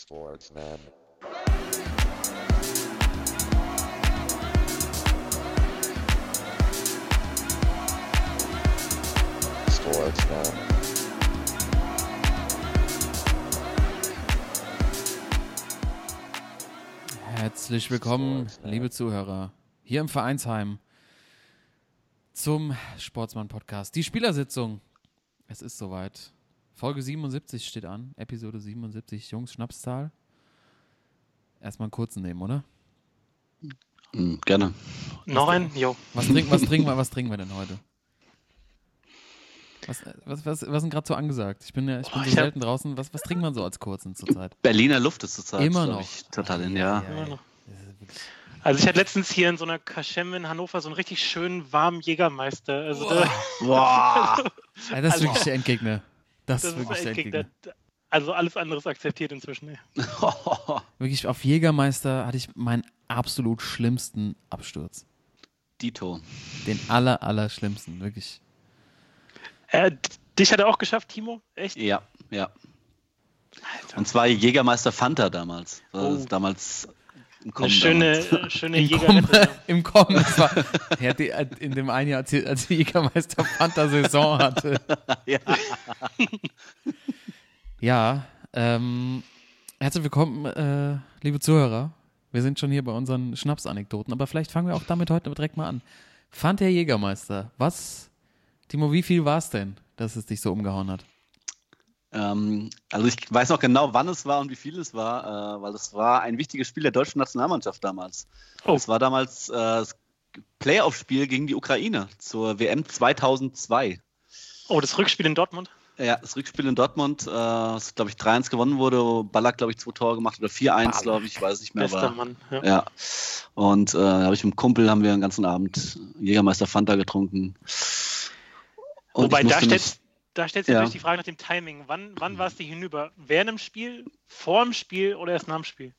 Sportsman. Sportsman. Herzlich willkommen, liebe Zuhörer, hier im Vereinsheim zum Sportsmann-Podcast. Die Spielersitzung. Es ist soweit. Folge 77 steht an, Episode 77, Jungs, Schnapszahl. Erstmal einen kurzen nehmen, oder? Mm, gerne. Noch ein? Jo. Was trinken, was trinken, wir, was trinken wir denn heute? Was, was, was, was ist denn gerade so angesagt? Ich bin ja ich bin Oh, so ich hab- selten draußen. Was, was trinkt man so als kurzen zurzeit? Berliner Luft ist zurzeit Immer noch. Ich, total in, ja. Immer noch. Das ist wirklich- Also ich hatte letztens hier in so einer Kaschemme in Hannover so einen richtig schönen warmen Jägermeister. Also da, Boah. Ja, das ist Also- wirklich der Endgegner. Das, das ist ist wirklich der echt Endgegner. da- Also alles andere ist akzeptiert inzwischen. ey. Wirklich auf Jägermeister hatte ich meinen absolut schlimmsten Absturz. Dito. Den aller, aller schlimmsten, wirklich. Äh, dich hat er auch geschafft, Timo? Echt? Ja, ja. Alter. Und zwar Jägermeister Fanta damals. Oh. damals Eine schöne, damals. äh, schöne Im Kommen, Jägerrette. im Kommen. Er hat die, in dem einen Jahr, als die- als die Jägermeister Fanta-Saison hatte. Ja. Ja, ähm, herzlich willkommen, äh, liebe Zuhörer. Wir sind schon hier bei unseren Schnapsanekdoten, aber vielleicht fangen wir auch damit heute direkt mal an. Fand der Jägermeister, was, Timo, wie viel war es denn, dass es dich so umgehauen hat? Ähm, also ich weiß noch genau, wann es war und wie viel es war, äh, weil es war ein wichtiges Spiel der deutschen Nationalmannschaft damals. Oh. Es war damals äh, das Playoff-Spiel gegen die Ukraine zur WM 2002. Oh, das Rückspiel in Dortmund? Ja, das Rückspiel in Dortmund, äh, das glaube ich 3-1 gewonnen wurde, wo Ballack glaube ich zwei Tore gemacht oder 4-1, glaube ich, weiß nicht mehr. Bester Aber, Mann. Ja. ja. Und äh, habe ich mit dem Kumpel haben wir den ganzen Abend Jägermeister Fanta getrunken. Und Wobei, ich da mich- da stellt sich Ja. natürlich die Frage nach dem Timing. Wann, wann war es dir hinüber? Während dem Spiel, vor dem Spiel oder erst nach dem Spiel?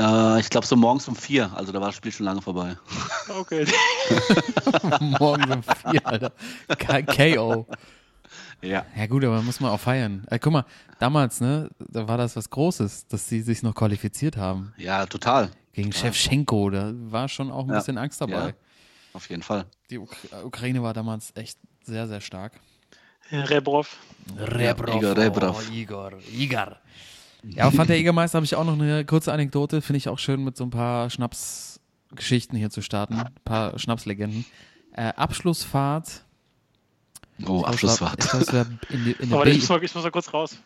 äh, ich glaube so morgens um vier, also da war das Spiel schon lange vorbei. Okay. Morgen um vier, Alter. K KO. Ja. Ja gut, aber muss man auch feiern. Äh, guck mal, damals, ne, da war das was Großes, dass sie sich noch qualifiziert haben. Ja, total. Gegen Shevchenko, da war schon auch ein Ja. bisschen Angst dabei. Ja. Auf jeden Fall. Die Uk Ukraine war damals echt sehr, sehr stark. Rebrov. Rebrov. Igor Rebrov. Oh, Igor. Igor. Ja, fand der Jägermeister habe ich auch noch eine kurze Anekdote. Finde ich auch schön, mit so ein paar Schnapsgeschichten hier zu starten. Ein paar Schnapslegenden. Äh, Abschlussfahrt. Oh, Abschlussfahrt. In, die- in Aber ich muss, mal, ich muss mal kurz raus.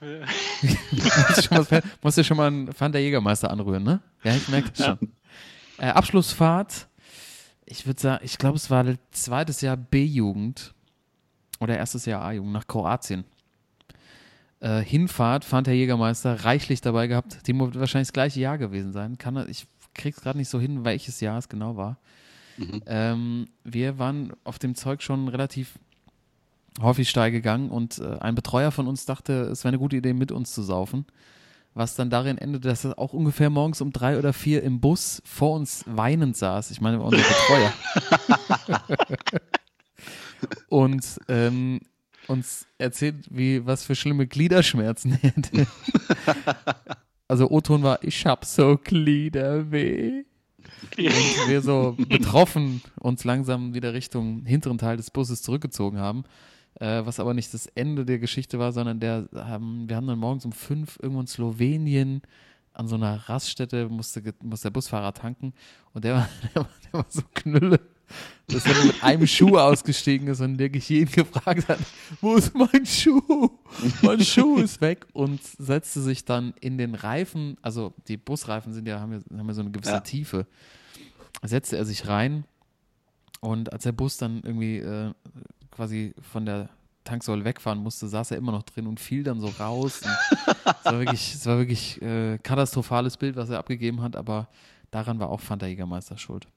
musst, du schon mal, musst du schon mal einen Fand der Jägermeister anrühren, ne? Ja, ich merke das schon. Äh, Abschlussfahrt. Ich würde sagen, ich glaube, es war zweites Jahr B-Jugend oder erstes Jahr A-Jugend nach Kroatien. Äh, Hinfahrt fand der Jägermeister reichlich dabei gehabt. Timo wird wahrscheinlich das gleiche Jahr gewesen sein. Kann, ich krieg's gerade nicht so hin, welches Jahr es genau war. Mhm. Ähm, wir waren auf dem Zeug schon relativ häufig steil gegangen und äh, ein Betreuer von uns dachte, es wäre eine gute Idee, mit uns zu saufen. Was dann darin endete, dass er auch ungefähr morgens um drei oder vier im Bus vor uns weinend saß. Ich meine, unser Betreuer. und ähm, uns erzählt, wie was für schlimme Gliederschmerzen er hätte. also O-Ton war, ich hab so Gliederweh. Und wir so betroffen uns langsam wieder Richtung hinteren Teil des Busses zurückgezogen haben. Äh, was aber nicht das Ende der Geschichte war, sondern der haben, wir haben dann morgens um fünf irgendwo in Slowenien an so einer Raststätte musste, ge- muss der Busfahrer tanken und der war, der war, der war so knülle, dass er mit einem Schuh ausgestiegen ist und wirklich jeden gefragt hat, wo ist mein Schuh? Mein Schuh ist weg und setzte sich dann in den Reifen, also die Busreifen sind ja, haben ja, haben ja so eine gewisse Ja. Tiefe, setzte er sich rein und als der Bus dann irgendwie äh, quasi von der Tanksäule wegfahren musste, saß er immer noch drin und fiel dann so raus. Es war wirklich, es war wirklich äh, katastrophales Bild, was er abgegeben hat, aber daran war auch Fanta Jägermeister schuld.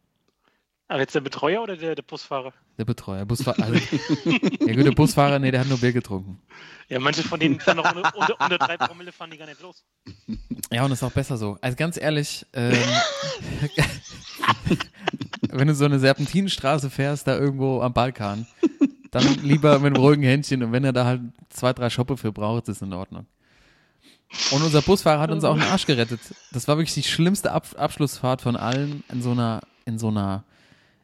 Aber jetzt der Betreuer oder der, der Busfahrer? Der Betreuer, Busfahrer. Also, ja gut, der Busfahrer, nee, der hat nur Bier getrunken. Ja, manche von denen fahren noch unter, unter, unter drei Promille fahren die gar nicht los. Ja, und ist auch besser so. Also ganz ehrlich, ähm, wenn du so eine Serpentinenstraße fährst, da irgendwo am Balkan, dann lieber mit einem ruhigen Händchen und wenn er da halt zwei, drei Schoppe für braucht, ist in Ordnung. Und unser Busfahrer hat uns auch den Arsch gerettet. Das war wirklich die schlimmste Ab Abschlussfahrt von allen in so einer, in so einer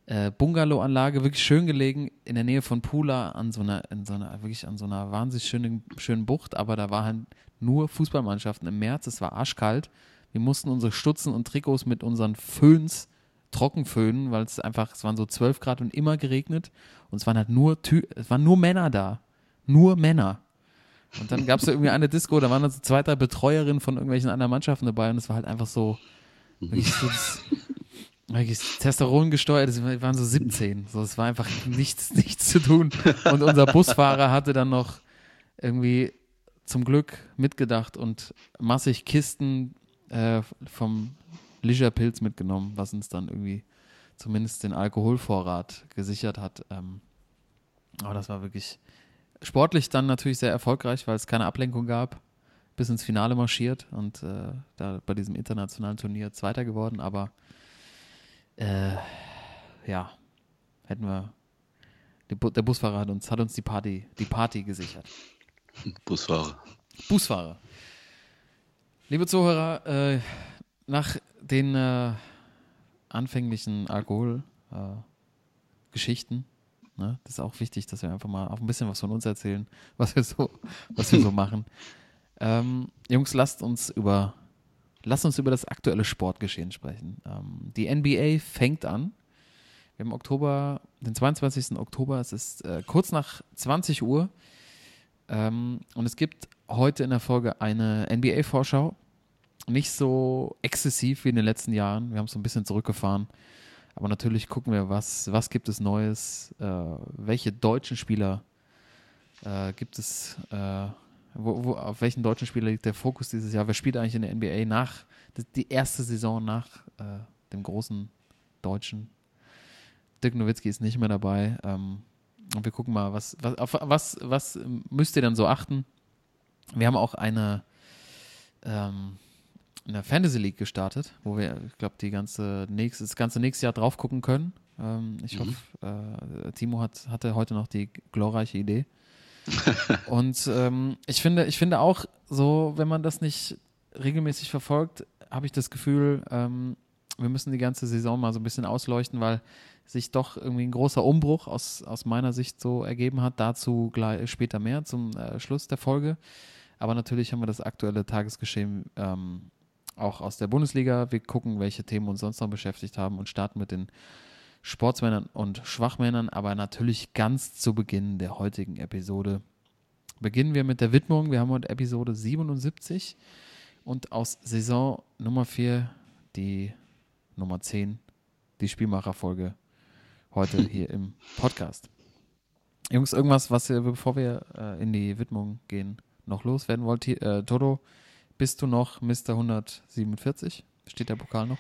äh, Bungalow-Anlage, wirklich schön gelegen, in der Nähe von Pula, an so einer, in so einer, wirklich an so einer wahnsinnig schönen, schönen Bucht, aber da waren nur Fußballmannschaften im März, es war arschkalt. Wir mussten unsere Stutzen und Trikots mit unseren Föhns trocken föhnen, weil es einfach, es waren so 12 Grad und immer geregnet. Und es waren halt nur, Tü es waren nur Männer da. Nur Männer. Und dann gab es irgendwie eine Disco, da waren dann so zwei, drei Betreuerinnen von irgendwelchen anderen Mannschaften dabei und es war halt einfach so, so Testosteron gesteuert, wir waren so 17. So, es war einfach nichts, nichts zu tun. Und unser Busfahrer hatte dann noch irgendwie zum Glück mitgedacht und massig Kisten äh, vom Leisure-Pilz mitgenommen, was uns dann irgendwie zumindest den Alkoholvorrat gesichert hat. Ähm, aber das war wirklich sportlich dann natürlich sehr erfolgreich, weil es keine Ablenkung gab. Bis ins Finale marschiert und äh, da bei diesem internationalen Turnier Zweiter geworden. Aber äh, ja, hätten wir. Bu der Busfahrer hat uns, hat uns die Party, die Party gesichert. Busfahrer. Busfahrer. Liebe Zuhörer, äh, nach den äh, anfänglichen Alkoholgeschichten, äh, ne, das ist auch wichtig, dass wir einfach mal auch ein bisschen was von uns erzählen, was wir so, was wir so machen. Ähm, Jungs, lasst uns über lasst uns über das aktuelle Sportgeschehen sprechen. Ähm, die NBA fängt an. Wir haben Oktober, den 22. Oktober, es ist äh, kurz nach 20 Uhr. Ähm, und es gibt heute in der Folge eine NBA-Vorschau. Nicht so exzessiv wie in den letzten Jahren. Wir haben es so ein bisschen zurückgefahren. Aber natürlich gucken wir, was, was gibt es Neues, äh, welche deutschen Spieler äh, gibt es, äh, wo, wo, auf welchen deutschen Spieler liegt der Fokus dieses Jahr? Wer spielt eigentlich in der NBA nach, die erste Saison nach äh, dem großen Deutschen? Dirk Nowitzki ist nicht mehr dabei. Ähm, und wir gucken mal, was, was, auf was, was müsst ihr dann so achten? Wir haben auch eine, ähm, eine Fantasy League gestartet, wo wir, ich glaube, die ganze nächste, das ganze nächste Jahr drauf gucken können. Ähm, ich mhm. hoffe, äh, Timo hat, hatte heute noch die glorreiche Idee. Und ähm, ich finde, ich finde auch so, wenn man das nicht regelmäßig verfolgt, habe ich das Gefühl, ähm, wir müssen die ganze Saison mal so ein bisschen ausleuchten, weil sich doch irgendwie ein großer Umbruch aus, aus meiner Sicht so ergeben hat. Dazu gleich, später mehr zum äh, Schluss der Folge. Aber natürlich haben wir das aktuelle Tagesgeschehen ähm, auch aus der Bundesliga. Wir gucken, welche Themen uns sonst noch beschäftigt haben und starten mit den Sportsmännern und Schwachmännern. Aber natürlich ganz zu Beginn der heutigen Episode beginnen wir mit der Widmung. Wir haben heute Episode 77 und aus Saison Nummer 4 die Nummer 10, die Spielmacherfolge heute hier im Podcast. Jungs, irgendwas, was ihr, bevor wir äh, in die Widmung gehen, noch loswerden wollt? Äh, Toto, bist du noch Mr. 147? Steht der Pokal noch?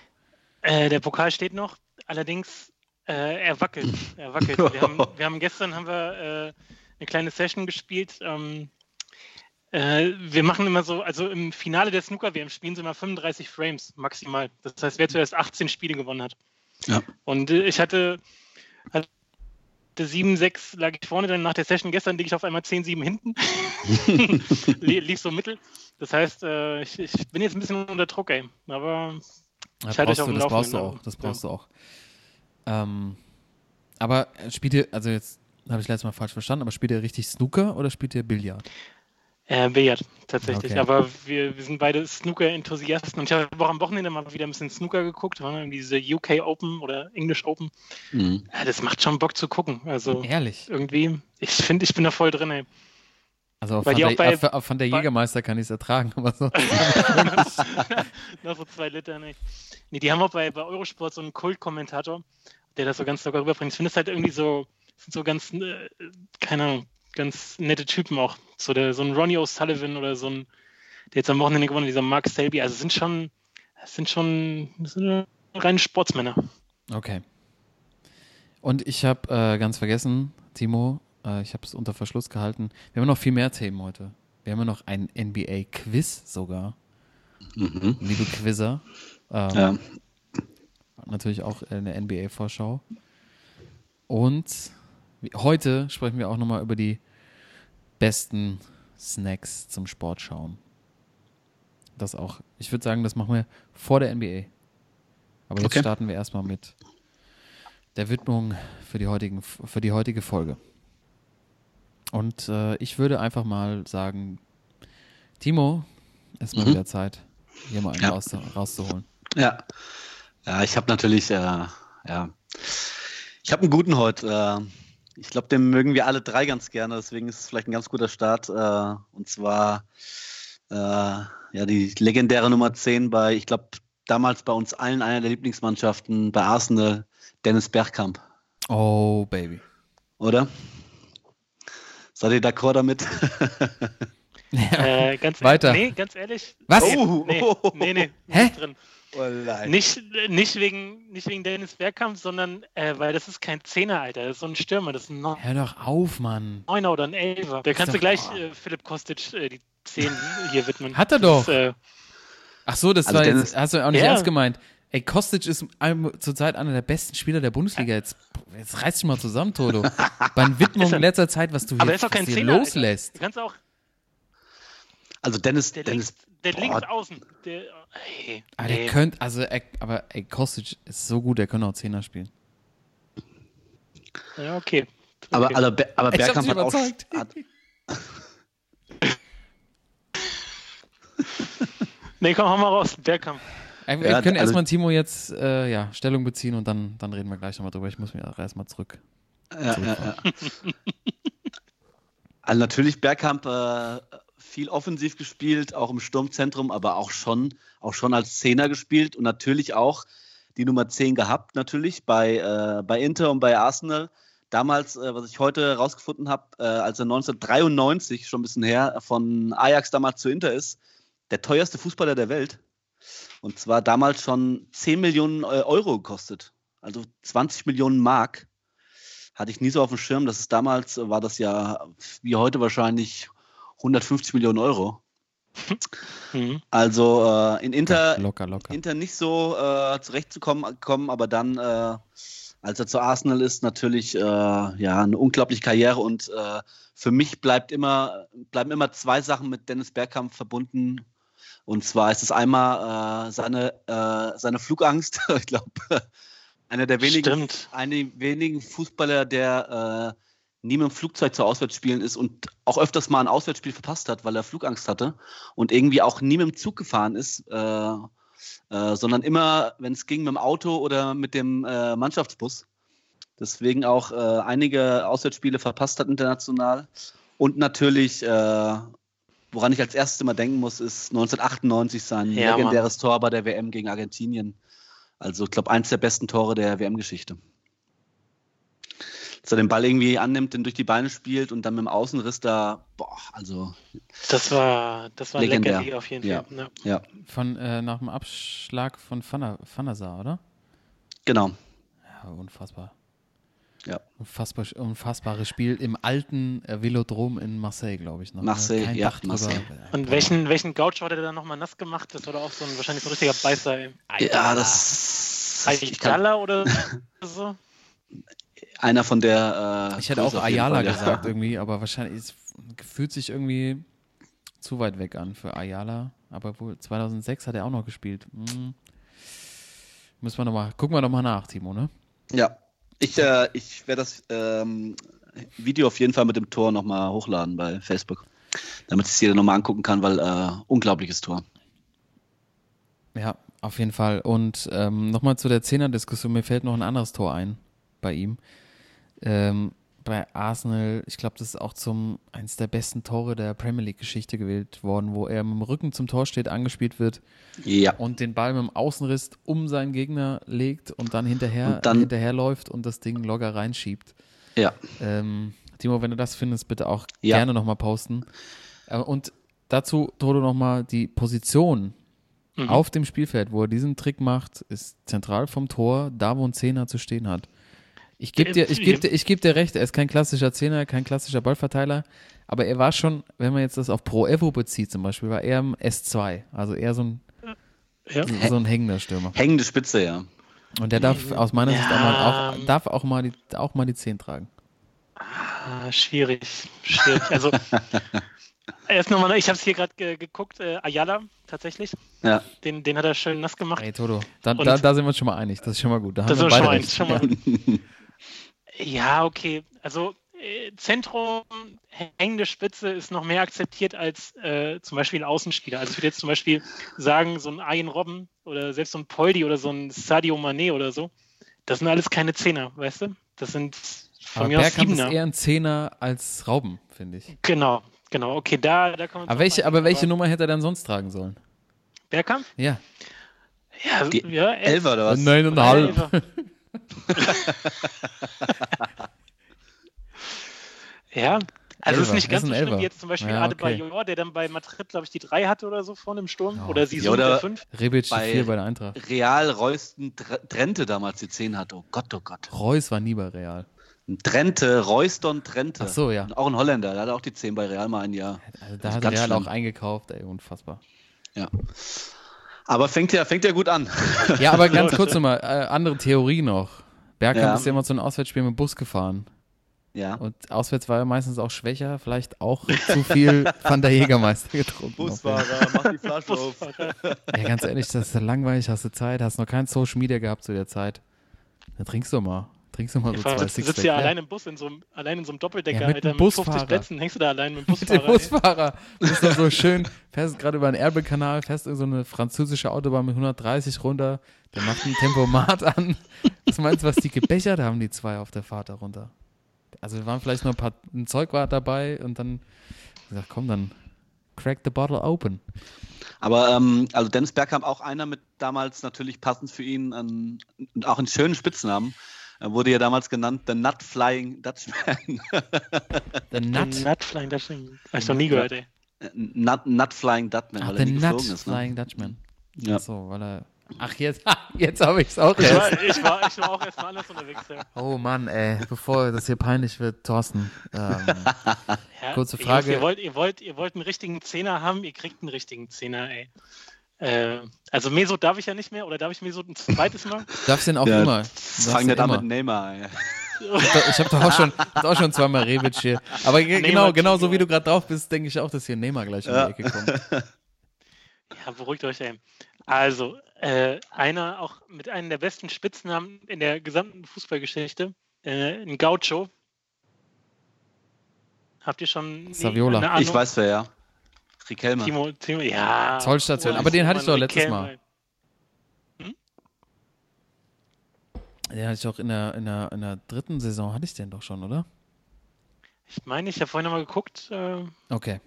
Äh, der Pokal steht noch, allerdings äh, er wackelt. Er wackelt. Wir haben, wir haben gestern haben wir äh, eine kleine Session gespielt. Ähm, äh, wir machen immer so, also im Finale der Snooker-WM spielen sie immer 35 Frames maximal. Das heißt, wer zuerst 18 Spiele gewonnen hat. Ja. Und ich hatte, hatte 7-6 lag ich vorne, dann nach der Session gestern liege ich auf einmal 10-7 hinten. Lief so mittel. Das heißt, äh, ich, ich, bin jetzt ein bisschen unter Druck, ey. Aber ich halte euch auf dem Das brauchst du auch. Das brauchst ja. du auch. Ähm, aber spielt ihr, also jetzt habe ich letztes Mal falsch verstanden, aber spielt ihr richtig Snooker oder spielt ihr Billard? Äh, Billard, tatsächlich. Okay. Aber wir, wir sind beide Snooker-Enthusiasten und ich habe auch am Wochenende mal wieder ein bisschen Snooker geguckt, irgendwie diese UK Open oder English Open. Mhm. Ja, das macht schon Bock zu gucken. Also Ehrlich? Irgendwie, ich finde, ich bin da voll drin, ey. Also von der, bei, von der, Jägermeister kann ich es ertragen, aber so. Noch so zwei Liter, ne. Nee, die haben auch bei, bei Eurosport so einen Kult-Kommentator, der das so ganz locker rüberbringt. Ich finde es halt irgendwie so, sind so ganz, äh, keine Ahnung, ganz nette Typen auch. So, der, so ein Ronnie O'Sullivan oder so ein, der jetzt am Wochenende gewonnen hat, dieser Mark Selby. Also sind schon, sind schon sind reine Sportsmänner. Okay. Und ich habe äh, ganz vergessen, Timo, äh, ich habe es unter Verschluss gehalten. Wir haben noch viel mehr Themen heute. Wir haben ja noch ein NBA-Quiz sogar. Mhm. Liebe Quizzer. Ähm, ja. Natürlich auch eine NBA-Vorschau. Und heute sprechen wir auch nochmal über die besten Snacks zum Sport schauen. das auch. Ich würde sagen, das machen wir vor der NBA. Aber jetzt Okay. starten wir erstmal mit der Widmung für die, heutigen, für die heutige Folge. Und äh, ich würde einfach mal sagen, Timo, es ist mal Mhm. wieder Zeit, hier mal einen Ja. raus, rauszuholen. Ja. Ja, ich habe natürlich, äh, ja, ich habe einen guten heute. Äh, ich glaube, den mögen wir alle drei ganz gerne, deswegen ist es vielleicht ein ganz guter Start. Äh, und zwar äh, ja die legendäre Nummer 10 bei, ich glaube, damals bei uns allen einer der Lieblingsmannschaften bei Arsenal, Dennis Bergkamp, Oh, Baby. oder? Seid ihr d'accord damit? Äh, ganz Weiter. Nee, ganz ehrlich. Was? Oh. Nee, nee, nee. Hä? Nicht drin. Nicht, nicht, wegen, nicht wegen Dennis Bergkamp, sondern äh, weil das ist kein Zehner, Alter. Das ist so ein Stürmer. Das ist ein Hör doch auf, Mann. Neuner oder ein Elfer. Da kannst doch- du gleich oh. äh, Philipp Kostic äh, die 10 hier widmen. Hat er Das doch. ist, äh, Ach so, das Also war jetzt, Dennis- hast du auch nicht Ja. ernst gemeint. Ey, Kostic ist zurzeit einer der besten Spieler der Bundesliga. Jetzt, jetzt reiß dich mal zusammen, Toto. Bei Widmung in letzter Zeit, was du aber hier, er ist doch kein hier Zehner. Loslässt. Du kannst auch. Also Dennis, Der, Dennis, links, der boah, links außen. Der, hey, Aber der nee. könnte, also, er, aber ey, Kostic ist so gut, der könnte auch Zehner spielen. Ja, okay. aber, okay. aber, Be- aber Ich hab Bergkamp hat auch, überzeugt. hat, Nee, komm, hau mal raus. Bergkamp. Wir Ja, können also- erstmal Timo jetzt äh, ja, Stellung beziehen und dann, dann reden wir gleich nochmal drüber. Ich muss mir auch erstmal zurück. Ja, ja. Also natürlich Bergkamp äh, viel offensiv gespielt, auch im Sturmzentrum, aber auch schon, auch schon als Zehner gespielt und natürlich auch die Nummer 10 gehabt, natürlich bei, äh, bei Inter und bei Arsenal. Damals, äh, was ich heute rausgefunden habe, äh, als er 1993, schon ein bisschen her, von Ajax damals zu Inter ist, der teuerste Fußballer der Welt. Und zwar damals schon 10 Millionen äh, Euro gekostet. Also 20 Millionen Mark hatte ich nie so auf dem Schirm. Das ist damals, äh, war das ja wie heute wahrscheinlich 150 Millionen Euro. Mhm. Also äh, in Inter, locker, locker. Inter nicht so äh, zurechtzukommen, kommen, aber dann, äh, als er zu Arsenal ist, natürlich äh, ja eine unglaubliche Karriere und äh, für mich bleibt immer, bleiben immer zwei Sachen mit Dennis Bergkamp verbunden. Und zwar ist es einmal äh, seine, äh, seine Flugangst. ich glaube, einer der wenigen Stimmt. eine wenigen Fußballer, der äh, nie mit dem Flugzeug zu Auswärtsspielen ist und auch öfters mal ein Auswärtsspiel verpasst hat, weil er Flugangst hatte und irgendwie auch nie mit dem Zug gefahren ist, äh, äh, sondern immer, wenn es ging, mit dem Auto oder mit dem äh, Mannschaftsbus. Deswegen auch äh, einige Auswärtsspiele verpasst hat international. Und natürlich, äh, woran ich als erstes immer denken muss, ist 1998 sein Ja, Mann. legendäres Tor bei der WM gegen Argentinien. Also ich glaube, eins der besten Tore der WM-Geschichte. Dass er den Ball irgendwie annimmt, den durch die Beine spielt und dann mit dem Außenriss da, boah, also Das war, das war Legendär. lecker auf jeden Ja. Fall. Ja. ja, Von, äh, nach dem Abschlag von Fanasar, oder? genau. Ja, unfassbar. Ja. Unfassbar, unfassbares Spiel im alten äh, Velodrom in Marseille, glaube ich. Noch, ne? Marseille, Kein ja, Dach drüber. Marseille. Und welchen, welchen Gaucho hat er dann nochmal nass gemacht? Das war doch auch so ein, wahrscheinlich so ein richtiger Beißer. Ey. Ja, das Ayala oder so? einer von der. Äh, Ich hätte auch Ayala Fall, ja. gesagt irgendwie, aber wahrscheinlich es fühlt sich irgendwie zu weit weg an für Ayala. Aber wohl 2006 hat er auch noch gespielt. Hm. Müssen wir noch mal, gucken wir nochmal nach, Timo, ne? Ja, ich, äh, ich werde das ähm, Video auf jeden Fall mit dem Tor nochmal hochladen bei Facebook, damit sich jeder nochmal angucken kann, weil äh, unglaubliches Tor. Ja, auf jeden Fall. Und ähm, nochmal zu der Zehner-Diskussion, mir fällt noch ein anderes Tor ein bei ihm. Ähm, bei Arsenal, ich glaube, das ist auch zum eins der besten Tore der Premier League-Geschichte gewählt worden, wo er mit dem Rücken zum Tor steht, angespielt wird Ja, und den Ball mit dem Außenriss um seinen Gegner legt und dann hinterher Und dann- hinterherläuft und das Ding locker reinschiebt. ja, Ähm, Timo, wenn du das findest, bitte auch Ja. gerne nochmal posten. Äh, und dazu, Toto, nochmal die Position Mhm. auf dem Spielfeld, wo er diesen Trick macht, ist zentral vom Tor, da wo ein Zehner zu stehen hat. Ich gebe dir, ich geb dir, ich geb dir recht, er ist kein klassischer Zehner, kein klassischer Ballverteiler, aber er war schon, wenn man jetzt das auf Pro Evo bezieht zum Beispiel, war er im S2, also eher so ein, Ja. so ein hängender Stürmer. hängende Spitze, ja. Und der darf aus meiner Sicht auch mal, auch, Ja. darf auch mal, die, auch mal die 10 tragen. Ah, schwierig, schwierig. Also Erst nochmal, ich habe es hier gerade ge geguckt, äh, Ayala tatsächlich. Ja. Den, den hat er schön nass gemacht. Ey, Toto, da, da, da sind wir uns schon mal einig. Das ist schon mal gut. Da Das haben ist wir schon beide mal, recht. schon Ja. mal. Ja, okay. Also äh, Zentrum, hängende Spitze ist noch mehr akzeptiert als äh, zum Beispiel ein Außenspieler. Also ich würde jetzt zum Beispiel sagen, so ein Ian Robben oder selbst so ein Poldi oder so ein Sadio Mané oder so, das sind alles keine Zehner, weißt du? Das sind von Aber mir aus Bergkamp ist Siebener. eher ein Zehner als Rauben, finde ich. Genau, genau. Okay, da, da kann man Aber welche, aber welche Nummer hätte er dann sonst tragen sollen? Bergkamp? Ja. Ja, Die ja elf. Elfer oder was? Neuneinhalb. Ja, also es ist nicht ganz ist so schlimm wie jetzt zum Beispiel Ja, okay. Bajor, der dann bei Madrid, glaube ich, die drei hatte oder so vorne im Sturm. Ja. Oder sie Ja, oder- der fünf. Rebic die Bei- vier bei der Eintracht. Real Reusten Trente damals die 10 hatte. Oh Gott, oh Gott. Reus war nie bei Real. Trente, Reuston Trente. Ach so, ja. Und auch ein Holländer, der hatte auch die 10 bei Real mal ein Jahr. Also da hat Real schlimm. auch eingekauft, ey, unfassbar. Ja. Aber fängt ja, fängt ja gut an. Ja, aber ganz kurz nochmal, äh, andere Theorie noch. Bergkamp Ja. ist ja immer zu einem Auswärtsspiel mit dem Bus gefahren. Ja. Und auswärts war er meistens auch schwächer, vielleicht auch zu viel Van der Jägermeister getrunken. mach die Flasche Busfahrer. Ja, ganz ehrlich, das ist ja langweilig, hast du Zeit, hast noch kein Social Media gehabt zu der Zeit. Dann trinkst du mal. Trinkst du mal so Ja, zwei sitzt, Sixpack. sitzt ja ja. allein im Bus, in so einem, allein in so einem Doppeldecker, Ja, mit Alter, dem mit 50 Busfahrer. Plätzen. Hängst du da allein mit dem Mit Busfahrer? dem Busfahrer. Du bist doch so schön, fährst gerade über den Erbe-Kanal, fährst in so eine französische Autobahn mit 130 runter, der macht ein Tempomat an. Was meinst du, was die gebechert haben, die zwei auf der Fahrt da runter? Also wir waren vielleicht noch ein paar ein Zeug war dabei und dann gesagt, komm, dann crack the bottle open. Aber ähm, also Dennis Bergkamp auch einer mit damals natürlich passend für ihn ähm, und auch einen schönen Spitznamen. Er wurde ja damals genannt The Nut Flying Dutchman. The Den Nut. Nutflying Dutchman. Hab ich noch nie gehört, ey. Nut, Nut Flying Dutchman, Ach, weil the er nie Nut geflogen ist. Ne? Flying Dutchman. Ja. Ach so, weil er. Ach, jetzt, jetzt habe ich es auch Ich erst. war, ich, war, ich war auch erstmal anders unterwegs. Ja. Oh Mann, ey, bevor das hier peinlich wird, Thorsten. Ähm, Ja, Kurze Frage. Ihr wollt, ihr, wollt, ihr wollt einen richtigen Zehner haben, ihr kriegt einen richtigen Zehner, ey. Äh, also Meso darf ich ja nicht mehr, oder darf ich Meso ein zweites Mal? darfst den auch Ja, immer. Fangen wir damit immer. Neymar. ey. Ich habe doch auch schon, hab auch schon zweimal Rebic hier. Aber ge- genau, Neymar genau so wie du gerade drauf bist, denke ich auch, dass hier Neymar gleich Ja. um die Ecke kommt. Ja, beruhigt euch, ey. Also, äh, einer auch mit einem der besten Spitznamen in der gesamten Fußballgeschichte, äh, ein Gaucho. Habt ihr schon Saviola. eine Ahnung? Ich weiß wer, ja. Riquelme. Timo, Timo, ja. Zollstation, Oh, aber den hatte ich doch Mann, letztes Riquelme. Den hatte ich auch in der, in, der, in der dritten Saison, hatte ich den doch schon, oder? Ich meine, ich habe vorhin nochmal geguckt. Äh, Okay.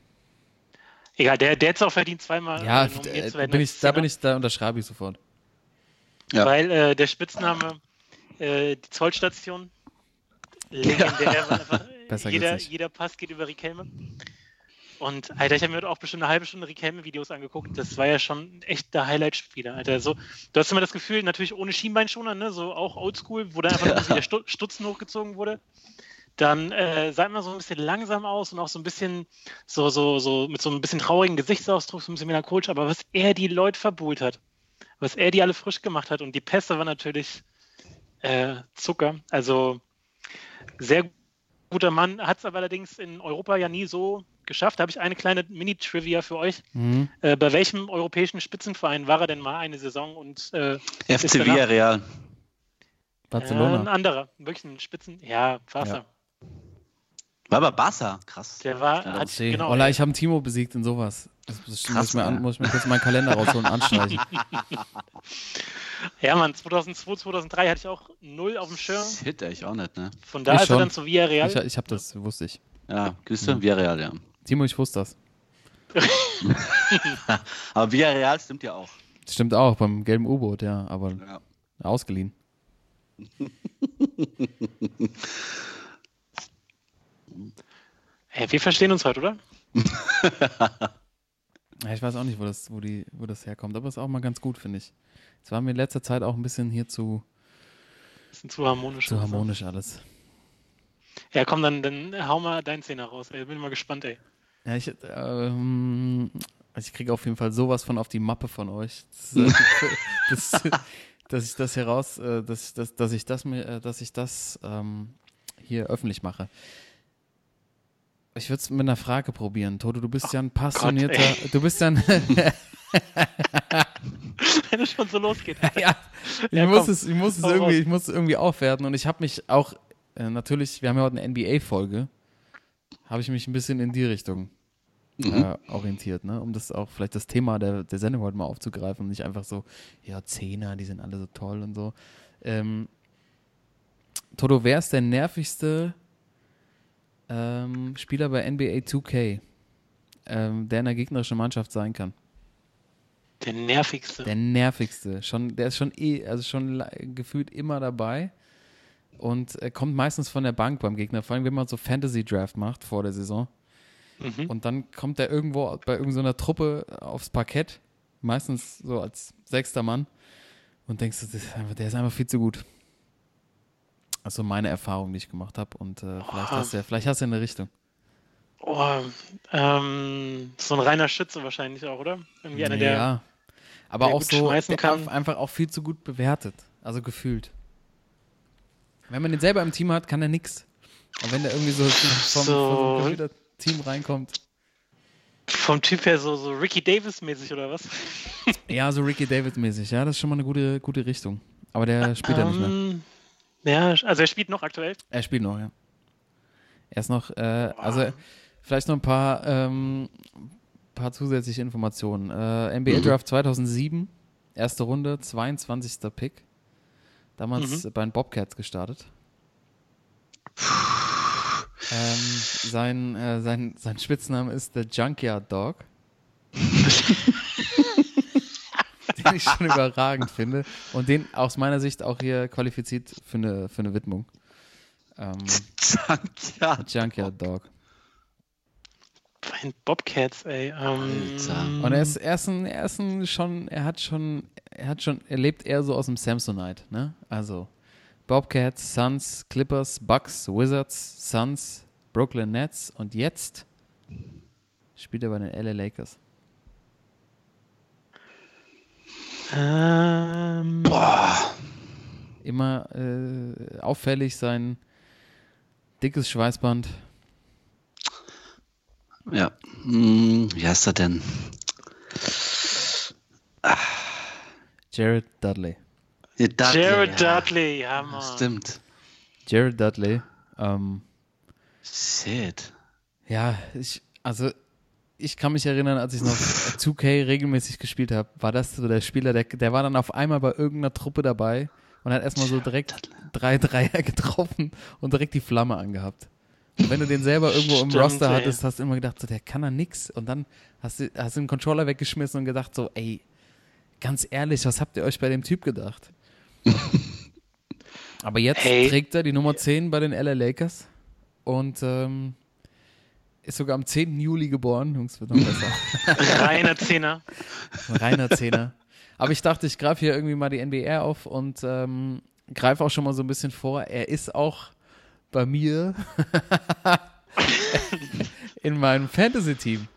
egal, der, der hätte es auch verdient, zweimal Ja, äh, nominiert äh, zu werden bin ich, da bin ich, da unterschreibe ich sofort. Ja. Weil äh, der Spitzname, äh, die Zollstation, legendär, Besser jeder, geht's nicht. jeder Pass geht über Riquelme. Und Alter, ich habe mir heute auch bestimmt eine halbe Stunde Riquelme-Videos angeguckt. Das war ja schon echt der Highlight-Spieler, Alter. So, du hast immer das Gefühl, natürlich ohne Schienbeinschoner, ne? so auch oldschool, wo dann einfach nur der Stu Stutzen hochgezogen wurde. Dann äh, sah immer so ein bisschen langsam aus und auch so ein bisschen so, so, so mit so ein bisschen traurigen Gesichtsausdruck, so ein bisschen melancholisch. Aber was er die Leute verbuhlt hat, was er die alle frisch gemacht hat und die Pässe war natürlich äh, Zucker. Also sehr guter Mann, hat es aber allerdings in Europa ja nie so geschafft. Da habe ich eine kleine Mini-Trivia für euch. Mhm. Äh, bei welchem europäischen Spitzenverein war er denn mal eine Saison und äh, FC Villarreal. Äh, ein Barcelona. anderer, wirklich ein Spitzen, ja, Barca. Ja. War aber Barca. Krass. Der war, Ja, hat, genau, Ola, ich habe Timo besiegt in sowas. Das, das Krass, muss, ich mir an, muss ich mir kurz meinen Kalender rausholen und anstreichen. ja, Mann, 2002, 2003 hatte ich auch null auf dem Schirm. Shit, ich auch nicht, ne? Von da Ich ist er dann zu Villarreal. Ich, ich habe das, wusste ich. Ja, Küste, Mhm. Villarreal, ja. Timo, ich wusste das. Aber Villarreal stimmt ja auch. Das stimmt auch, beim gelben U-Boot, ja, aber Ja. ausgeliehen. Hey, wir verstehen uns heute, oder? Ja, ich weiß auch nicht, wo das, wo, die, wo das herkommt, aber ist auch mal ganz gut, finde ich. Es war mir in letzter Zeit auch ein bisschen hier zu, Bisschen zu harmonisch. zu harmonisch alles. Ja, komm, dann, dann hau mal deinen Zehner raus. Ey, bin mal gespannt, ey. Ja, ich, ähm, also ich kriege auf jeden Fall sowas von auf die Mappe von euch. Das, das, dass ich das heraus, äh, dass, ich das, dass ich das mir, äh, dass ich das ähm, hier öffentlich mache. Ich würde es mit einer Frage probieren. Toto, du bist ja ein passionierter, du bist ja ein, Wenn es schon so losgeht. ja, ich Ja, muss komm. es, ich muss es irgendwie, raus. ich muss es irgendwie aufwerten und ich habe mich auch äh, natürlich, wir haben ja heute eine NBA-Folge, habe ich mich ein bisschen in die Richtung äh, orientiert, ne, um das auch vielleicht das Thema der, der Sendung heute mal aufzugreifen und nicht einfach so, ja Zehner, die sind alle so toll und so. Ähm, Toto, wer ist der nervigste ähm, Spieler bei NBA 2K, ähm, der in der gegnerischen Mannschaft sein kann? Der nervigste. Der nervigste. Schon, der ist schon eh, also schon gefühlt immer dabei. Und er kommt meistens von der Bank beim Gegner, vor allem wenn man so Fantasy Draft macht vor der Saison. Mhm. Und dann kommt er irgendwo bei irgendeiner Truppe aufs Parkett, meistens so als sechster Mann. Und denkst du, das ist einfach, der ist einfach viel zu gut. Also meine Erfahrung, die ich gemacht habe. Und äh, vielleicht, hast du, ja- vielleicht hast du eine Richtung. Oh, ähm, so ein reiner Schütze wahrscheinlich auch, oder? Irgendwie einer, der. ja. Aber der auch so einfach auch viel zu gut bewertet. Also gefühlt. Wenn man den selber im Team hat, kann er nix. Und wenn der irgendwie so vom, So. vom Team reinkommt. Vom Typ her so, so Ricky Davis-mäßig oder was? Ja, so Ricky David-mäßig. Ja, das ist schon mal eine gute, gute Richtung. Aber der spielt ja nicht mehr. Ähm, Ja, also er spielt noch aktuell. Er spielt noch, ja. Er ist noch, äh, also vielleicht noch ein paar, ähm, paar zusätzliche Informationen. Äh, NBA Draft 2007, erste Runde, 22. Pick. Damals bei den Bobcats gestartet. Ähm, sein, äh, sein, sein Spitzname ist The Junkyard Dog. den ich schon überragend finde. Und den aus meiner Sicht auch hier qualifiziert für eine, für eine Widmung. Ähm, ja. Junkyard Dog. Bei den Bobcats, ey. Ähm, Alter. Und er ist, er ist, ein, er ist ein schon, er hat schon, er hat schon, er lebt eher so aus dem Samsonite, ne? Also Bobcats, Suns, Clippers, Bucks, Wizards, Suns, Brooklyn Nets und jetzt spielt er bei den LA Lakers. Ähm, Immer äh, auffällig sein dickes Schweißband. Ja. Hm, wie heißt er denn? Jared Dudley. Dudley, Jared ja. Dudley, ja, Mann. Stimmt. Jared Dudley. Ähm, Shit. Ja, ich, also ich kann mich erinnern, als ich noch 2K regelmäßig gespielt habe, war das so der Spieler, der, der war dann auf einmal bei irgendeiner Truppe dabei und hat erstmal so direkt drei Dreier getroffen und direkt die Flamme angehabt. Und wenn du den selber irgendwo im Stimmt, Roster ey. hattest, hast du immer gedacht, so, der kann da nix. Und dann hast du, hast du den Controller weggeschmissen und gedacht, so, ey, ganz ehrlich, was habt ihr euch bei dem Typ gedacht? Aber jetzt Hey. trägt er die Nummer 10 bei den LA Lakers und ähm, ist sogar am 10. Juli geboren. Jungs, wird noch besser. Reiner Zehner. Ein reiner Zehner. Aber ich dachte, ich greife hier irgendwie mal die NBA auf und ähm, greife auch schon mal so ein bisschen vor. Er ist auch bei mir in meinem Fantasy-Team.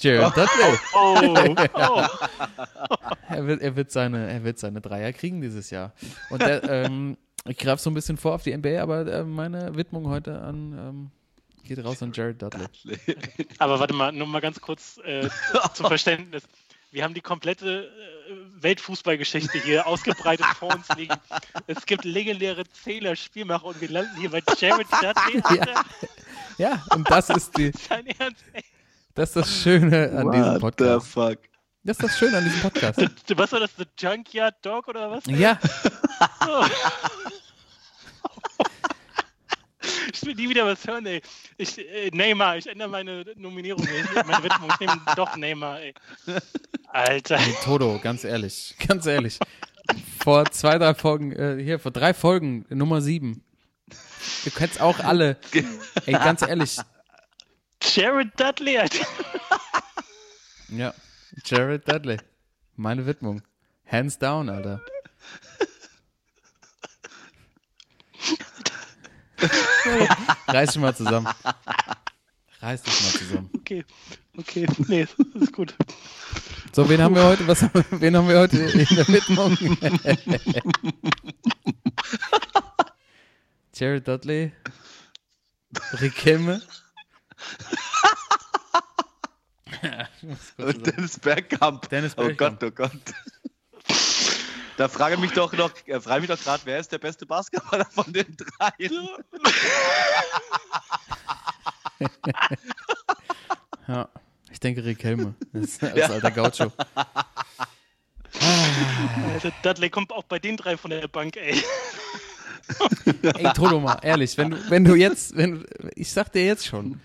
Jared Dudley. Oh, oh. Er wird, er, wird seine, er wird seine Dreier kriegen dieses Jahr. Und der, ähm, ich greife so ein bisschen vor auf die NBA, aber äh, meine Widmung heute an ähm, geht raus an Jared Dudley. Aber warte mal, nur mal ganz kurz äh, zum Verständnis. Wir haben die komplette äh, Weltfußballgeschichte hier ausgebreitet vor uns liegen. Es gibt legendäre Zähler-Spielmacher und wir landen hier bei Jared Dudley. Alter. Ja, und das ist, die, Dein Ernst, ey. Das ist das Schöne an diesem What the Podcast. fuck? Das ist das Schöne an diesem Podcast. Du- Was war das, The Junkyard Dog oder was? Ja, Oh. Ich will nie wieder was hören, ey. Ich, äh, Neymar, ich ändere meine Nominierung, ich, meine Widmung. Ich nehme doch Neymar, ey. Alter. Nee, Toto, ganz ehrlich, ganz ehrlich. Vor zwei, drei Folgen, äh, hier, vor drei Folgen, Nummer sieben. Ihr könnt's auch alle. Ey, ganz ehrlich. Jared Dudley, Alter. Ja, Jared Dudley. Meine Widmung. Hands down, Alter. Reiß dich mal zusammen. Reiß dich mal zusammen. Okay, okay, nee, ist gut. So, wen haben wir heute? Was, wen haben wir heute in der Widmung? Jared Dudley, Rick Kimme Und Dennis Bergkamp. Dennis Oh Bergkamp. Gott, oh Gott. Da frage mich doch noch, äh, frage mich doch gerade, wer ist der beste Basketballer von den dreien? Ja, ich denke Rick Helme. Das ist als Ja. alter Gaucho. Also Dudley kommt auch bei den drei von der Bank, ey. Ey, Toloma, ehrlich, wenn du, wenn du jetzt, wenn, ich sag dir jetzt schon,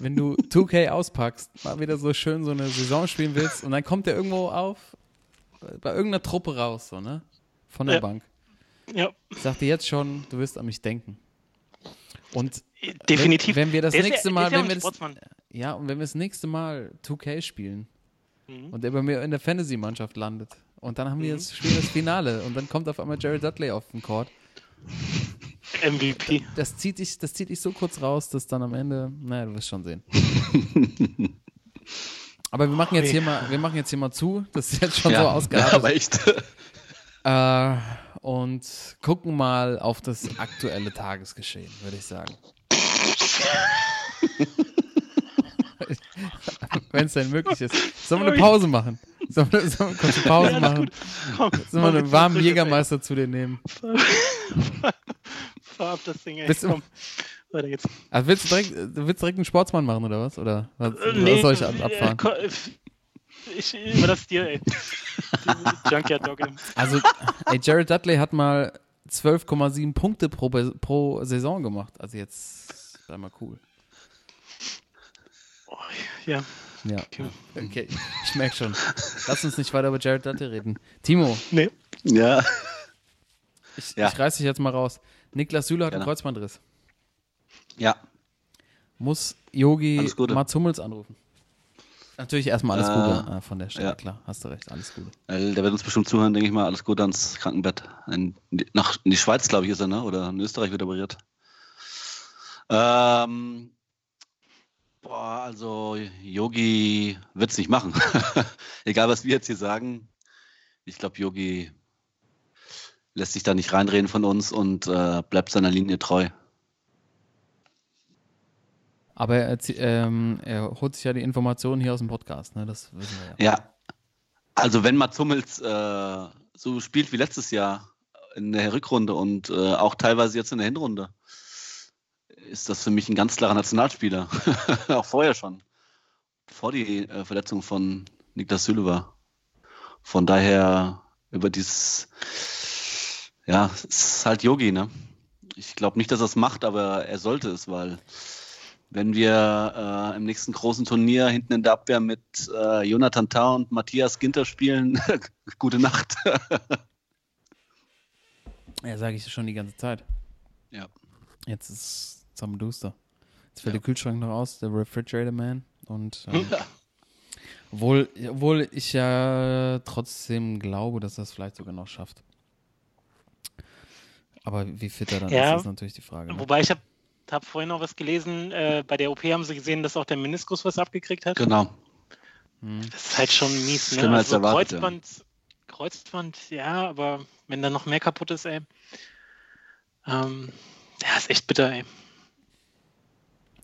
wenn du 2K auspackst, mal wieder so schön so eine Saison spielen willst und dann kommt der irgendwo auf, bei irgendeiner Truppe raus, so, ne? Von der Ja. Bank. Ja, Ich sag dir jetzt schon, du wirst an mich denken. Und definitiv. Wenn, wenn wir das Der nächste Mal, der wenn wir das, ja, und wenn wir das nächste Mal 2K spielen Mhm. und der bei mir in der Fantasy-Mannschaft landet und dann haben wir Mhm. jetzt spielen das Finale und dann kommt auf einmal Jared Dudley auf den Court. MVP. Das zieht dich, das zieht dich so kurz raus, dass dann am Ende, naja, du wirst schon sehen. Aber wir machen jetzt hier mal, wir machen jetzt hier mal zu. Das ist jetzt schon so ja, ausgeartet. aber echt. Äh, und gucken mal auf das aktuelle Tagesgeschehen, würde ich sagen. Wenn es denn möglich ist. Sollen wir eine Pause machen? Sollen wir, sollen wir kurz eine Pause Ja, machen? Sollen wir einen warmen Jägermeister zu dir nehmen? Fahr ab das Ding, ey. Bist du- Komm. Weiter geht's. Also willst du direkt, du willst direkt einen Sportsmann machen oder was? Oder was, Äh, was soll ich ab, äh, abfahren? ko- äh, Ich überlasse dir, ey. Junkyard Dog. Also, ey, Jared Dudley hat mal 12,7 Punkte pro, pro Saison gemacht. Also jetzt, sei mal cool. Ja. Ja. Okay, ich merke schon. Lass uns nicht weiter über Jared Dudley reden. Timo, Nee. Ja. ich, Ja. ich reiß dich jetzt mal raus. Niklas Süle hat einen Gerne. Kreuzbandriss. Ja. Muss Yogi. Mats Hummels anrufen. Natürlich erstmal alles Äh, Gute äh, von der Stelle, ja. klar. Hast du recht, alles Gute. Äh, Der wird uns bestimmt zuhören, denke ich mal. Alles Gute ans Krankenbett. In, nach, in die Schweiz, glaube ich, ist er, ne? Oder in Österreich wird er operiert. Ähm, boah, also Yogi wird es nicht machen. Egal, was wir jetzt hier sagen. Ich glaube, Yogi lässt sich da nicht reinreden von uns und äh, bleibt seiner Linie treu. Aber er, ähm, er holt sich ja die Informationen hier aus dem Podcast, ne? Das wissen wir ja. Ja, also wenn Mats Hummels äh, so spielt wie letztes Jahr in der Rückrunde und äh, auch teilweise jetzt in der Hinrunde, ist das für mich ein ganz klarer Nationalspieler. auch vorher schon, bevor die äh, Verletzung von Niklas Süle war. Von daher über dieses, ja, es ist halt Yogi, ne? Ich glaube nicht, dass er es macht, aber er sollte es, weil wenn wir äh, im nächsten großen Turnier hinten in der Abwehr mit äh, Jonathan Tah und Matthias Ginter spielen, gute Nacht. Ja, sage ich schon die ganze Zeit. ja. Jetzt ist Duster. Jetzt fällt der Kühlschrank noch aus, der Refrigerator Man. Und ähm, obwohl, obwohl ich ja trotzdem glaube, dass er es vielleicht sogar noch schafft. Aber wie fit er dann Ja. ist, ist natürlich die Frage. Ne? Wobei ich habe hab vorhin noch was gelesen. Äh, bei der OP haben sie gesehen, dass auch der Meniskus was abgekriegt hat. Genau. Hm. Das ist halt schon mies, ne? Schlimmer als Also erwartet, ja. Kreuzband, Kreuzband, ja, aber wenn da noch mehr kaputt ist, ey. Ähm, ja, ist echt bitter, ey.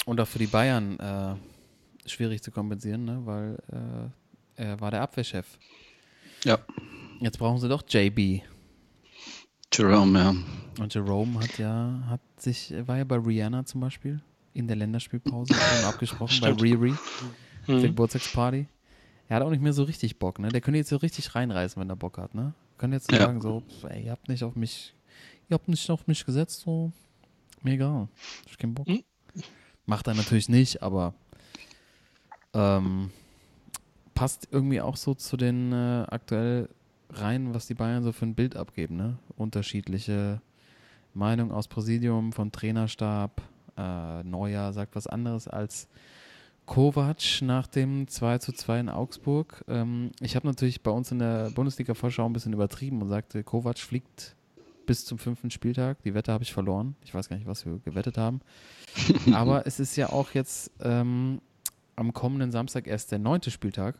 Und auch für die Bayern äh, schwierig zu kompensieren, ne? weil äh, er war der Abwehrchef. Ja. Jetzt brauchen sie doch JB. Jerome, ja. Und Jerome hat ja, hat sich, war ja bei Rihanna zum Beispiel in der Länderspielpause abgesprochen, bei Stimmt. Riri, der Hm. Geburtstagsparty. Er hat auch nicht mehr so richtig Bock, ne? Der könnte jetzt so richtig reinreißen, wenn er Bock hat, ne? Könnte jetzt so Ja. sagen, so, ey, ihr habt nicht auf mich, ihr habt nicht auf mich gesetzt, so, mir egal. Ich keinen Bock. Hm. Macht er natürlich nicht, aber ähm, passt irgendwie auch so zu den äh, aktuell rein, was die Bayern so für ein Bild abgeben, ne? Unterschiedliche Meinungen aus Präsidium, vom Trainerstab. Äh, Neuer sagt was anderes als Kovac nach dem 2 zu 2 in Augsburg. Ähm, ich habe natürlich bei uns in der Bundesliga-Vorschau ein bisschen übertrieben und sagte, Kovac fliegt bis zum fünften Spieltag. Die Wette habe ich verloren. Ich weiß gar nicht, was wir gewettet haben. Aber es ist ja auch jetzt ähm, am kommenden Samstag erst der neunte Spieltag.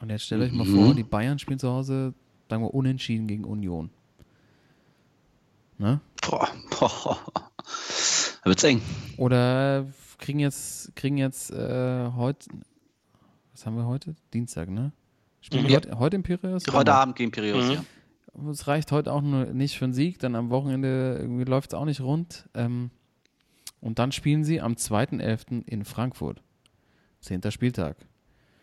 Und jetzt stellt euch mal Mhm. vor, die Bayern spielen zu Hause, sagen wir, unentschieden gegen Union. Ne? Boah, boah. Da wird's eng. Oder kriegen jetzt, kriegen jetzt äh, heute, was haben wir heute? Dienstag, ne? Spielen Mhm. wir heute, heute im Piräus? oder Heute? Abend gegen Piraeus, Mhm. ja. Es reicht heute auch nur nicht für einen Sieg, dann am Wochenende irgendwie läuft es auch nicht rund. Ähm, und dann spielen sie am 2.11. in Frankfurt. Zehnter Spieltag.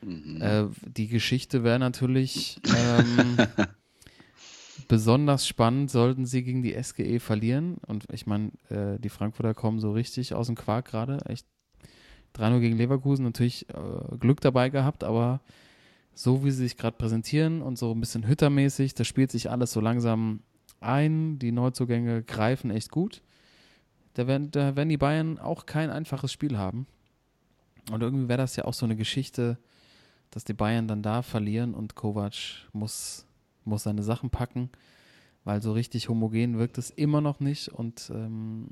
Mhm. Äh, die Geschichte wäre natürlich ähm, besonders spannend, sollten sie gegen die SGE verlieren. Und ich meine, äh, die Frankfurter kommen so richtig aus dem Quark gerade. Echt 3-0 gegen Leverkusen, natürlich äh, Glück dabei gehabt, aber so wie sie sich gerade präsentieren und so ein bisschen hüttermäßig, das spielt sich alles so langsam ein. Die Neuzugänge greifen echt gut. Da werden, da werden die Bayern auch kein einfaches Spiel haben. Und irgendwie wäre das ja auch so eine Geschichte, dass die Bayern dann da verlieren und Kovac muss, muss seine Sachen packen, weil so richtig homogen wirkt es immer noch nicht und ähm,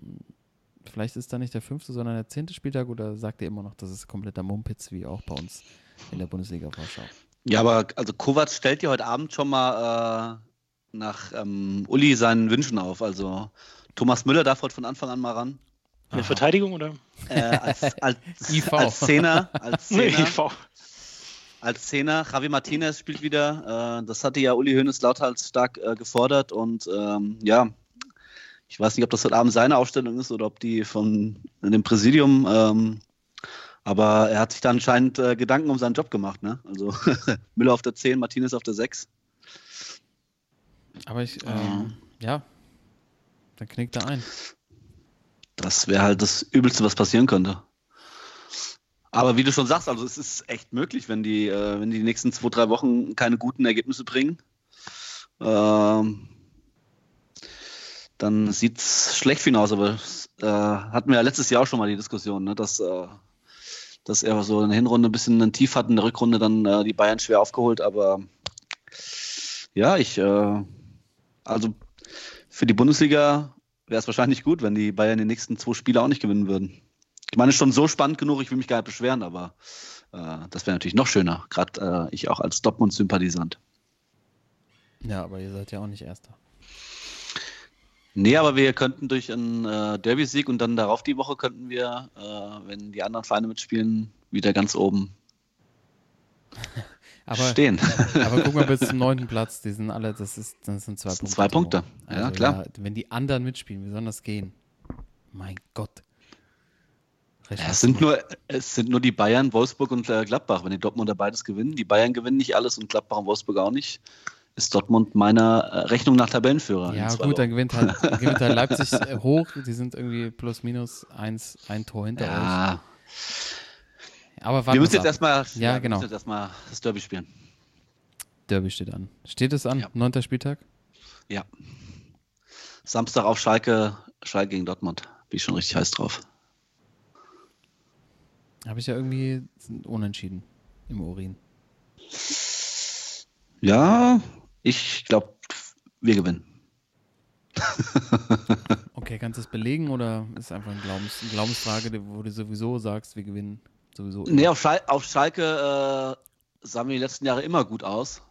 vielleicht ist da nicht der fünfte, sondern der zehnte Spieltag oder sagt ihr immer noch, das ist kompletter Mumpitz, wie auch bei uns in der Bundesliga-Vorschau? Ja, aber also Kovac stellt ja heute Abend schon mal äh, nach ähm, Uli seinen Wünschen auf. Also Thomas Müller darf heute von Anfang an mal ran. In der Verteidigung oder? Äh, als, als, IV. als Zehner. Als Nee, Zehner. IV. Als Zehner. Javi Martinez spielt wieder. Äh, das hatte ja Uli Hoeneß lauthals stark äh, gefordert. Und ähm, ja, ich weiß nicht, ob das heute Abend seine Aufstellung ist oder ob die von dem Präsidium. Ähm, aber er hat sich da anscheinend äh, Gedanken um seinen Job gemacht. Ne? Also Müller auf der 10, Martinez auf der 6. Aber ich, ähm, ja, dann knickt er ein. Das wäre halt das Übelste, was passieren könnte. Aber wie du schon sagst, also es ist echt möglich, wenn die, äh, wenn die, nächsten zwei, drei Wochen keine guten Ergebnisse bringen, ähm, dann sieht es schlecht für ihn aus. Aber äh, hatten wir ja letztes Jahr auch schon mal die Diskussion, ne, dass, äh, dass er so in der Hinrunde ein bisschen ein Tief hat, in der Rückrunde dann äh, die Bayern schwer aufgeholt. Aber ja, ich, äh, also für die Bundesliga wäre es wahrscheinlich gut, wenn die Bayern die nächsten zwei Spiele auch nicht gewinnen würden. Ich meine, es ist schon so spannend genug, ich will mich gar nicht beschweren, aber äh, das wäre natürlich noch schöner, gerade äh, ich auch als Dortmund-Sympathisant. Ja, aber ihr seid ja auch nicht Erster. Nee, aber wir könnten durch einen äh, Derby-Sieg und dann darauf die Woche könnten wir, äh, wenn die anderen Vereine mitspielen, wieder ganz oben Aber, stehen. aber guck mal bis zum neunten Platz, die sind alle, das, ist, das sind zwei Das sind Punkte. zwei. Punkte. Ja, Also, klar. wenn die anderen mitspielen, wie soll das gehen? Mein Gott. Ja, es, sind nur, es sind nur die Bayern, Wolfsburg und äh, Gladbach. Wenn die Dortmunder beides gewinnen, die Bayern gewinnen nicht alles und Gladbach und Wolfsburg auch nicht, ist Dortmund meiner äh, Rechnung nach Tabellenführer. Ja, gut, dann gewinnt halt, gewinnt halt Leipzig äh, hoch. Die sind irgendwie plus minus eins, ein Tor hinter Ja, euch. Aber wir warten müssen jetzt erstmal Ja, genau. erstmal das Derby spielen. Derby steht an. Steht es an? Ja. Neunter Spieltag? Ja. Samstag auf Schalke, Schalke gegen Dortmund. Bin ich schon richtig heiß drauf. Habe ich ja irgendwie unentschieden im Urin. Ja, ich glaube, wir gewinnen. Okay, kannst du es belegen oder ist es einfach ein Glaubens, eine Glaubensfrage, wo du sowieso sagst, wir gewinnen sowieso? immer? Nee, auf, Schal auf Schalke äh, sahen wir die letzten Jahre immer gut aus.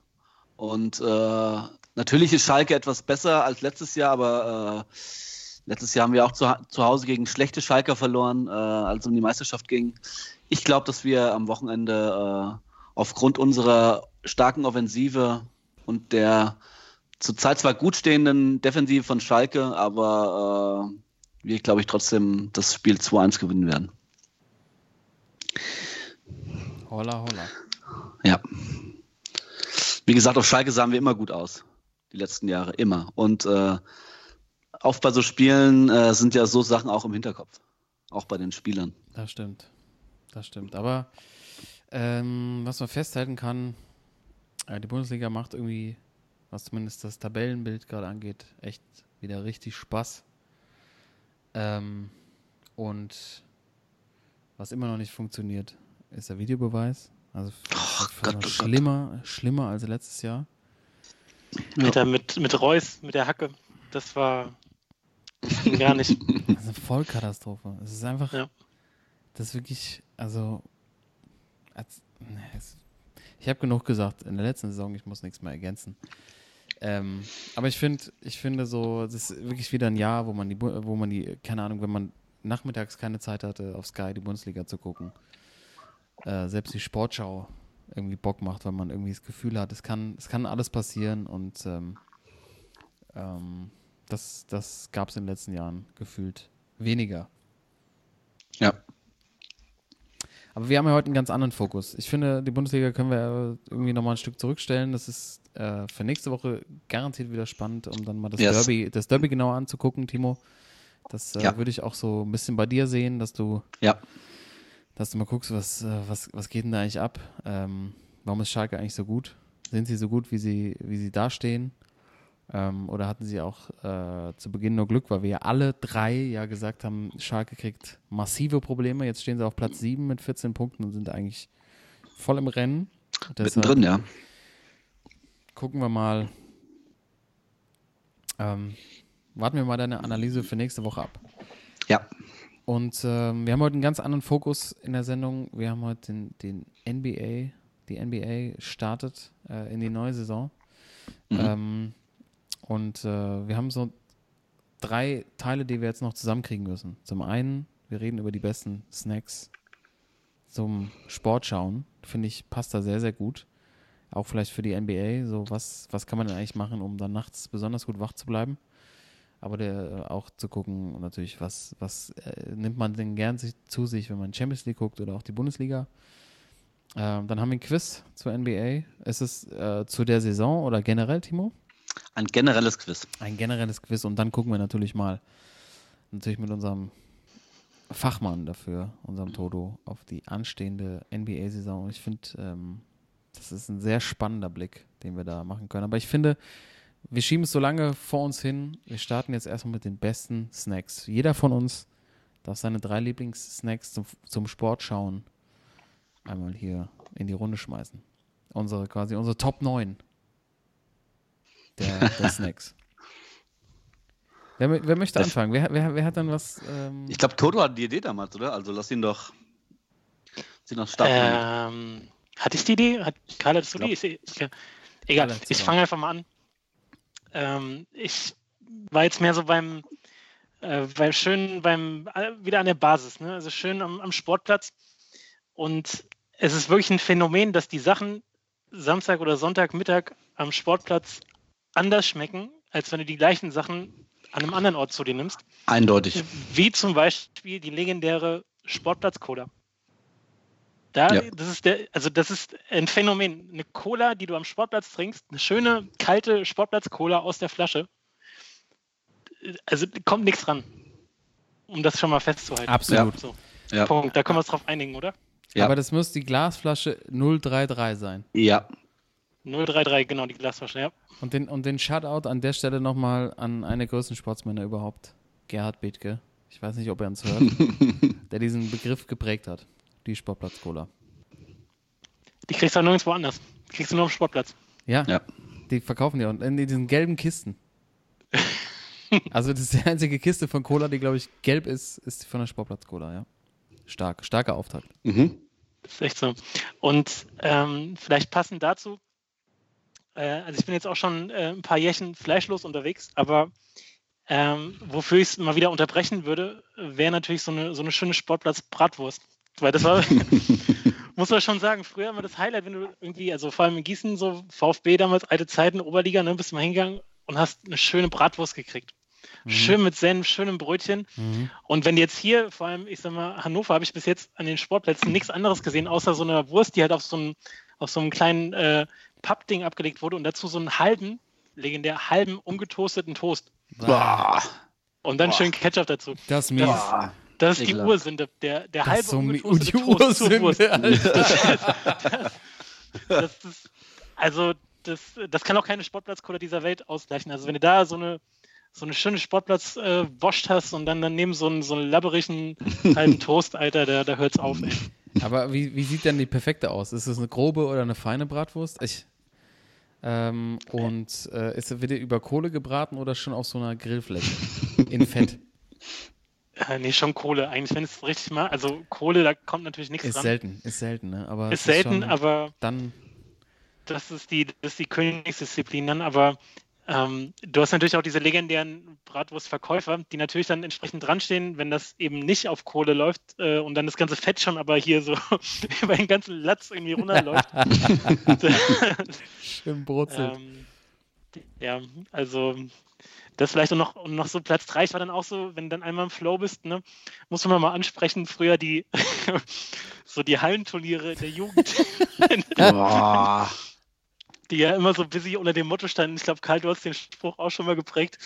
Und äh, natürlich ist Schalke etwas besser als letztes Jahr, aber äh, letztes Jahr haben wir auch zu, zu Hause gegen schlechte Schalker verloren, äh, als es um die Meisterschaft ging. Ich glaube, dass wir am Wochenende äh, aufgrund unserer starken Offensive und der zurzeit zwar gut stehenden Defensive von Schalke, aber äh, wir, glaube ich, trotzdem das Spiel 2-1 gewinnen werden. Holla, holla. Ja. Wie gesagt, auf Schalke sahen wir immer gut aus. Die letzten Jahre, immer. Und äh, oft bei so Spielen äh, sind ja so Sachen auch im Hinterkopf. Auch bei den Spielern. Das stimmt. Das stimmt. Aber ähm, was man festhalten kann, äh, die Bundesliga macht irgendwie, was zumindest das Tabellenbild gerade angeht, echt wieder richtig Spaß. Ähm, und was immer noch nicht funktioniert, ist der Videobeweis. Also Oh, Gott, oh Gott. schlimmer, schlimmer als letztes Jahr. Alter, mit, mit Reus, mit der Hacke. Das war gar nicht. Das ist eine Vollkatastrophe. Es ist einfach, Ja. das ist wirklich, also, als, ne, es, ich habe genug gesagt in der letzten Saison, ich muss nichts mehr ergänzen. Ähm, aber ich finde, ich finde so, das ist wirklich wieder ein Jahr, wo man die, wo man die, keine Ahnung, wenn man nachmittags keine Zeit hatte, auf Sky die Bundesliga zu gucken. Äh, selbst die Sportschau irgendwie Bock macht, weil man irgendwie das Gefühl hat, es kann, es kann alles passieren und ähm, ähm, das, das gab es in den letzten Jahren gefühlt weniger. Ja. Aber wir haben ja heute einen ganz anderen Fokus. Ich finde, die Bundesliga können wir irgendwie nochmal ein Stück zurückstellen. Das ist äh, für nächste Woche garantiert wieder spannend, um dann mal das Yes. Derby, das Derby genauer anzugucken, Timo. Das äh, Ja. würde ich auch so ein bisschen bei dir sehen, dass du, Ja. dass du mal guckst, was, äh, was, was geht denn da eigentlich ab? Ähm, warum ist Schalke eigentlich so gut? Sind sie so gut, wie sie, wie sie dastehen? Ähm, oder hatten sie auch äh, zu Beginn nur Glück, weil wir ja alle drei ja gesagt haben, Schalke kriegt massive Probleme. Jetzt stehen sie auf Platz 7 mit 14 Punkten und sind eigentlich voll im Rennen. Mittendrin, ja. gucken wir mal. Ähm, warten wir mal deine Analyse für nächste Woche ab. Ja. Und ähm, wir haben heute einen ganz anderen Fokus in der Sendung. Wir haben heute den, den NBA, die NBA startet äh, in die neue Saison. Mhm. Ähm, und äh, wir haben so drei Teile, die wir jetzt noch zusammenkriegen müssen. Zum einen, wir reden über die besten Snacks zum Sport schauen. Finde ich, passt da sehr, sehr gut. Auch vielleicht für die NBA. So, was, was kann man denn eigentlich machen, um dann nachts besonders gut wach zu bleiben? Aber der, äh, auch zu gucken, natürlich, was, was äh, nimmt man denn gern sich, zu sich, wenn man Champions League guckt oder auch die Bundesliga? Ähm, dann haben wir ein Quiz zur NBA. Ist es äh, zu der Saison oder generell, Timo? Ein generelles Quiz. Ein generelles Quiz und dann gucken wir natürlich mal, natürlich mit unserem Fachmann dafür, unserem Toto, auf die anstehende NBA-Saison. Ich finde, ähm, das ist ein sehr spannender Blick, den wir da machen können. Aber ich finde, wir schieben es so lange vor uns hin. Wir starten jetzt erstmal mit den besten Snacks. Jeder von uns darf seine drei Lieblingssnacks zum, zum Sport schauen einmal hier in die Runde schmeißen. Unsere quasi unsere Top 9 der, der Snacks. Wer, wer möchte Das- anfangen? Wer, wer, wer hat dann was? Ähm, Ich glaube, Toto hat die Idee damals, oder? Also lass ihn doch. Lass ihn doch starten. Ähm, hatte ich die Idee? Hat Karl hattest du die? Ich, egal, ich fange einfach mal an. Ähm, ich war jetzt mehr so beim, äh, beim schön, beim, äh, wieder an der Basis, ne? also schön am, am Sportplatz. Und es ist wirklich ein Phänomen, dass die Sachen Samstag oder Sonntagmittag am Sportplatz anders schmecken, als wenn du die gleichen Sachen an einem anderen Ort zu dir nimmst. Eindeutig. Wie zum Beispiel die legendäre Sportplatz-Cola. Da, Ja. das ist der, also das ist ein Phänomen. Eine Cola, die du am Sportplatz trinkst, eine schöne, kalte Sportplatz-Cola aus der Flasche. Also kommt nichts ran. Um das schon mal festzuhalten. Absolut. So, Ja. Punkt. Da können wir uns drauf einigen, oder? Ja. Aber das muss die Glasflasche 033 sein. Ja. 033, genau, die Glasflasche, ja. Und den, und den Shoutout an der Stelle nochmal an eine der größten Sportsmänner überhaupt, Gerhard Bethke. Ich weiß nicht, ob er uns hört, der diesen Begriff geprägt hat. Die Sportplatz-Cola. Die kriegst du auch nirgendwo anders. Die kriegst du nur am Sportplatz. Ja, Ja. die verkaufen die und in diesen gelben Kisten. Also das ist die einzige Kiste von Cola, die glaube ich gelb ist, ist die von der Sportplatz-Cola, ja. Stark, starker Auftakt. Mhm. Das ist echt so. Und ähm, vielleicht passend dazu, also ich bin jetzt auch schon äh, ein paar Jährchen fleischlos unterwegs, aber ähm, wofür ich es mal wieder unterbrechen würde, wäre natürlich so eine, so eine schöne Sportplatz-Bratwurst. Weil das war, muss man schon sagen, früher immer das Highlight, wenn du irgendwie, also vor allem in Gießen, so VfB damals, alte Zeiten, Oberliga, ne, bist du mal hingegangen und hast eine schöne Bratwurst gekriegt. Schön mit Senf, schönem Brötchen. Mhm. Und wenn jetzt hier, vor allem, ich sag mal, Hannover, habe ich bis jetzt an den Sportplätzen nichts anderes gesehen, außer so einer Wurst, die halt auf so einem, auf so einem kleinen äh, Pappding abgelegt wurde und dazu so einen halben, legendär halben ungetoasteten Toast. Boah. Und dann Boah. schön Ketchup dazu. Das ist mies. Boah. Das ist die Ekelhaft. Ursünde, der, der Das halbe so ungetoastete Die Toast zur Wurst. Ursünde, Alter. Das ist, also, das, das kann auch keine Sportplatzcola dieser Welt ausgleichen. Also, wenn du da so eine, so eine schöne Sportplatz äh, wascht hast und dann daneben so einen, so einen labberigen halben Toast, Alter, da, da hört's auf, ey. Aber wie, wie sieht denn die perfekte aus? Ist es eine grobe oder eine feine Bratwurst? Ich, ähm, und äh, ist, wird die über Kohle gebraten oder schon auf so einer Grillfläche? In Fett. Äh, nee, schon Kohle. Eigentlich, wenn es richtig mal, also Kohle, da kommt natürlich nichts Ist dran. selten, ist selten, ne? Aber Ist selten, schon, aber Dann, das ist die, das ist die Königsdisziplin dann. Aber Ähm, du hast natürlich auch diese legendären Bratwurstverkäufer, die natürlich dann entsprechend dranstehen, wenn das eben nicht auf Kohle läuft äh, und dann das ganze Fett schon aber hier so über den ganzen Latz irgendwie runterläuft. Schön brutzelt. ähm, ja, also das vielleicht auch noch, und noch so Platz 3 war dann auch so, wenn du dann einmal im Flow bist, ne, muss man mal ansprechen, früher die so die Hallenturniere der Jugend. Boah. Die ja immer so busy unter dem Motto standen. Ich glaube, Karl, du hast den Spruch auch schon mal geprägt.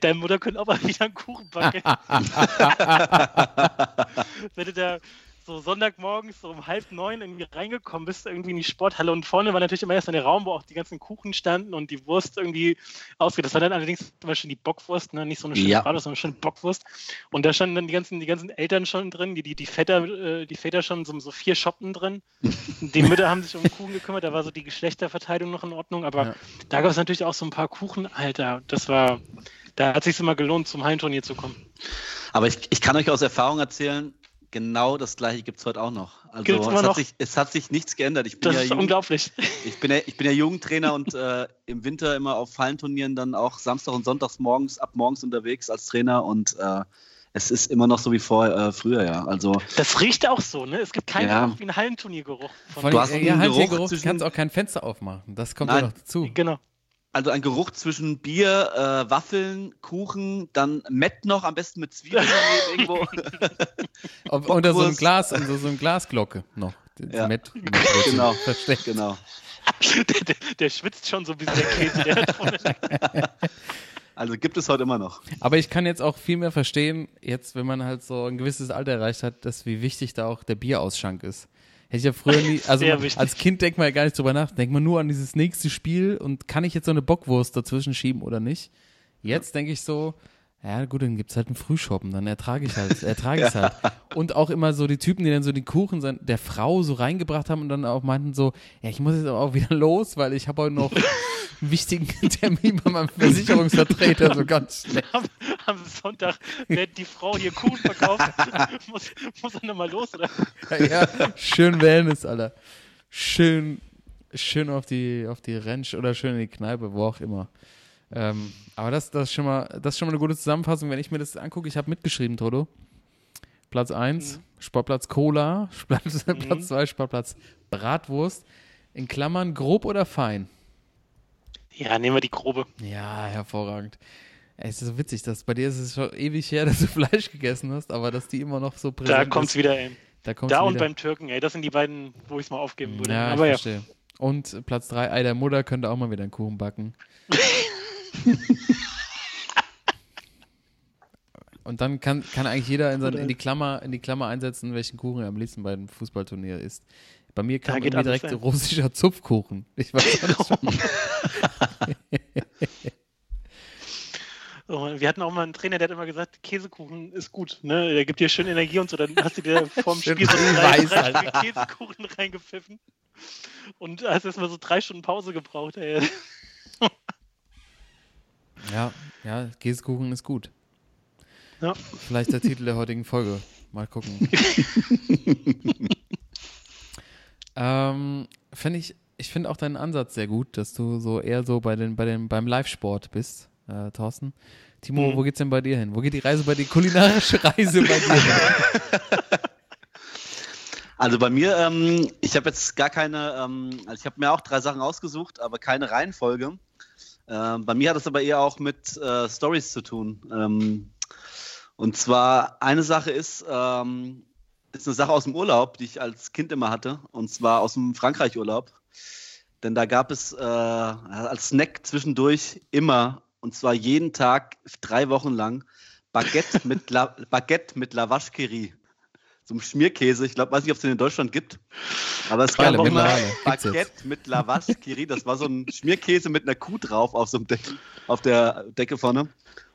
Deine Mutter könnte auch mal wieder einen Kuchen backen. Wenn du da so Sonntagmorgens so um halb neun irgendwie reingekommen bist, irgendwie in die Sporthalle und vorne war natürlich immer erst der Raum, wo auch die ganzen Kuchen standen und die Wurst irgendwie ausgeht. Das war dann allerdings zum Beispiel die Bockwurst, ne? nicht so eine schöne Ja. Bratwurst, sondern eine schöne Bockwurst. Und da standen dann die ganzen, die ganzen Eltern schon drin, die, die, die Väter, äh, die Väter schon so, so vier Shoppen drin. Die Mütter haben sich um Kuchen gekümmert, da war so die Geschlechterverteilung noch in Ordnung, aber Ja. da gab es natürlich auch so ein paar Kuchen, Alter, das war, da hat sich immer gelohnt, zum Hallenturnier zu kommen. Aber ich, ich kann euch aus Erfahrung erzählen, genau das gleiche gibt es heute auch noch. Also es immer hat, noch? Sich, es hat sich nichts geändert. Ich bin, Das ja, ist Jugend, unglaublich. ich, bin ja, ich bin ja Jugendtrainer und äh, im Winter immer auf Hallenturnieren dann auch Samstag und Sonntags morgens, ab morgens unterwegs als Trainer und äh, es ist immer noch so wie vor, äh, früher, ja. Also Das riecht auch so, ne? Es gibt keinen Ja. Geruch wie ein Hallenturniergeruch. Von, Du hast äh, einen ja, Geruch du zwischen- kannst auch kein Fenster aufmachen. Das kommt Nein. ja noch dazu. genau. Also ein Geruch zwischen Bier, äh, Waffeln, Kuchen, dann Mett noch, am besten mit Zwiebeln irgendwo. Ob, unter so einem. Glas, unter so einem Glasglocke noch. Das Ja. Met, Met Genau. Versteckt. genau. der, der, der schwitzt schon so ein bisschen der Käse. Also gibt es heute immer noch. Aber ich kann jetzt auch viel mehr verstehen, jetzt, wenn man halt so ein gewisses Alter erreicht hat, dass wie wichtig da auch der Bierausschank ist. Hätte ich ja früher nie, also man, als Kind denkt man ja gar nicht drüber nach, denkt man nur an dieses nächste Spiel und kann ich jetzt so eine Bockwurst dazwischen schieben oder nicht? Jetzt denke ich so, ja gut, dann gibt's halt einen Frühschoppen, dann ertrage ich halt, ertrage ich halt. Und auch immer so die Typen, die dann so den Kuchen der Frau so reingebracht haben und dann auch meinten so, ja, ich muss jetzt aber auch wieder los, weil ich habe heute noch einen wichtigen Termin bei meinem Versicherungsvertreter, so ganz schnell. am, am Sonntag, während die Frau hier Kuchen verkauft, muss, muss er nochmal los, oder? ja, schön Wellness, Alter. Schön, schön auf die, auf die Ranch oder schön in die Kneipe, wo auch immer. Ähm, aber das, das, ist schon mal, das ist schon mal eine gute Zusammenfassung, wenn ich mir das angucke. Ich habe mitgeschrieben, Toto. Platz 1, Sportplatz Cola. Platz 2, Sportplatz Bratwurst. In Klammern grob oder fein? Ja, nehmen wir die grobe. Ja, hervorragend. Ey, Es ist so witzig, dass bei dir ist es schon ewig her, dass du Fleisch gegessen hast, aber dass die immer noch so präsent Da kommt's ist. wieder, ey. Da, kommt's Da und wieder. beim Türken, ey. Das sind die beiden, wo ich es mal aufgeben würde. Ja, Aber ich ja, verstehe. Und Platz 3, Ei der Mutter könnte auch mal wieder einen Kuchen backen. Und dann kann, kann eigentlich jeder in, sein, in, die Klammer, in die Klammer einsetzen, welchen Kuchen er am liebsten bei einem Fußballturnier isst. Bei mir kam irgendwie direkt rein. russischer Zupfkuchen. Ich weiß auch nicht. Oh, wir hatten auch mal einen Trainer, der hat immer gesagt, Käsekuchen ist gut, ne? Der gibt dir schön Energie und so. Dann hast du dir vorm Spiel so drei, drei. Stück Käsekuchen reingepfiffen. Und hast erstmal so drei Stunden Pause gebraucht, ey. Ja, ja, Käsekuchen ist gut. Ja. Vielleicht der Titel der heutigen Folge. Mal gucken. ähm, finde ich, ich finde auch deinen Ansatz sehr gut, dass du so eher so bei den, bei den, beim Live-Sport bist, äh, Thorsten. Timo, Mhm. wo geht's denn bei dir hin? Wo geht die Reise bei dir, kulinarische Reise bei dir hin? Also bei mir, ähm, ich habe jetzt gar keine, ähm, also ich habe mir auch drei Sachen ausgesucht, aber keine Reihenfolge. Ähm, bei mir hat es aber eher auch mit äh, Stories zu tun. Ähm, und zwar eine Sache ist, ähm, ist eine Sache aus dem Urlaub, die ich als Kind immer hatte, und zwar aus dem Frankreich-Urlaub. Denn da gab es äh, als Snack zwischendurch immer, und zwar jeden Tag, drei Wochen lang, Baguette mit, La Baguette mit Curie. So einem Schmierkäse. Ich glaube, weiß nicht, ob es den in Deutschland gibt. Aber es Quelle, gab auch jetzt. Baguette mit Lavache Curie. Das war so ein Schmierkäse mit einer Kuh drauf auf so einem Deckel, auf der Decke vorne.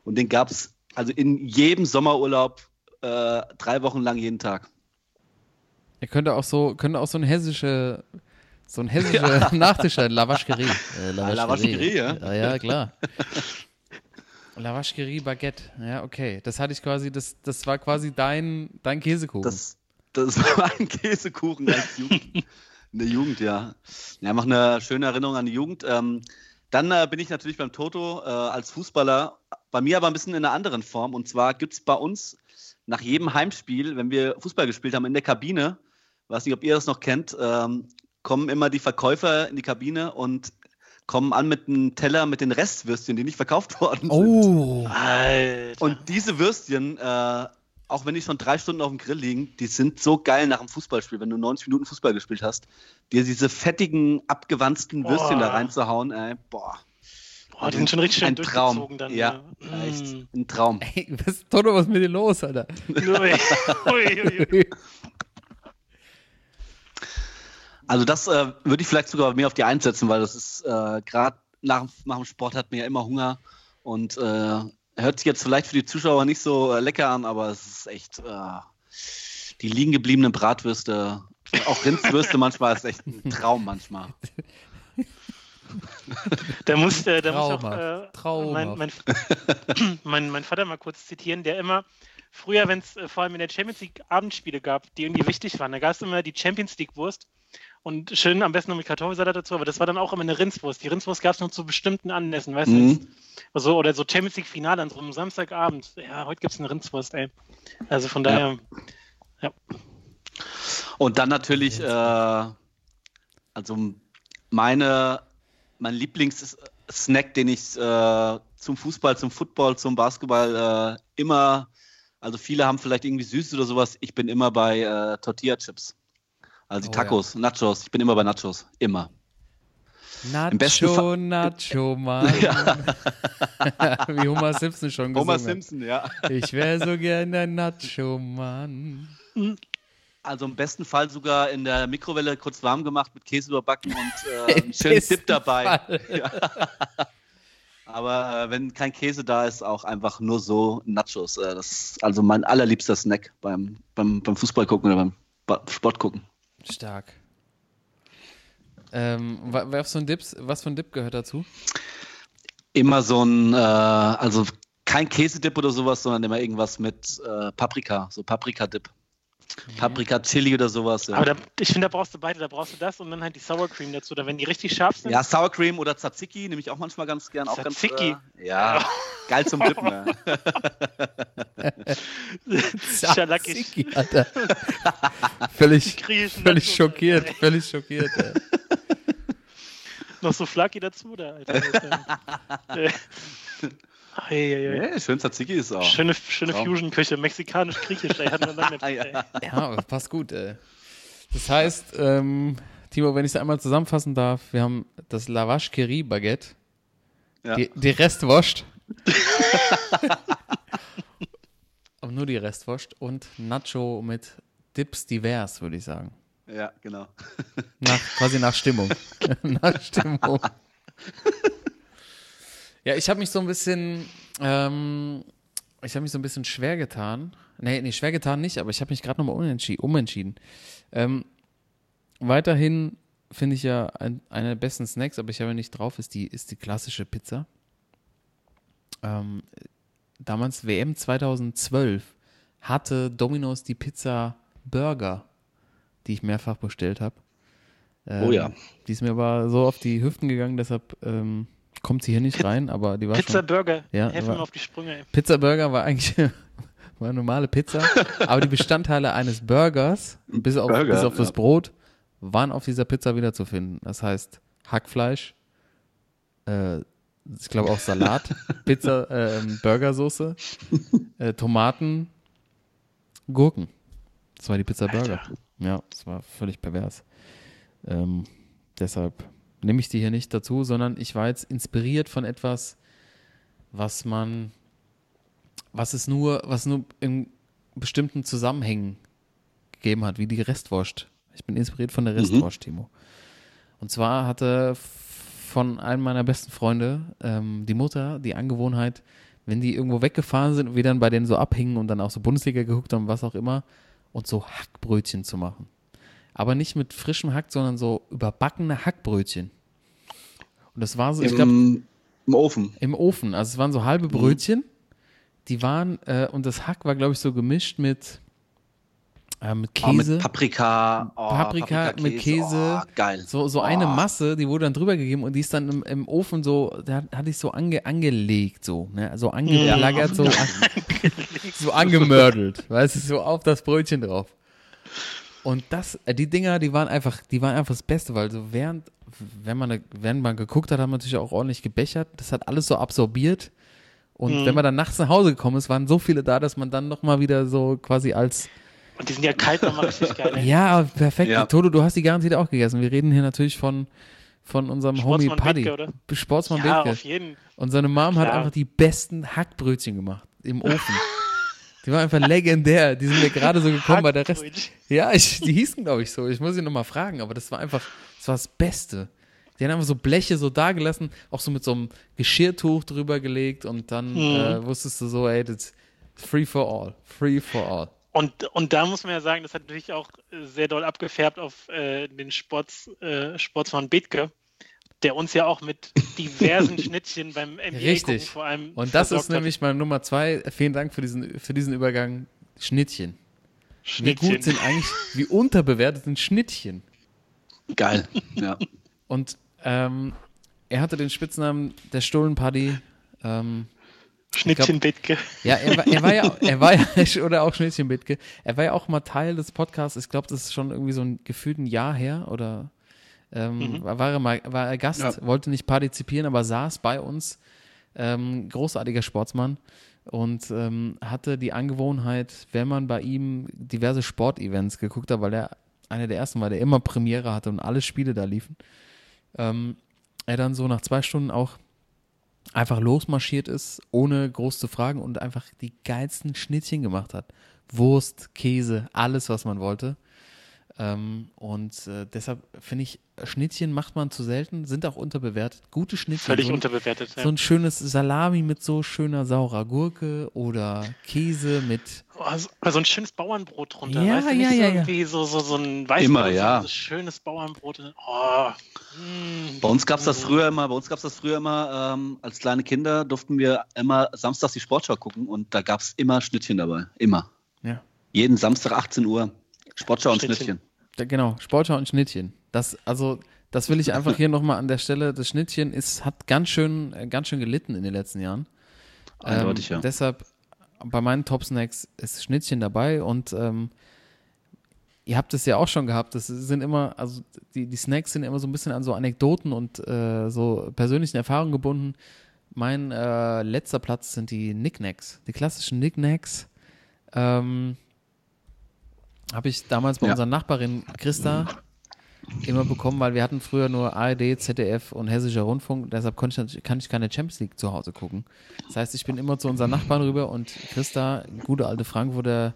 Und den gab es also in jedem Sommerurlaub äh, drei Wochen lang jeden Tag. Ihr könnte auch so, könnte auch so ein hessische, so ein hessischer Nachtisch sein, Lavascherie. Äh, Lavascherie, ja. ja. Ja, klar. Lavascherie Baguette. Ja, okay. Das hatte ich quasi, das, das war quasi dein, dein Käsekuchen. Das, das war ein Käsekuchen als Jugend. In der Jugend, ja. Ja, mach eine schöne Erinnerung an die Jugend. Ähm, Dann äh, bin ich natürlich beim Toto äh, als Fußballer, bei mir aber ein bisschen in einer anderen Form. Und zwar gibt es bei uns nach jedem Heimspiel, wenn wir Fußball gespielt haben, in der Kabine, weiß nicht, ob ihr das noch kennt, ähm, kommen immer die Verkäufer in die Kabine und kommen an mit einem Teller mit den Restwürstchen, die nicht verkauft worden sind. Oh, Alter. Und diese Würstchen, äh, auch wenn die schon drei Stunden auf dem Grill liegen, die sind so geil nach dem Fußballspiel, wenn du 90 Minuten Fußball gespielt hast, dir diese fettigen, abgewanzten Boah. Würstchen da reinzuhauen, ey, boah. Boah, die sind schon richtig schön ein Traum. durchgezogen dann. ja, ne? echt Mm. ein Traum. ey, was, Toto, was ist mit dir los, Alter? Ui, ui, ui, ui. Also das äh, würde ich vielleicht sogar mehr auf die Eins setzen, weil das ist äh, gerade nach, nach dem Sport hat man ja immer Hunger und äh, hört sich jetzt vielleicht für die Zuschauer nicht so äh, lecker an, aber es ist echt äh, die liegen gebliebenen Bratwürste, auch Rindswürste manchmal ist echt ein Traum manchmal. Da muss, äh, da muss auch äh, mein, mein, mein, mein Vater mal kurz zitieren, der immer früher, wenn es äh, vor allem in der Champions League Abendspiele gab, die irgendwie wichtig waren, da gab es immer die Champions League Wurst und schön am besten noch mit Kartoffelsalat dazu, aber das war dann auch immer eine Rindswurst. Die Rindswurst gab es nur zu bestimmten Anlässen, weißt du? Mhm. jetzt? Also, oder so Champions League Finale an so einem Samstagabend. Ja, heute gibt es eine Rindswurst, ey. Also von daher, Und dann natürlich, äh, also meine, mein Lieblingssnack, den ich äh, zum Fußball, zum Football, zum Basketball äh, immer, also viele haben vielleicht irgendwie süß oder sowas, ich bin immer bei äh, Tortilla-Chips. Also die Oh ja. Tacos, Nachos, ich bin immer bei Nachos, immer. Nacho, besten Fall- Nacho, Mann. Wie Homer Simpson schon gesungen Homer hat. Simpson, ja. Ich wäre so gerne ein Nacho, Mann. Also im besten Fall sogar in der Mikrowelle kurz warm gemacht mit Käse überbacken und äh, einen schönen Dip dabei. Aber äh, wenn kein Käse da ist, auch einfach nur so Nachos. Äh, das ist also mein allerliebster Snack beim, beim, beim Fußball gucken oder beim Sport gucken. Stark. Ähm, wa- was, für ein Dips, was für ein Dip gehört dazu? Immer so ein, äh, also kein Käsedip oder sowas, sondern immer irgendwas mit äh, Paprika, so Paprika-Dip. Paprika, Chili oder sowas. Ja. aber da, ich finde, da brauchst du beide, da brauchst du das und dann halt die Sour Cream dazu. Da wenn die richtig scharf sind, Ja, Sour Cream oder Tzatziki nehme ich auch manchmal ganz gern. Auch Tzatziki? Ganz, äh, ja, geil zum Dippen. Ja. Schalackisch. Tzatziki, Alter. völlig, völlig schockiert, ey. völlig schockiert. Ey. Noch so Flaki dazu, da, Alter. Äh, ei, ei, ei. Nee, schön Tzatziki ist auch. Schöne, schöne. Fusion-Küche, mexikanisch-griechisch, ey, hatten wir lange nicht. Ah, ja. ey. Ja, passt gut, ey. Das heißt, ähm, Timo, wenn ich es einmal zusammenfassen darf, wir haben das Lavash Keri Baguette, Ja. die, die Restwurst. Aber nur die Restwurst und Nacho mit Dips divers, würde ich sagen. ja, genau. Nach, quasi nach Stimmung. nach Stimmung. Ja, ich habe mich so ein bisschen, ähm, ich habe mich so ein bisschen schwer getan. Nee, nee, schwer getan nicht, aber ich habe mich gerade nochmal unentschieden, umentschieden. Ähm, weiterhin finde ich ja ein, einer der besten Snacks, aber ich habe ja nicht drauf, ist die, ist die klassische Pizza. Ähm, damals WM 2012 hatte Domino's die Pizza Burger, die ich mehrfach bestellt habe. Ähm, Oh ja. Die ist mir aber so auf die Hüften gegangen, deshalb ähm, kommt sie hier nicht rein, aber die war Pizza schon. Burger, Ja, helfen mir auf die Sprünge, ey. Pizza Burger war eigentlich war eine normale Pizza, aber die Bestandteile eines Burgers, bis auf, Burger, bis auf das ja. Brot, waren auf dieser Pizza wiederzufinden. Das heißt Hackfleisch, äh, ich glaube auch Salat, Pizza, ähm, Burgersoße, äh, Tomaten, Gurken. Das war die Pizza Burger. Ja, das war völlig pervers. Ähm, deshalb nehme ich die hier nicht dazu, sondern ich war jetzt inspiriert von etwas, was man, was es nur, was nur in bestimmten Zusammenhängen gegeben hat, wie die Restwurst. Ich bin inspiriert von der Restwurst, Timo. Und zwar hatte von einem meiner besten Freunde ähm, die Mutter die Angewohnheit, wenn die irgendwo weggefahren sind und wir dann bei denen so abhingen und dann auch so Bundesliga geguckt haben, was auch immer, und so Hackbrötchen zu machen. Aber nicht mit frischem Hack, sondern so überbackene Hackbrötchen. Und das war so, ich glaube, Im, Im Ofen. im Ofen. Also es waren so halbe Brötchen. Die waren, äh, und das Hack war, glaube ich, so gemischt mit, äh, mit Oh, Käse. mit Paprika. Oh, Paprika mit Käse. Oh, geil. so, so Oh. eine Masse, die wurde dann drüber gegeben und die ist dann im, im Ofen so, da hatte ich so ange, angelegt, so, ne? so angelagert, so, an, so angemördelt, weißt du, so auf das Brötchen drauf. Und das, äh, die Dinger, die waren einfach, die waren einfach das Beste, weil so während, wenn man, während man geguckt hat, haben wir natürlich auch ordentlich gebechert. Das hat alles so absorbiert. Und wenn man dann nachts nach Hause gekommen ist, waren so viele da, dass man dann nochmal wieder so quasi als, Und die sind ja kalt nochmal richtig geil. ey. ja, perfekt. Ja. Toto, du hast die garantiert auch gegessen. Wir reden hier natürlich von, von unserem Homie Sportsmann Paddy. Bethke, oder? Sportsmann Ja, auf jeden. Und seine Mom hat Klar. einfach die besten Hackbrötchen gemacht im Ofen. die waren einfach legendär. Die sind mir gerade so gekommen, weil der Rest. Ja, ich, die hießen, glaube ich, so. Ich muss ihn nochmal fragen, aber das war einfach, das war das Beste. Die haben einfach so Bleche so dagelassen, auch so mit so einem Geschirrtuch drüber gelegt und dann Mhm. äh, wusstest du so, ey, das free for all. Free for all. Und, und da muss man ja sagen, das hat natürlich auch äh, sehr doll abgefärbt auf äh, den Sports, äh, Sportsmann Bethke, der uns ja auch mit diversen Schnittchen beim NBA Richtig. vor allem Und das ist hat. nämlich meine Nummer zwei. Vielen Dank für diesen, für diesen Übergang. Schnittchen. Wie Schnittchen. gut sind eigentlich, wie unterbewertet sind Schnittchen? Geil. Ja. Und ähm, er hatte den Spitznamen der Stullenpaddy. Ähm, Schnittchen Bethke. ja, er war, er war ja, er war ja, oder auch Schnittchen Bitke. Er war ja auch mal Teil des Podcasts. Ich glaube, das ist schon irgendwie so ein gefühlten Jahr her oder ähm, war, war, er mal, war er Gast, Ja. wollte nicht partizipieren, aber saß bei uns. Ähm, großartiger Sportsmann und ähm, hatte die Angewohnheit, wenn man bei ihm diverse Sportevents geguckt hat, weil er einer der ersten war, der immer Premiere hatte und alle Spiele da liefen, ähm, er dann so nach zwei Stunden auch einfach losmarschiert ist, ohne groß zu fragen und einfach die geilsten Schnittchen gemacht hat. Wurst, Käse, alles, was man wollte. Ähm, und äh, deshalb finde ich, Schnittchen macht man zu selten, sind auch unterbewertet. Gute Schnittchen. Völlig so, ein- unterbewertet. Ja. so ein schönes Salami mit so schöner saurer Gurke oder Käse mit. Oh, so, so ein schönes Bauernbrot drunter. Ja, weißt du, nicht ja, so ja, ja. irgendwie so, so, so ein Weißbrot, Immer, ja. So schönes Bauernbrot. Oh, mm. Bei uns gab es das früher immer, bei uns gab es das früher immer, ähm, als kleine Kinder durften wir immer samstags die Sportschau gucken und da gab es immer Schnittchen dabei. Immer. Ja. Jeden Samstag 18 Uhr. Sportschau und Schnittchen. Schnittchen. Genau, Sportschau und Schnittchen. Das, also, das will ich einfach hier nochmal an der Stelle. Das Schnittchen ist, hat ganz schön, äh, ganz schön gelitten in den letzten Jahren. Eindeutig, ähm, ja. Deshalb bei meinen Top Snacks ist Schnittchen dabei und ähm, ihr habt es ja auch schon gehabt. Das sind immer, also die, die Snacks sind immer so ein bisschen an so Anekdoten und äh, so persönlichen Erfahrungen gebunden. Mein äh, letzter Platz sind die Knickknacks, die klassischen Knickknacks. Ähm, habe ich damals bei Ja. unserer Nachbarin Christa immer bekommen, weil wir hatten früher nur ARD, ZDF und Hessischer Rundfunk. Deshalb konnte ich, natürlich- kann ich keine Champions League zu Hause gucken. Das heißt, ich bin immer zu unseren Nachbarn rüber und Christa, gute alte Frankfurter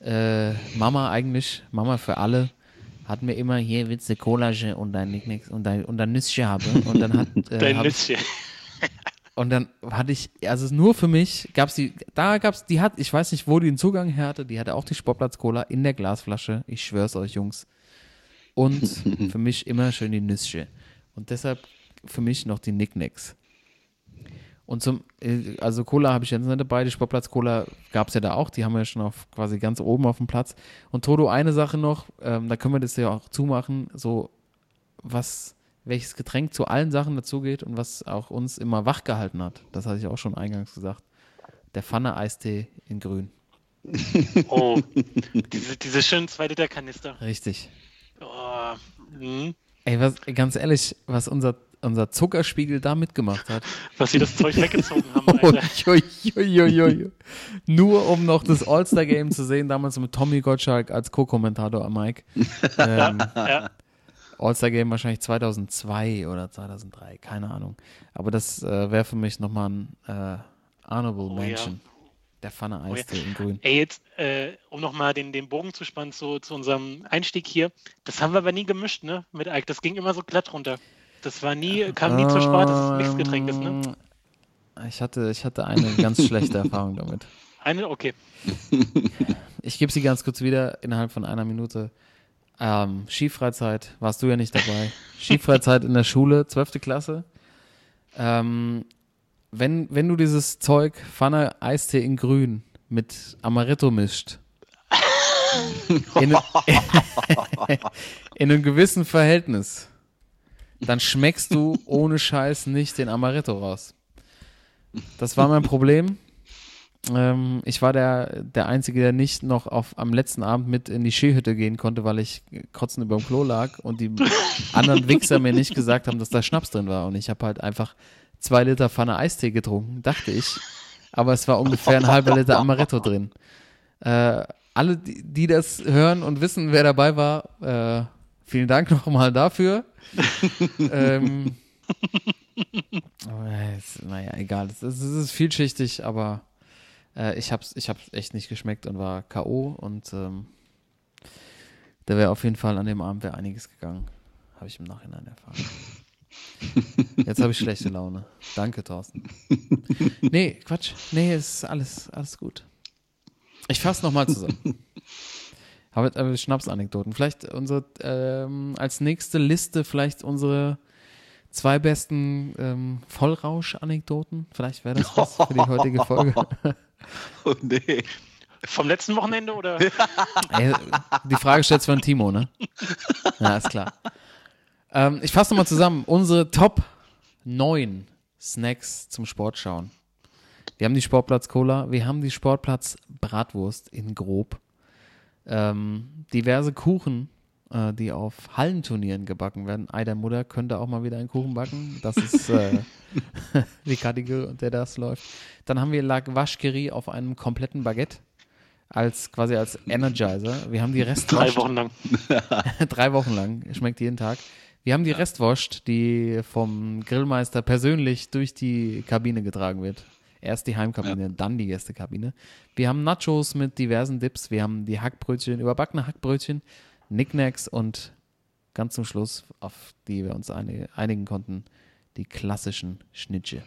äh, Mama eigentlich, Mama für alle, hat mir immer hier willst du Collage und dein Nicknicks und dein, und dein Nüsschen haben. Und dann hat äh, Dein hab Nüsschen. Und dann hatte ich, also nur für mich gab's die, da gab's, die hat, ich weiß nicht, wo die den Zugang her hatte, die hatte auch die Sportplatz-Cola in der Glasflasche. Ich schwör's euch, Jungs. Und für mich immer schön die Nüsschen. Und deshalb für mich noch die Nicknacks. Und zum, äh, also Cola habe ich jetzt nicht dabei, die Sportplatz-Cola gab es ja da auch, die haben wir ja schon auf quasi ganz oben auf dem Platz. Und Toto, eine Sache noch, ähm, da können wir das ja auch zumachen, so was, welches Getränk zu allen Sachen dazugeht und was auch uns immer wach gehalten hat. Das hatte ich auch schon eingangs gesagt. Der Pfanne-Eistee in grün. Oh, diese, diese schönen 2 Liter Kanister. Richtig. Oh, hm. Ey, was, ganz ehrlich, was unser, unser Zuckerspiegel da mitgemacht hat. Was sie das Zeug weggezogen haben, Oh, Alter. joi, joi, joi, joi. Nur um noch das All-Star-Game zu sehen, damals mit Tommy Gottschalk als Co-Kommentator am Mike. Ähm, Ja. All-Star-Game wahrscheinlich 2002 oder 2003, keine Ahnung. Aber das äh, wäre für mich nochmal ein äh, Honorable Oh, Mention. Der Pfanne Oh, ja. Eistee in grün. Ey, jetzt, äh, um nochmal den, den Bogen zu spannen zu, zu unserem Einstieg hier, das haben wir aber nie gemischt, ne? Mit Alk. Das ging immer so glatt runter. Das war nie, kam nie zur es Mixgetränk ist, ne? Ähm, Ich hatte, ich hatte eine ganz schlechte Erfahrung damit. Eine, okay. Ich gebe sie ganz kurz wieder innerhalb von einer Minute. Ähm, Skifreizeit, warst du ja nicht dabei. Skifreizeit in der Schule, 12. Klasse. Ähm, wenn, wenn du dieses Zeug Pfanne Eistee in grün mit Amaretto mischt, in, in einem gewissen Verhältnis, dann schmeckst du ohne Scheiß nicht den Amaretto raus. Das war mein Problem. Ähm, ich war der, der Einzige, der nicht noch auf, am letzten Abend mit in die Skihütte gehen konnte, weil ich kotzen über dem Klo lag und die anderen Wichser mir nicht gesagt haben, dass da Schnaps drin war. Und ich habe halt einfach zwei Liter Pfanne Eistee getrunken, dachte ich. Aber es war ungefähr ein halber Liter Amaretto drin. Äh, alle, die, die, das hören und wissen, wer dabei war, äh, vielen Dank nochmal dafür. ähm, naja, egal. Es ist vielschichtig, aber äh, ich habe es ich hab's echt nicht geschmeckt und war K.O. und ähm, da wäre auf jeden Fall an dem Abend wäre einiges gegangen. Habe ich im Nachhinein erfahren. Jetzt habe ich schlechte Laune. Danke, Thorsten. Nee, Quatsch. Nee, ist alles, alles gut. Ich fasse nochmal zusammen. Habe äh, Schnapsanekdoten. Vielleicht unsere, ähm, als nächste Liste vielleicht unsere zwei besten ähm, Vollrausch-Anekdoten. Vielleicht wäre das was für die heutige Folge. oh nee. Vom letzten Wochenende oder? Ey, die Frage stellt von Timo, ne? Ja, ist klar. Ähm, ich fasse nochmal zusammen. Unsere Top 9 Snacks zum Sportschauen. Wir haben die Sportplatz Cola, wir haben die Sportplatz Bratwurst in grob. Ähm, diverse Kuchen, äh, die auf Hallenturnieren gebacken werden. Ei der Mutter könnte auch mal wieder einen Kuchen backen. Das ist äh, unter der das läuft. Dann haben wir La Vacherie auf einem kompletten Baguette als quasi als Energizer. Wir haben die Restwurst. Drei Wochen lang. Drei Wochen lang. Schmeckt jeden Tag. Wir haben die Restwurst, die vom Grillmeister persönlich durch die Kabine getragen wird. Erst die Heimkabine, ja. dann die Gästekabine. Wir haben Nachos mit diversen Dips. Wir haben die Hackbrötchen, überbackene Hackbrötchen, Knickknacks und ganz zum Schluss, auf die wir uns einigen konnten, die klassischen Schnitche.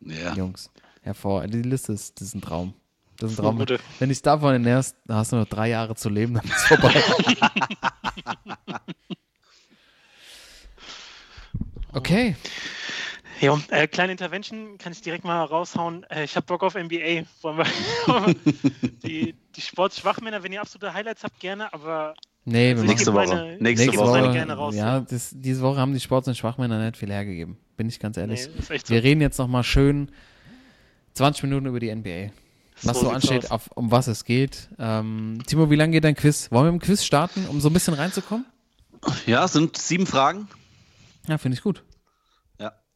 Ja. Jungs, hervor. Die Liste ist, das ist ein Traum. Das ist ein Traum. Oh, Wenn ich davon ernährst, dann hast du noch drei Jahre zu leben, dann ist es vorbei. okay. Ja, äh, kleine Intervention kann ich direkt mal raushauen. Äh, ich habe Bock auf NBA. Wollen wir die, die Sportschwachmänner, wenn ihr absolute Highlights habt, gerne, aber Nee, wir nächste Woche. Meine, nächste, nächste Woche. Woche gerne raus. Ja, das, diese Woche haben die Sports- und Schwachmänner nicht viel hergegeben. Bin ich ganz ehrlich. Nee, so. Wir reden jetzt nochmal schön 20 Minuten über die NBA. Was so, so ansteht, auf, um was es geht. Ähm, Timo, wie lange geht dein Quiz? Wollen wir mit dem Quiz starten, um so ein bisschen reinzukommen? Ja, es sind sieben Fragen. Ja, finde ich gut.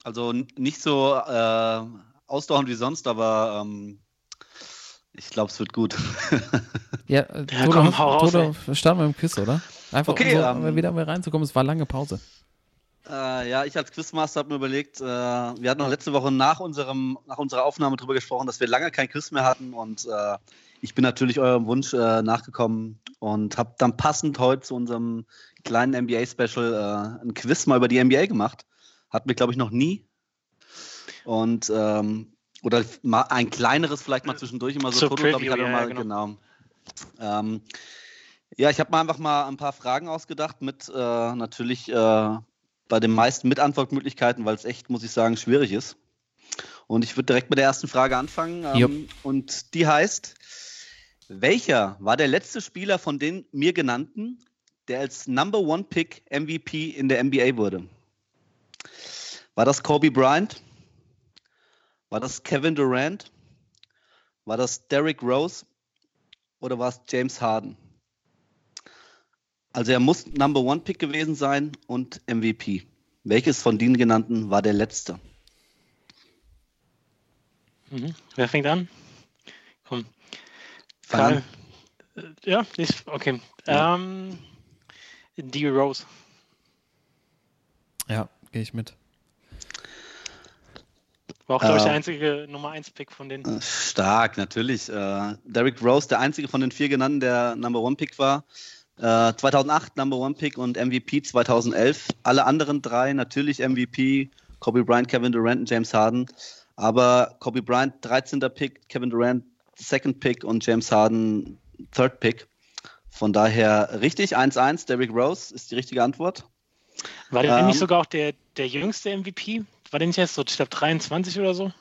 Also nicht so äh, ausdauernd wie sonst, aber ähm, ich glaube, es wird gut. ja, äh, ja Toto, komm, hau raus, starten wir im Quiz, oder? Einfach okay, um so, ähm, wieder mal reinzukommen. Es war lange Pause. Äh, ja, ich als Quizmaster habe mir überlegt, äh, wir hatten noch letzte Woche nach, unserem, nach unserer Aufnahme darüber gesprochen, dass wir lange kein Quiz mehr hatten und äh, ich bin natürlich eurem Wunsch äh, nachgekommen und habe dann passend heute zu unserem kleinen NBA-Special äh, ein Quiz mal über die NBA gemacht. Hatten wir, glaube ich, noch nie. Und ähm, oder mal ein kleineres vielleicht mal zwischendurch immer so so Toto, glaube ich, hatte ja, mal, genau. genau. Ähm, ja, ich habe mir einfach mal ein paar Fragen ausgedacht mit äh, natürlich äh, bei den meisten mit Antwortmöglichkeiten, weil es echt, muss ich sagen, schwierig ist. Und ich würde direkt mit der ersten Frage anfangen. Ähm, und die heißt: Welcher war der letzte Spieler von den mir genannten, der als Number One Pick MVP in der NBA wurde? War das Kobe Bryant? War das Kevin Durant? War das Derrick Rose? Oder war es James Harden? Also er muss Number One Pick gewesen sein und MVP. Welches von den genannten war der letzte? Mhm. Wer fängt an? Komm. Karl. Äh, ja, ich, okay. Ja. Ähm, D. Rose. Ja, gehe ich mit. War auch, glaube ich, der einzige Nummer 1-Pick von denen. Äh, stark, natürlich. Äh, Derrick Rose, der einzige von den vier genannten, der Number One-Pick war. Äh, 2008 Number One-Pick und MVP 2011. Alle anderen drei natürlich MVP. Kobe Bryant, Kevin Durant und James Harden. Aber Kobe Bryant 13. Pick, Kevin Durant Second Pick und James Harden Third Pick. Von daher richtig, 1-1, Derrick Rose ist die richtige Antwort. War der ähm, nicht sogar auch der, der jüngste MVP? War der nicht erst so, ich glaube, 23 oder so?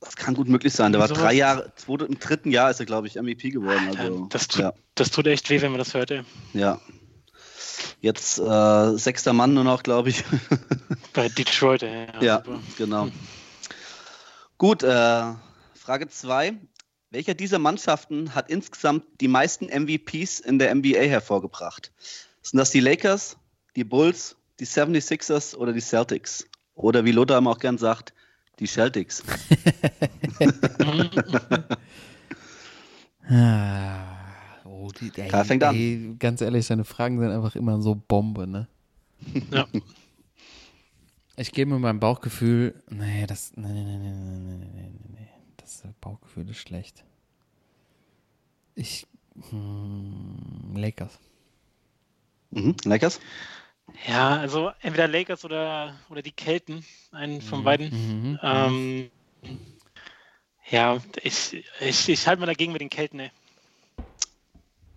Das kann gut möglich sein. Der war Sowas- drei Jahre, zweite, im dritten Jahr ist er, glaube ich, MVP geworden. Also, das, tut, ja, das tut echt weh, wenn man das hört, ey. ja. Jetzt äh, sechster Mann nur noch, glaube ich. Bei Detroit, ey. Ja, Ja, super. genau. Gut, äh, Frage 2. Welcher dieser Mannschaften hat insgesamt die meisten MVPs in der NBA hervorgebracht? Sind das die Lakers, die Bulls, die 76ers oder die Celtics? Oder wie Lothar auch gern sagt, die Celtics. Ah, oh, die, ey, da fängt ey, an. ganz ehrlich, deine Fragen sind einfach immer so Bombe, ne? Ja. Ich gebe mir mein Bauchgefühl, nee, das, nee, nee, nee, nee, nee, nee, nee, das Bauchgefühl ist schlecht. Ich, hm, Lakers. Mhm, Lakers? Ja, also entweder Lakers oder, oder die Kelten, einen von beiden. Mhm. Ähm, ja, ich, ich, ich halte mal dagegen mit den Kelten, ey.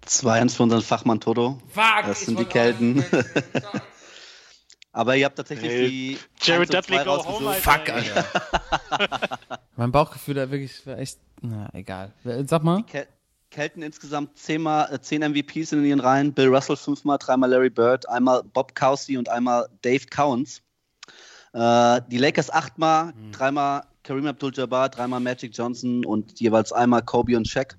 2-1 für unseren Fachmann Toto. Fuck, Das sind die Kelten. Aber ihr habt tatsächlich Ey, die. Jared 1 und Dudley 2 go home, Fuck. Alter. mein Bauchgefühl da wirklich war echt. Na, egal. Sag mal. Kel Kelten insgesamt zehnmal, äh, zehn MVPs in ihren Reihen. Bill Russell fünfmal, dreimal Larry Bird, einmal Bob Cousy und einmal Dave Cowens. Äh, die Lakers achtmal, dreimal Kareem Abdul-Jabbar, dreimal Magic Johnson und jeweils einmal Kobe und Shaq.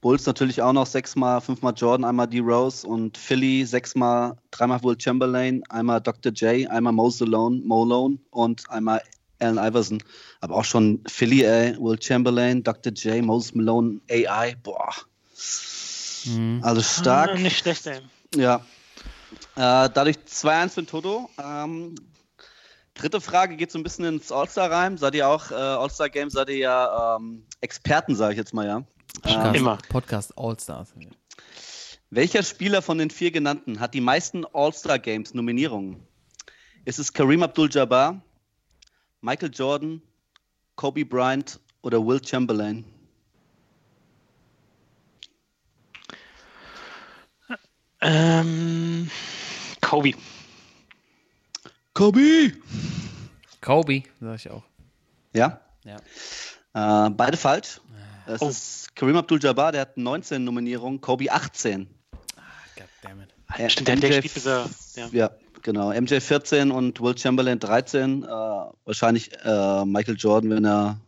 Bulls natürlich auch noch sechsmal, fünfmal Jordan, einmal D. Rose und Philly sechsmal, dreimal Will Chamberlain, einmal Dr. J, einmal Mo Malone, Malone und einmal Allen Iverson. Aber auch schon Philly, ey, Will Chamberlain, Dr. J, Moses Malone, AI, boah. Mhm. Alles stark. Nicht schlecht, ey. Ja. Äh, dadurch 2-1 für den Toto. Ähm, dritte Frage geht so ein bisschen ins All-Star rein. Seid ihr auch, äh, All-Star-Game, seid ihr ja ähm, Experten, sage ich jetzt mal, ja. Podcast, Immer. Podcast All-Stars. Welcher Spieler von den vier genannten hat die meisten All-Star-Games Nominierungen? Ist es Kareem Abdul-Jabbar, Michael Jordan, Kobe Bryant oder Will Chamberlain? Ähm, Kobe. Kobe! Kobe, sag ich auch. Ja? Ja. Äh, beide falsch. Es Oh. ist Kareem Abdul-Jabbar, der hat 19 Nominierungen, Kobe 18. Goddammit. Äh, Stimmt, der, der spielt bis er. Ja. Ja, genau. MJ 14 und Will Chamberlain 13. Äh, wahrscheinlich äh, Michael Jordan, wenn er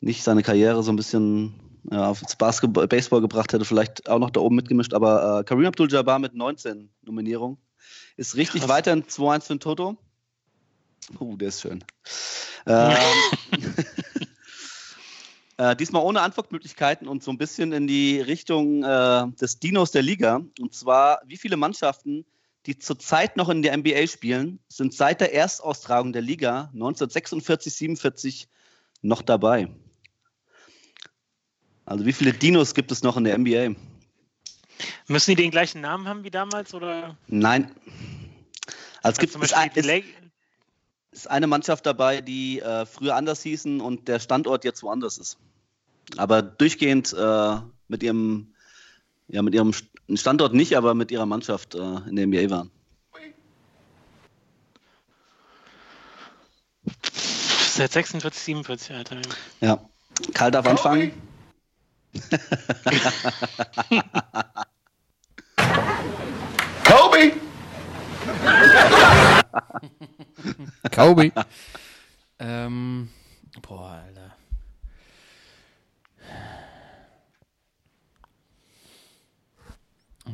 nicht seine Karriere so ein bisschen ja, aufs Basketball, Baseball gebracht hätte, vielleicht auch noch da oben mitgemischt. Aber äh, Kareem Abdul-Jabbar mit 19 Nominierungen ist richtig Krass. weiter in 2-1 für den Toto. Uh, der ist schön. Ähm, äh, diesmal ohne Antwortmöglichkeiten und so ein bisschen in die Richtung äh, des Dinos der Liga. Und zwar, wie viele Mannschaften, die zurzeit noch in der NBA spielen, sind seit der Erstaustragung der Liga 1946-47 noch dabei? Also wie viele Dinos gibt es noch in der NBA? Müssen die den gleichen Namen haben wie damals? Oder Nein. Also es gibt es ein, ist, ist eine Mannschaft dabei, die äh, früher anders hießen und der Standort jetzt woanders ist. Aber durchgehend äh, mit ihrem, ja, mit ihrem St- Standort nicht, aber mit ihrer Mannschaft äh, in der NBA waren. seit 46, 47, Alter. Ja. Karl darf anfangen. Kobe! Kobe. ähm, boah, Alter.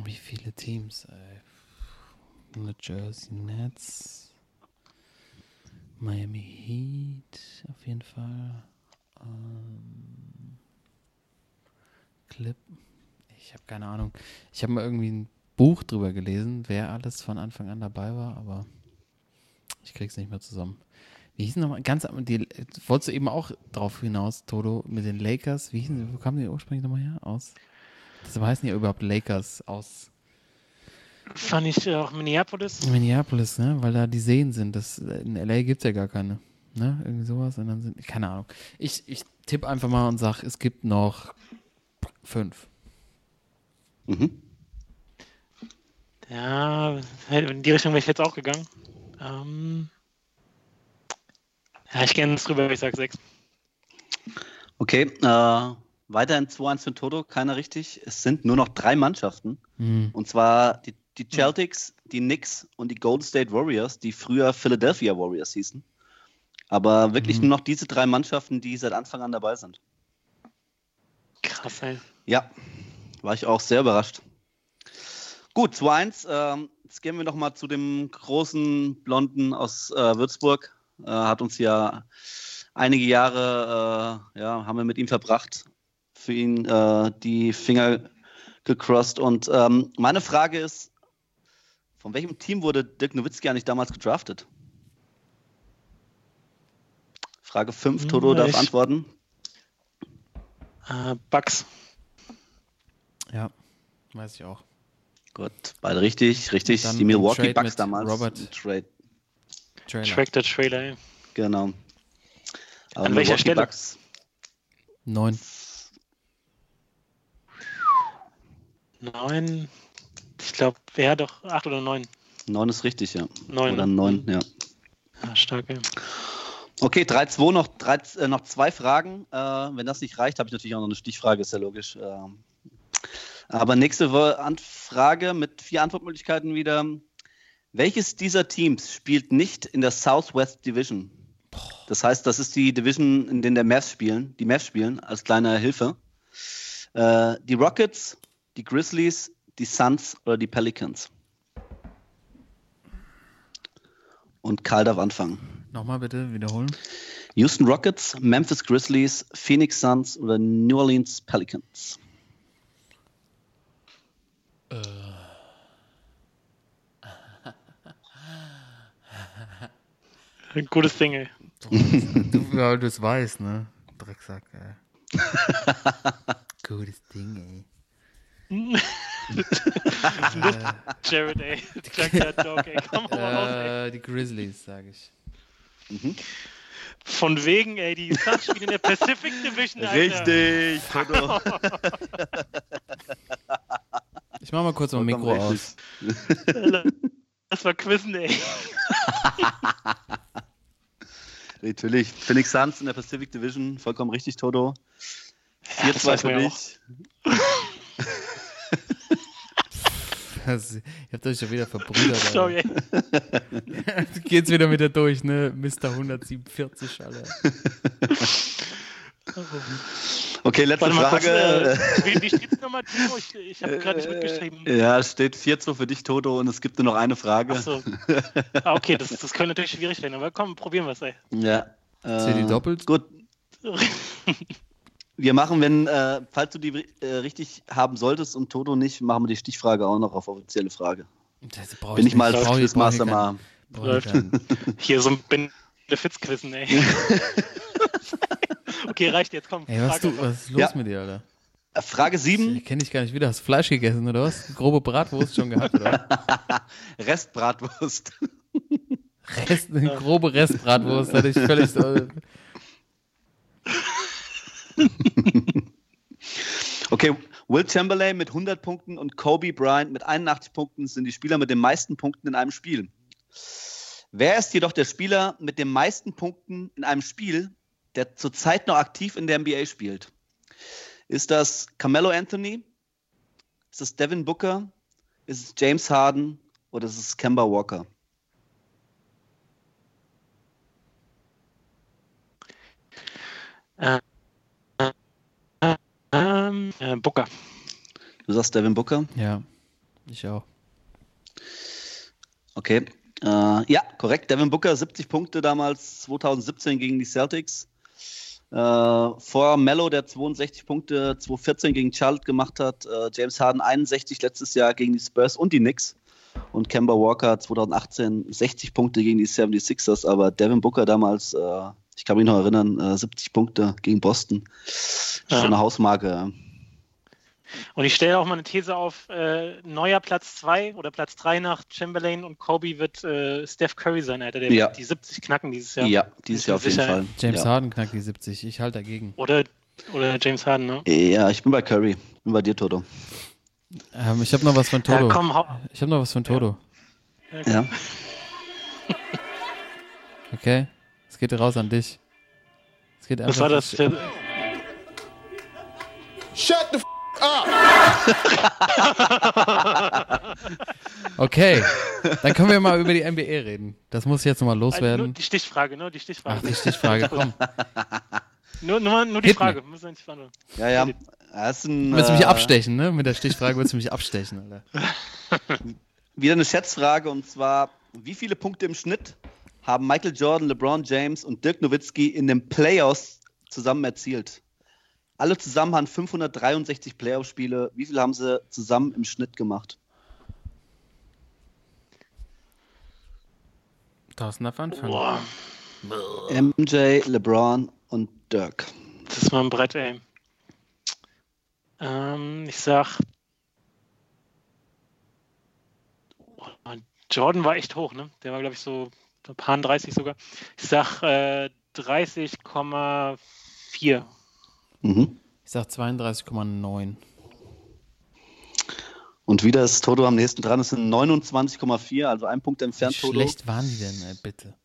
Wie viele Teams, ey? New Jersey Nets, Miami Heat, auf jeden Fall. Ähm, Clip. Ich habe keine Ahnung. Ich habe mal irgendwie ein Buch drüber gelesen, wer alles von Anfang an dabei war, aber ich krieg's nicht mehr zusammen. Wie hießen nochmal ganz die wolltest du eben auch drauf hinaus, Toto, mit den Lakers? Wie hießen sie, wo kamen die ursprünglich nochmal her? Aus. Deshalb heißen die ja überhaupt Lakers aus Fand ich äh, auch Minneapolis. Minneapolis, ne? Weil da die Seen sind. Das, in LA gibt's ja gar keine. Ne? Irgendwie sowas. Und dann sind. Keine Ahnung. Ich, ich tippe einfach mal und sag, es gibt noch fünf. Mhm. Ja, in die Richtung wäre ich jetzt auch gegangen. Ähm, ja, ich gehe jetzt drüber, ich sag sechs. Okay, äh, weiterhin 2-1 für Toto, keiner richtig. Es sind nur noch drei Mannschaften. Hm. Und zwar die, die Celtics, die Knicks und die Golden State Warriors, die früher Philadelphia Warriors hießen. Aber wirklich Mhm. nur noch diese drei Mannschaften, die seit Anfang an dabei sind. Krass, ey. Ja, war ich auch sehr überrascht. Gut, 2-1. Ähm, jetzt gehen wir noch mal zu dem großen Blonden aus äh, Würzburg. Äh, hat uns ja einige Jahre, äh, ja, haben wir mit ihm verbracht. Für ihn äh, die Finger gecrossed. Und ähm, meine Frage ist, von welchem Team wurde Dirk Nowitzki eigentlich damals gedraftet? Frage 5, Toto Hm, darf ich- antworten. Äh, Bugs. Ja, weiß ich auch. Gut, beide richtig, richtig. Dann Die Milwaukee Trade Bucks mit damals. Robert. Trade, Trailer. Tractor Trailer, ey. genau. Aber An welcher Milwaukee Stelle? Bucks, Neun. Neun. Ich glaube, ja doch, acht oder neun. neun ist richtig, ja. Neun. Oder ne? neun, ja. Ja, stark, ey. Okay, 3-2, noch, drei, äh, noch zwei Fragen. Äh, wenn das nicht reicht, habe ich natürlich auch noch eine Stichfrage, ist ja logisch. Ähm, aber nächste Anfrage mit vier Antwortmöglichkeiten wieder. Welches dieser Teams spielt nicht in der Southwest Division? Das heißt, das ist die Division, in der der Mavs spielen, die Mavs spielen, als kleine Hilfe. Äh, die Rockets, die Grizzlies, die Suns oder die Pelicans? Und Karl darf anfangen. Nochmal bitte wiederholen. Houston Rockets, Memphis Grizzlies, Phoenix Suns oder New Orleans Pelicans? Ein gutes Ding, ey. Du, ja, du es weißt, ne? Drecksack, ey. Gutes Ding, Jared, ey. Junkyard Dog, ey. Komm mal raus, ey. Äh, die Grizzlies, sage ich. Von wegen, ey, die Suns spielen in der Pacific Division, Alter. Richtig, Toto. Ich mach mal kurz mein Mikro aus. Das war Quizzen, ey. Natürlich. Phoenix Suns in der Pacific Division, vollkommen richtig, Toto. 4-2 das weiß für dich. Das, ihr habt euch ja wieder verbrüdert. Sorry. Alter. Geht's wieder mit der durch, ne? Mr. 147, Alter. Okay, letzte Warte mal kurz, Frage. äh, wie, steht's nochmal, Timo? Ich, ich habe gerade nicht mitgeschrieben. ja, es steht 4-2 für dich, Toto, und es gibt nur noch eine Frage. Achso. Ah, okay, das, das könnte natürlich schwierig werden, aber komm, probieren wir es, ey. Ja. Zählt die äh, doppelt? Gut. Wir machen, wenn, äh, falls du die äh, richtig haben solltest und Toto nicht, machen wir die Stichfrage auch noch auf offizielle Frage. Das brauch Bin ich mal als ich- ich Quizmaster mal. ich. Hier so ein Benefits-Quizzen, ey. okay, reicht jetzt, komm. Ey, was, Frage. du, was ist los Ja. mit dir, Alter? Äh, Frage 7, Ich kenne dich gar nicht wieder. Hast du Fleisch gegessen, oder was? Grobe Bratwurst schon gehabt, oder? Restbratwurst. Rest, eine grobe Restbratwurst hatte ich völlig. Äh, Okay, Will Chamberlain mit 100 Punkten und Kobe Bryant mit 81 Punkten sind die Spieler mit den meisten Punkten in einem Spiel. Wer ist jedoch der Spieler mit den meisten Punkten in einem Spiel, der zurzeit noch aktiv in der NBA spielt? Ist das Carmelo Anthony? Ist es Devin Booker? Ist es James Harden? Oder ist es Kemba Walker? Ähm, äh, Booker. Du sagst Devin Booker? ja, ich auch. Okay. Äh, ja, korrekt. Devin Booker 70 Punkte damals 2017 gegen die Celtics. Äh, vor Mello, der 62 Punkte 2014 gegen Charlotte gemacht hat. Äh, James Harden 61 letztes Jahr gegen die Spurs und die Knicks. Und Kemba Walker 2018 60 Punkte gegen die 76ers. Aber Devin Booker damals, äh, ich kann mich noch erinnern, äh, 70 Punkte gegen Boston. Ja. Schon eine Hausmarke. Und ich stelle auch mal eine These auf, äh, neuer Platz 2 oder Platz 3 nach Chamberlain und Kobe wird äh, Steph Curry sein, Alter. Der Ja. wird die 70 knacken dieses Ja, Jahr. dieses Bin Jahr auf jeden. Fall. James ja. Harden knackt die 70. Ich halte dagegen. Oder, oder James Harden, ne? Ja, ich bin bei Curry. Bin bei dir, Toto. Ähm, ich habe noch was von Toto. Ja, komm. Ich habe noch was von Toto. Ja. Okay? Es geht raus an dich. Es geht Was war das? Für, Shut the f up! Okay, dann können wir mal über die NBA reden. Das muss ich jetzt nochmal nur loswerden. die Stichfrage, nur die Ach, Stichfrage. die Stichfrage, komm. Nur, nur, nur die Hit. Frage. Muss man nicht beantworten. Ja, ja. Das ein, Willst du mich äh, abstechen, ne? Mit der Stichfrage willst du mich abstechen, Alter. Wieder eine Schätzfrage und zwar: Wie viele Punkte im Schnitt haben Michael Jordan, LeBron James und Dirk Nowitzki in den Playoffs zusammen erzielt? Alle zusammen haben 563 Playoff-Spiele. Wie viel haben sie zusammen im Schnitt gemacht? Thorsten darf anfangen. Boah, MJ, LeBron und Dirk. das ist mal ein Brett, ey. Ähm, ich sag. Jordan war echt hoch, ne? Der war, glaube ich, so ein paar 30 sogar. Ich sag äh, 30,4. Mhm. Ich sag 32,9. Und wieder ist Toto am nächsten dran. Es sind 29,4, also ein Punkt Wie entfernt, Toto. schlecht waren die denn, ey, bitte?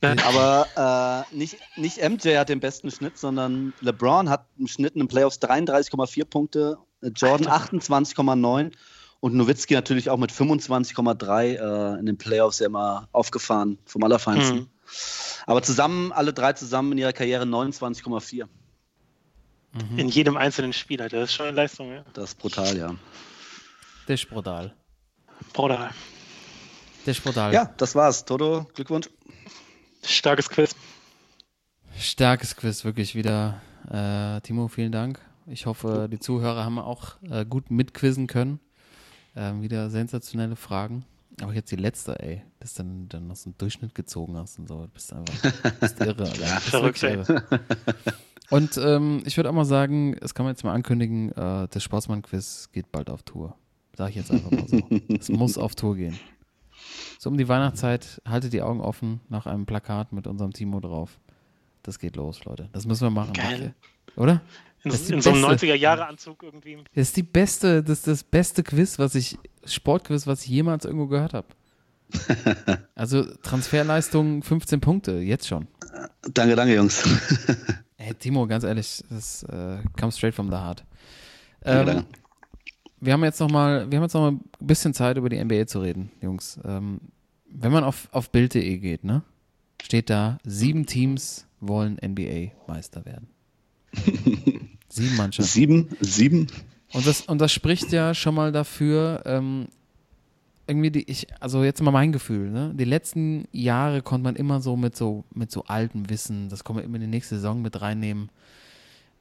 Aber äh, nicht, nicht MJ hat den besten Schnitt, sondern LeBron hat im Schnitt in den Playoffs 33,4 Punkte, äh, Jordan 28,9 und Nowitzki natürlich auch mit 25,3 äh, in den Playoffs ja immer aufgefahren vom Allerfeinsten. Hm. Aber zusammen, alle drei zusammen in ihrer Karriere 29,4. In jedem einzelnen Spiel, Alter. Das ist schon eine Leistung, ja. Das ist brutal, ja. Das ist brutal. Bruder. Das ist brutal. Ja, das war's. Toto, Glückwunsch. Starkes Quiz. Starkes Quiz, wirklich wieder. Äh, Timo, vielen Dank. Ich hoffe, die Zuhörer haben auch äh, gut mitquizzen können. Ähm, wieder sensationelle Fragen. Aber jetzt die letzte, ey, dass du dann, dann noch so einen Durchschnitt gezogen hast und so. Du bist einfach bist irre. Alter. Du bist verrückt, irre. Und ähm, ich würde auch mal sagen, das kann man jetzt mal ankündigen, äh, das Sportsmann-Quiz geht bald auf Tour. Sag ich jetzt einfach mal so. Es muss auf Tour gehen. So um die Weihnachtszeit, haltet die Augen offen nach einem Plakat mit unserem Timo drauf. Das geht los, Leute. Das müssen wir machen. Geil. Oder? In, Das ist die in so einem beste- 90er-Jahre-Anzug irgendwie. Das ist die beste, das ist das beste Quiz, was ich, Sportquiz, was ich jemals irgendwo gehört habe. Also Transferleistung 15 Punkte, jetzt schon. Danke, danke, Jungs. Hey Timo, ganz ehrlich, das äh, come straight from the heart. Danke, Ähm, danke. wir haben jetzt noch mal, wir haben jetzt noch mal ein bisschen Zeit über die NBA zu reden, Jungs. Ähm, wenn man auf, auf Bild.de geht, ne, steht da, sieben Teams wollen NBA-Meister werden. sieben Mannschaften. Sieben, sieben. Und das, und das spricht ja schon mal dafür, ähm, irgendwie die, ich, also jetzt mal mein Gefühl, ne? Die letzten Jahre konnte man immer so mit so, mit so altem Wissen, das können wir immer in die nächste Saison mit reinnehmen.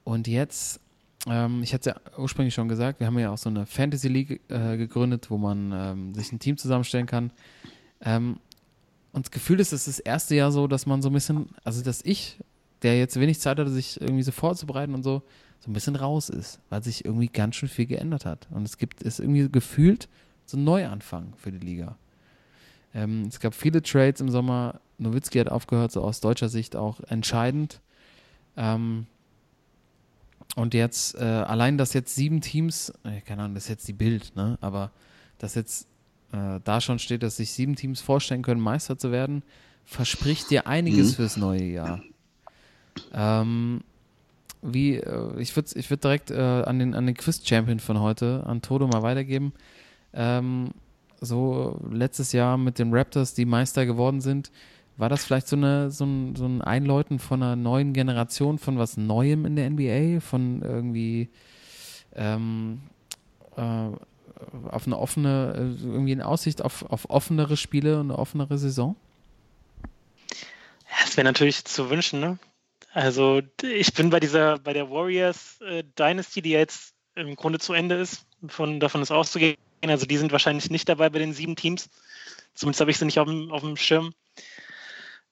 Und jetzt, ähm, ich hatte es ja ursprünglich schon gesagt, wir haben ja auch so eine Fantasy League äh, gegründet, wo man ähm, sich ein Team zusammenstellen kann. Ähm, und das Gefühl ist, es ist das erste Jahr so, dass man so ein bisschen, also dass ich, der jetzt wenig Zeit hatte, sich irgendwie so vorzubereiten und so, so ein bisschen raus ist, weil sich irgendwie ganz schön viel geändert hat. Und es gibt, ist irgendwie gefühlt so ein Neuanfang für die Liga. Ähm, es gab viele Trades im Sommer. Nowitzki hat aufgehört, so aus deutscher Sicht auch entscheidend. Ähm, und jetzt, äh, allein, dass jetzt sieben Teams, äh, keine Ahnung, das ist jetzt die Bild, ne? aber dass jetzt äh, da schon steht, dass sich sieben Teams vorstellen können, Meister zu werden, verspricht dir einiges Mhm. fürs neue Jahr. Ähm, wie, äh, ich würde ich würd direkt äh, an den, an den Quiz-Champion von heute, an Toto, mal weitergeben. Ähm, so letztes Jahr mit den Raptors, die Meister geworden sind, war das vielleicht so, eine, so, ein, so ein Einläuten von einer neuen Generation, von was Neuem in der NBA, von irgendwie ähm, äh, auf eine offene, äh, irgendwie in Aussicht auf, auf offenere Spiele und eine offenere Saison? Das wäre natürlich zu wünschen, ne? Also ich bin bei dieser, bei der Warriors äh, Dynasty, die jetzt im Grunde zu Ende ist, von, davon ist auszugehen. Also die sind wahrscheinlich nicht dabei bei den sieben Teams. Zumindest habe ich sie nicht auf dem, auf dem Schirm.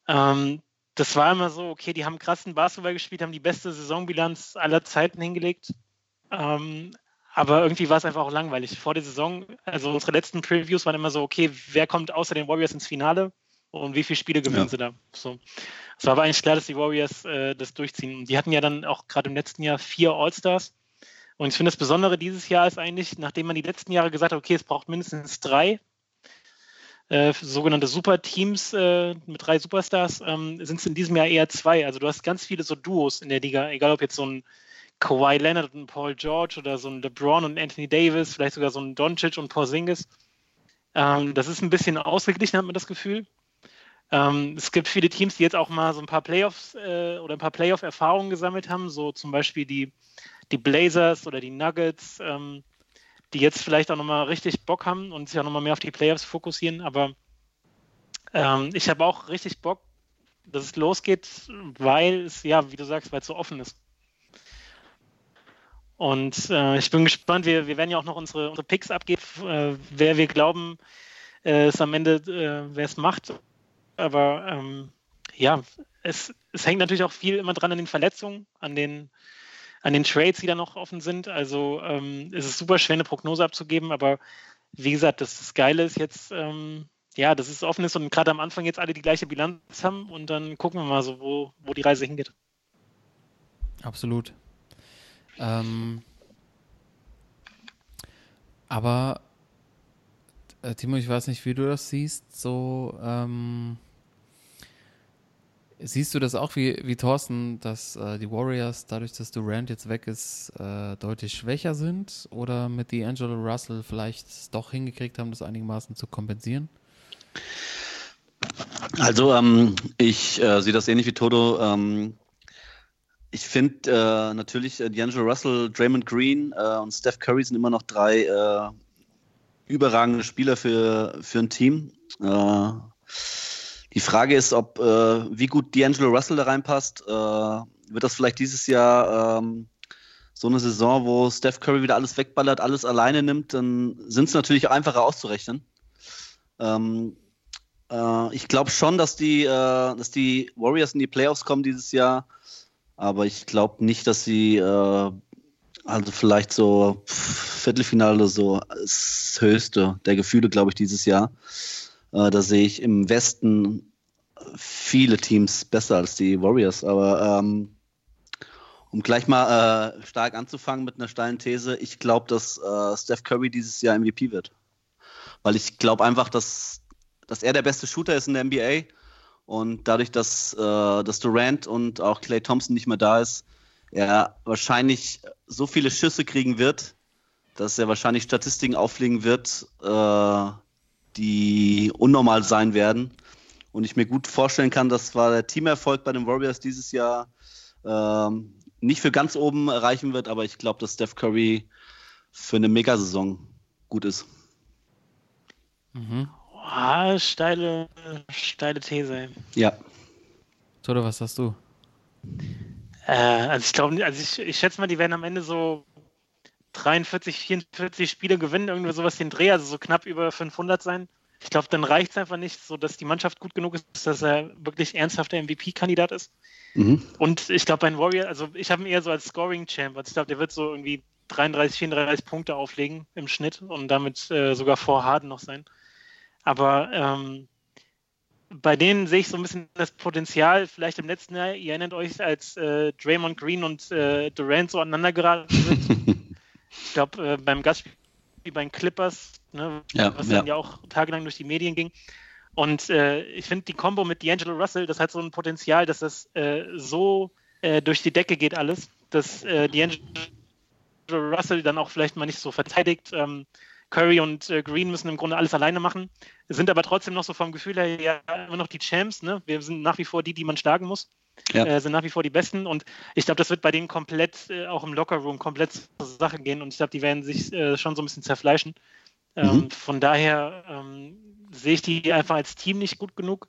Ähm, das war immer so, okay, die haben krassen Basketball gespielt, haben die beste Saisonbilanz aller Zeiten hingelegt. Ähm, aber irgendwie war es einfach auch langweilig. Vor der Saison, also unsere letzten Previews waren immer so, okay, wer kommt außer den Warriors ins Finale und wie viele Spiele gewinnen Ja. sie da? So. Es war aber eigentlich klar, dass die Warriors äh, das durchziehen. Die hatten ja dann auch gerade im letzten Jahr vier All-Stars. Und ich finde, das Besondere dieses Jahr ist eigentlich, nachdem man die letzten Jahre gesagt hat, okay, es braucht mindestens drei, äh, sogenannte Superteams äh, mit drei Superstars, ähm, sind es in diesem Jahr eher zwei. Also du hast ganz viele so Duos in der Liga, egal ob jetzt so ein Kawhi Leonard und Paul George oder so ein LeBron und Anthony Davis, vielleicht sogar so ein Doncic und Porzingis. Ähm, das ist ein bisschen ausgeglichen, hat man das Gefühl. Ähm, es gibt viele Teams, die jetzt auch mal so ein paar Playoffs äh, oder ein paar Playoff-Erfahrungen gesammelt haben, so zum Beispiel die, die Blazers oder die Nuggets, ähm, die jetzt vielleicht auch nochmal richtig Bock haben und sich auch nochmal mehr auf die Playoffs fokussieren. Aber ähm, ich habe auch richtig Bock, dass es losgeht, weil es, ja, wie du sagst, weil es so offen ist. Und äh, ich bin gespannt, wir, wir werden ja auch noch unsere, unsere Picks abgeben, äh, wer wir glauben, äh, es am Ende, äh, wer es macht. Aber ähm, ja, es, es hängt natürlich auch viel immer dran an den Verletzungen, an den, an den Trades, die da noch offen sind. Also ähm, es ist super schwer, eine Prognose abzugeben, aber wie gesagt, das, das Geile ist jetzt, ähm, ja, dass es offen ist und gerade am Anfang jetzt alle die gleiche Bilanz haben und dann gucken wir mal so, wo, wo die Reise hingeht. Absolut. Ähm, aber äh, Timo, ich weiß nicht, wie du das siehst. So ähm, siehst du das auch wie, wie Thorsten, dass äh, die Warriors dadurch, dass Durant jetzt weg ist, äh, deutlich schwächer sind oder mit D'Angelo Russell vielleicht doch hingekriegt haben, das einigermaßen zu kompensieren? Also ähm, ich äh, sehe das ähnlich wie Toto. Ähm, ich finde äh, natürlich äh, D'Angelo Russell, Draymond Green äh, und Steph Curry sind immer noch drei überragende Spieler für, für ein Team. Äh, die Frage ist, ob äh, wie gut D'Angelo Russell da reinpasst. wird das vielleicht dieses Jahr ähm, so eine Saison, wo Steph Curry wieder alles wegballert, alles alleine nimmt, dann sind es natürlich einfacher auszurechnen. Ähm, ich glaube schon, dass die, dass die Warriors in die Playoffs kommen dieses Jahr aber ich glaube nicht, dass sie äh, also vielleicht so Viertelfinale so das höchste der Gefühle, glaube ich, dieses Jahr. Äh, da sehe ich im Westen viele Teams besser als die Warriors. Aber ähm, um gleich mal äh, stark anzufangen mit einer steilen These, ich glaube, dass äh, Steph Curry dieses Jahr MVP wird. Weil ich glaube einfach, dass, dass er der beste Shooter ist in der NBA und dadurch, dass, äh, dass Durant und auch Clay Thompson nicht mehr da ist, er wahrscheinlich so viele Schüsse kriegen wird, dass er wahrscheinlich Statistiken auflegen wird, äh, die unnormal sein werden. Und ich mir gut vorstellen kann, das war der Teamerfolg bei den Warriors dieses Jahr ähm, nicht für ganz oben erreichen wird, aber ich glaube, dass Steph Curry für eine Megasaison gut ist. Mhm. Ah, steile, steile These. Ja. Toto, was hast du? Äh, also ich glaube, also ich, ich schätze mal, die werden am Ende so 43, 44 Spiele gewinnen, irgendwie sowas den Dreh, also so knapp über 500 sein. Ich glaube, dann reicht es einfach nicht, so dass die Mannschaft gut genug ist, dass er wirklich ernsthafter MVP-Kandidat ist. Mhm. Und ich glaube, ein Warrior, also ich habe ihn eher so als Scoring-Champ. Also ich glaube, der wird so irgendwie 33, 34 Punkte auflegen im Schnitt und damit äh, sogar vor Harden noch sein. Aber ähm, bei denen sehe ich so ein bisschen das Potenzial, vielleicht im letzten Jahr, ihr erinnert euch, als äh, Draymond Green und äh, Durant so aneinander geraten sind. ich glaube, äh, beim Gastspiel bei den Clippers, ne, ja, was ja. dann ja auch tagelang durch die Medien ging. Und äh, ich finde die Combo mit D'Angelo Russell, das hat so ein Potenzial, dass das äh, so äh, durch die Decke geht alles, dass äh, D'Angelo Russell dann auch vielleicht mal nicht so verteidigt. Ähm, Curry und äh, Green müssen im Grunde alles alleine machen, sind aber trotzdem noch so vom Gefühl her ja immer noch die Champs. Ne? Wir sind nach wie vor die, die man schlagen muss. Ja. Äh, sind nach wie vor die Besten und ich glaube, das wird bei denen komplett, äh, auch im Lockerroom, komplett zur Sache gehen und ich glaube, die werden sich äh, schon so ein bisschen zerfleischen. Ähm, mhm. Von daher ähm, sehe ich die einfach als Team nicht gut genug.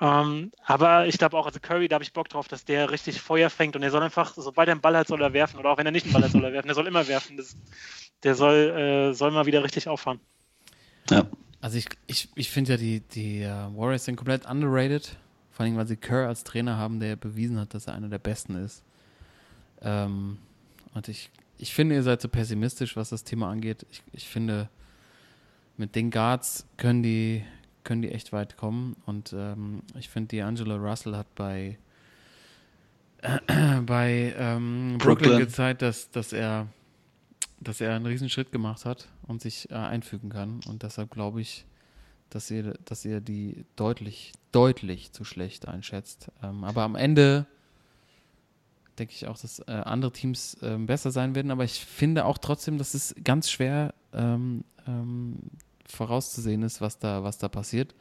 Ähm, aber ich glaube auch, also Curry, da habe ich Bock drauf, dass der richtig Feuer fängt und er soll einfach, sobald er einen Ball hat, soll er werfen. Oder auch wenn er nicht einen Ball hat, soll er werfen. Er soll immer werfen. Das, der soll, äh, soll mal wieder richtig auffahren. Ja. Also ich, ich, ich finde ja, die, die uh, Warriors sind komplett underrated. Vor allem, weil sie Kerr als Trainer haben, der bewiesen hat, dass er einer der Besten ist. Ähm, und ich, ich finde, ihr seid so pessimistisch, was das Thema angeht. Ich, ich finde, mit den Guards können die, können die echt weit kommen. Und ähm, ich finde, die Angela Russell hat bei, äh, bei ähm, Brooklyn, Brooklyn gezeigt, dass, dass er dass er einen Riesenschritt gemacht hat und sich äh, einfügen kann. Und deshalb glaube ich, dass ihr, dass ihr die deutlich, deutlich zu schlecht einschätzt. Ähm, aber am Ende denke ich auch, dass äh, andere Teams äh, besser sein werden. Aber ich finde auch trotzdem, dass es ganz schwer ähm, ähm, vorauszusehen ist, was da, was da passiert.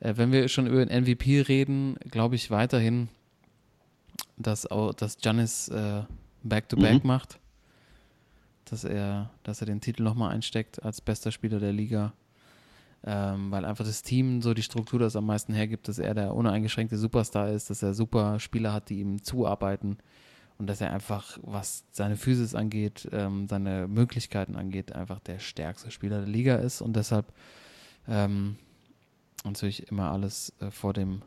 Äh, wenn wir schon über den MVP reden, glaube ich weiterhin, dass auch, dass Giannis äh, Back-to-Back Mhm. macht. Dass er, dass er den Titel nochmal einsteckt als bester Spieler der Liga. Ähm, weil einfach das Team so die Struktur das am meisten hergibt, dass er der uneingeschränkte Superstar ist, dass er super Spieler hat, die ihm zuarbeiten und dass er einfach, was seine Physis angeht, ähm, seine Möglichkeiten angeht, einfach der stärkste Spieler der Liga ist und deshalb ähm, natürlich immer alles äh, vor dem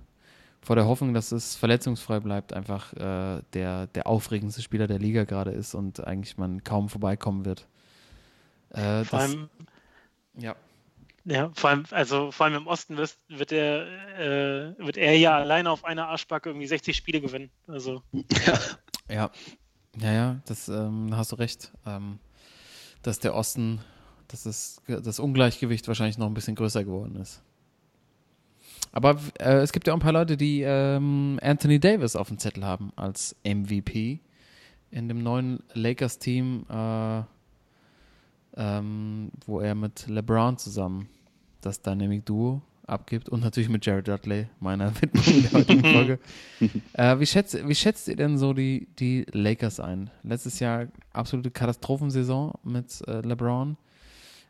vor der Hoffnung, dass es verletzungsfrei bleibt, einfach äh, der, der aufregendste Spieler der Liga gerade ist und eigentlich man kaum vorbeikommen wird. Äh, Vor das, allem, ja. Ja, vor allem, also vor allem im Osten wird, wird er, äh, wird er ja alleine auf einer Arschbacke irgendwie 60 Spiele gewinnen. Also Ja, ja, ja, das ähm, da hast du recht. Ähm, dass der Osten, dass das, das Ungleichgewicht wahrscheinlich noch ein bisschen größer geworden ist. Aber äh, es gibt ja auch ein paar Leute, die ähm, Anthony Davis auf dem Zettel haben als MVP in dem neuen Lakers-Team, äh, ähm, wo er mit LeBron zusammen das Dynamic Duo abgibt und natürlich mit Jared Dudley, meiner Widmung der heutigen Folge. Äh, wie, schätzt, wie schätzt ihr denn so die, die Lakers ein? Letztes Jahr absolute Katastrophensaison mit äh, LeBron.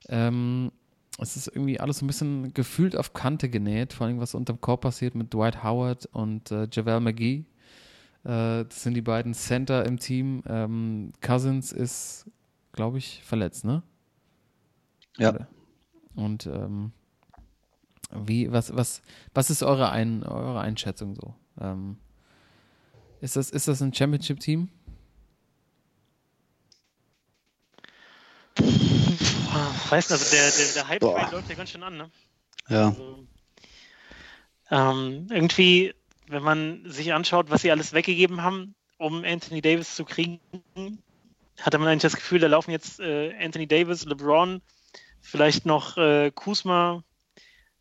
Ähm, es ist irgendwie alles so ein bisschen gefühlt auf Kante genäht, vor allem was unterm Korb passiert mit Dwight Howard und äh, JaVale McGee. Äh, das sind die beiden Center im Team. Ähm, Cousins ist, glaube ich, verletzt, ne? Ja. Und ähm, wie, was, was, was ist eure, Ein, eure Einschätzung so? Ähm, ist, das, ist das ein Championship-Team? Weißt du, also der, der, der Hype Boah. läuft ja ganz schön an, ne? Ja. Also, ähm, irgendwie, wenn man sich anschaut, was sie alles weggegeben haben, um Anthony Davis zu kriegen, hatte man eigentlich das Gefühl, da laufen jetzt äh, Anthony Davis, LeBron, vielleicht noch äh, Kuzma,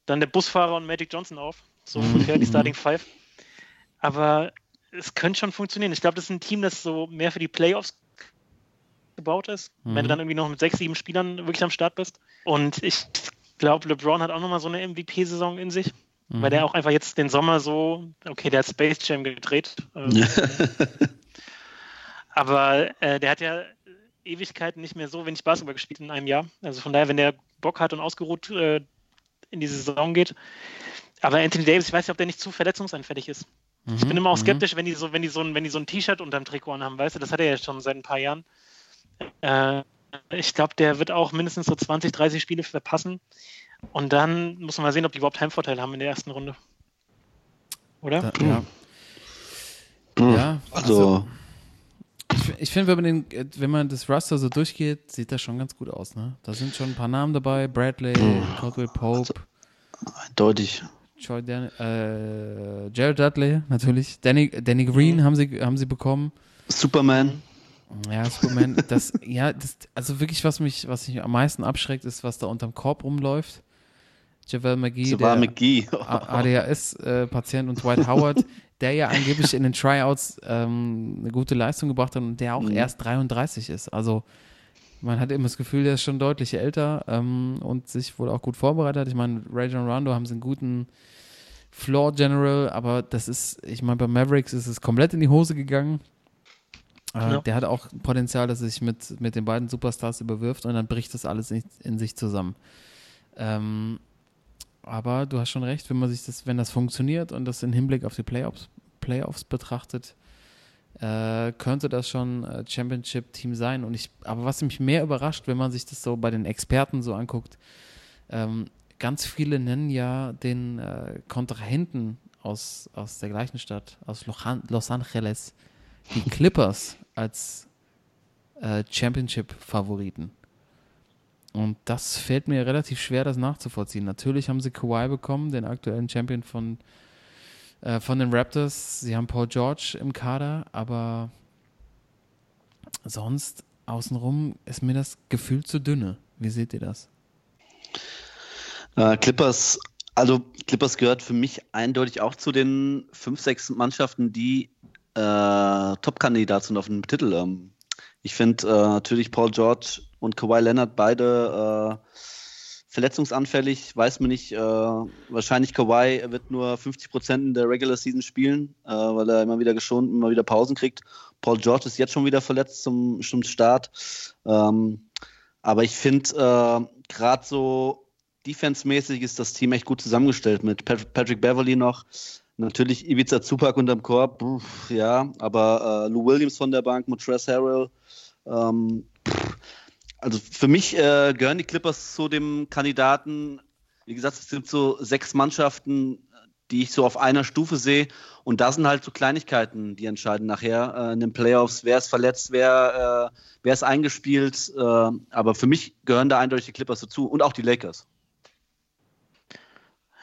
dann der Busfahrer und Magic Johnson auf. So Mhm. ungefähr die Starting Five. Aber es könnte schon funktionieren. Ich glaube, das ist ein Team, das so mehr für die Playoffs gebaut ist. Wenn Mhm. du dann irgendwie noch mit sechs, sieben Spielern wirklich am Start bist. Und ich glaube, LeBron hat auch nochmal so eine MVP-Saison in sich. Mhm. Weil der auch einfach jetzt den Sommer so, okay, der hat Space Jam gedreht. Ähm, aber äh, der hat ja Ewigkeiten nicht mehr so wenig Basketball gespielt in einem Jahr. Also von daher, wenn der Bock hat und ausgeruht äh, in die Saison geht. Aber Anthony Davis, ich weiß nicht, ob der nicht zu verletzungsanfällig ist. Ich bin immer auch mhm. skeptisch, wenn die so, wenn die so ein, wenn die so ein T-Shirt unterm Trikot anhaben, weißt du, das hat er ja schon seit ein paar Jahren. Äh, ich glaube, der wird auch mindestens so 20, 30 Spiele verpassen. Und dann muss man mal sehen, ob die überhaupt Heimvorteil haben in der ersten Runde. Oder? Da, ja. Ja, Also, Ich, ich finde, wenn man den, äh, wenn man das Raster so durchgeht, sieht das schon ganz gut aus, ne? Da sind schon ein paar Namen dabei, Bradley, Caldwell Pope, eindeutig. Dan äh, Jared Dudley, natürlich. Danny, Danny Green haben sie, haben sie bekommen. Superman. Ja, Superman, das, ja, das, also wirklich, was mich, was mich am meisten abschreckt, ist, was da unterm Korb rumläuft. Javel McGee, So der McGee. ADHS-Patient und Dwight Howard, der ja angeblich in den Tryouts ähm, eine gute Leistung gebracht hat und der auch Mhm. erst 33 ist. Also man hat immer das Gefühl, der ist schon deutlich älter ähm, und sich wohl auch gut vorbereitet hat. Ich meine, Ray John Rondo haben sie einen guten Floor General, aber das ist, ich meine, bei Mavericks ist es komplett in die Hose gegangen. Äh, Ja. Der hat auch Potenzial, dass er sich mit, mit den beiden Superstars überwirft und dann bricht das alles in, in sich zusammen. Ähm, aber du hast schon recht, wenn man sich das, wenn das funktioniert und das im Hinblick auf die Playoffs, Playoffs betrachtet, äh, könnte das schon äh, Championship-Team sein. Und ich, aber was mich mehr überrascht, wenn man sich das so bei den Experten so anguckt, ähm, ganz viele nennen ja den äh, Kontrahenten aus, aus der gleichen Stadt, aus Los Angeles, die Clippers als äh, Championship-Favoriten. Und das fällt mir relativ schwer, das nachzuvollziehen. Natürlich haben sie Kawhi bekommen, den aktuellen Champion von, äh, von den Raptors. Sie haben Paul George im Kader, aber sonst außenrum ist mir das Gefühl zu dünne. Wie seht ihr das? Äh, Clippers, also Clippers gehört für mich eindeutig auch zu den fünf, sechs Mannschaften, die äh, Top-Kandidat sind auf den Titel. Ähm, ich finde äh, natürlich Paul George und Kawhi Leonard beide äh, verletzungsanfällig, weiß man nicht. Äh, wahrscheinlich Kawhi wird nur 50 Prozent in der Regular Season spielen, äh, weil er immer wieder geschont, immer wieder Pausen kriegt. Paul George ist jetzt schon wieder verletzt zum, zum Start. Ähm, aber ich finde, äh, gerade so defense-mäßig ist das Team echt gut zusammengestellt mit Patrick Beverly noch. Natürlich Ibiza Zupac unterm Korb, ja, aber äh, Lou Williams von der Bank, Montrezl Harrell. Ähm, also für mich äh, gehören die Clippers zu dem Kandidaten. Wie gesagt, es sind so sechs Mannschaften, die ich so auf einer Stufe sehe. Und da sind halt so Kleinigkeiten, die entscheiden nachher äh, in den Playoffs. Wer ist verletzt, wer, äh, wer ist eingespielt. Äh, aber für mich gehören da eindeutig die Clippers dazu und auch die Lakers.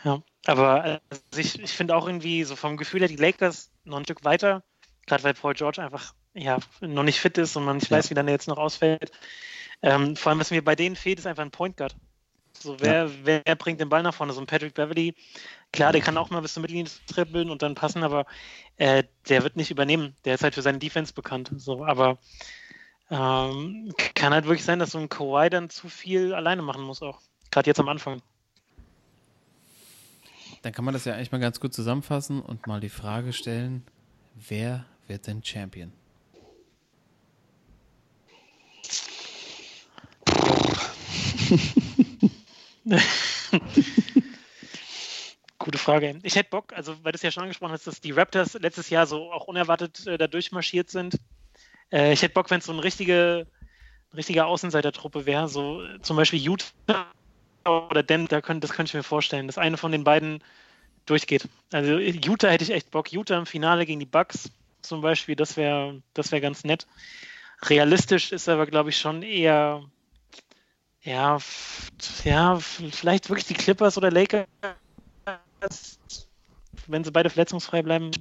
Ja, aber also ich, ich finde auch irgendwie so vom Gefühl her die Lakers noch ein Stück weiter, gerade weil Paul George einfach ja, noch nicht fit ist und man nicht ja. weiß, wie lange er jetzt noch ausfällt. Ähm, vor allem, was mir bei denen fehlt, ist einfach ein Point Guard. So, wer, ja. wer bringt den Ball nach vorne? So ein Patrick Beverly, klar, der kann auch mal bis zur Mittellinie trippeln und dann passen, aber äh, der wird nicht übernehmen. Der ist halt für seine Defense bekannt. So, aber ähm, kann halt wirklich sein, dass so ein Kawhi dann zu viel alleine machen muss auch. Gerade jetzt am Anfang. Dann kann man das ja eigentlich mal ganz gut zusammenfassen und mal die Frage stellen, wer wird denn Champion? Gute Frage. Ich hätte Bock, also weil du es ja schon angesprochen hast, dass die Raptors letztes Jahr so auch unerwartet äh, da durchmarschiert sind. Äh, ich hätte Bock, wenn es so eine richtige, richtige Außenseitertruppe wäre, so äh, zum Beispiel Utah oder Denver, da könnt, das könnte ich mir vorstellen, dass eine von den beiden durchgeht. Also Utah hätte ich echt Bock. Utah im Finale gegen die Bucks zum Beispiel, das wäre das wär ganz nett. Realistisch ist aber, glaube ich, schon eher ja, ja, vielleicht wirklich die Clippers oder Lakers, wenn sie beide verletzungsfrei bleiben.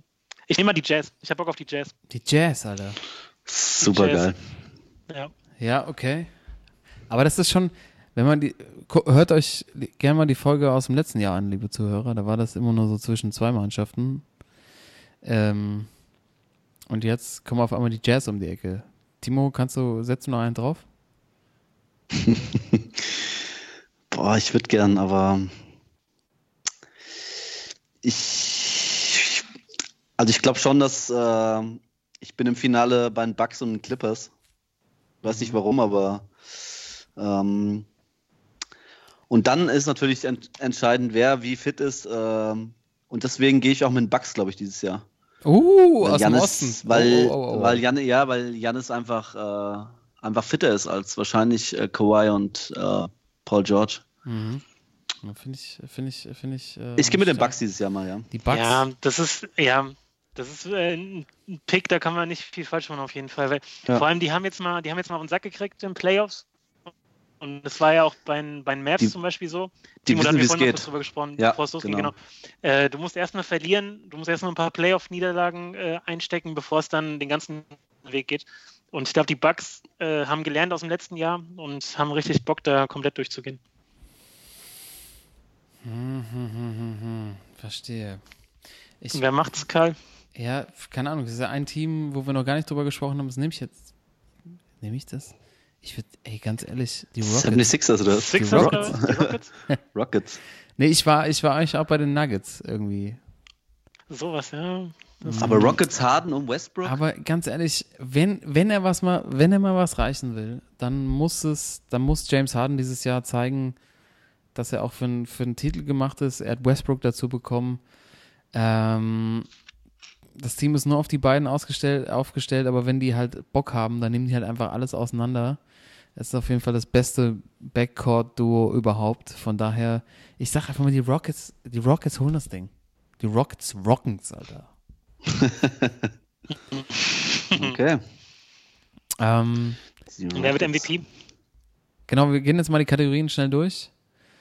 Ich nehme mal die Jazz. Ich habe Bock auf die Jazz. Die Jazz, Alter. Super geil. Ja. Ja, okay. Aber das ist schon, wenn man die, hört euch gerne mal die Folge aus dem letzten Jahr an, liebe Zuhörer. Da war das immer nur so zwischen zwei Mannschaften. Ähm, und jetzt kommen auf einmal die Jazz um die Ecke. Timo, kannst du, setzt du noch einen drauf? Boah, ich würde gern, aber ich, also ich glaube schon, dass äh, ich bin im Finale bei den Bucks und den Clippers. Weiß nicht mhm. warum, aber ähm, und dann ist natürlich ent entscheidend, wer wie fit ist. Ähm, und deswegen gehe ich auch mit den Bucks, glaube ich, dieses Jahr. Uh, weil aus Giannis, dem Osten. Weil, oh, oh, oh, weil Jan, ja, weil Janis einfach äh, einfach fitter ist als wahrscheinlich äh, Kawhi und äh, Paul George. Mhm. Finde ich, finde ich, finde ich. Äh, ich gehe mit den Bucks dieses Jahr mal, ja. Die Bucks. Ja, das ist, ja, das ist äh, ein Pick, da kann man nicht viel falsch machen auf jeden Fall. Weil ja. Vor allem, die haben jetzt mal, die haben jetzt mal auf den Sack gekriegt in Playoffs. Und das war ja auch bei, bei den Mavs die, zum Beispiel so. Die Timo, wissen, wie es geht. Drüber gesprochen, ja, bevor es losging, genau. genau. Äh, du musst erstmal verlieren, du musst erstmal ein paar Playoff-Niederlagen äh, einstecken, bevor es dann den ganzen Weg geht. Und ich glaube, die Bugs äh, haben gelernt aus dem letzten Jahr und haben richtig Bock, da komplett durchzugehen. Hm, hm, hm, hm Verstehe. Ich, Wer macht's, Karl? Ja, keine Ahnung. Das ist ja ein Team, wo wir noch gar nicht drüber gesprochen haben. Das nehme ich jetzt. Nehme ich das? Ich würde, ey, ganz ehrlich, die Rockets. 76ers oder? Sixers die Rockets. Oder? Die Rockets? Rockets. Nee, ich war, ich war eigentlich auch bei den Nuggets irgendwie. Sowas, ja. Aber Rockets Harden und Westbrook. Aber ganz ehrlich, wenn, wenn er was mal, wenn er mal was reichen will, dann muss es, dann muss James Harden dieses Jahr zeigen, dass er auch für, für einen Titel gemacht ist. Er hat Westbrook dazu bekommen. Ähm, das Team ist nur auf die beiden ausgestellt, aufgestellt, aber wenn die halt Bock haben, dann nehmen die halt einfach alles auseinander. Es ist auf jeden Fall das beste Backcourt-Duo überhaupt. Von daher, ich sag einfach mal, die Rockets, die Rockets holen das Ding. Die Rockets rocken's, Alter. okay. Ähm, Wer wird MVP? Genau, wir gehen jetzt mal die Kategorien schnell durch.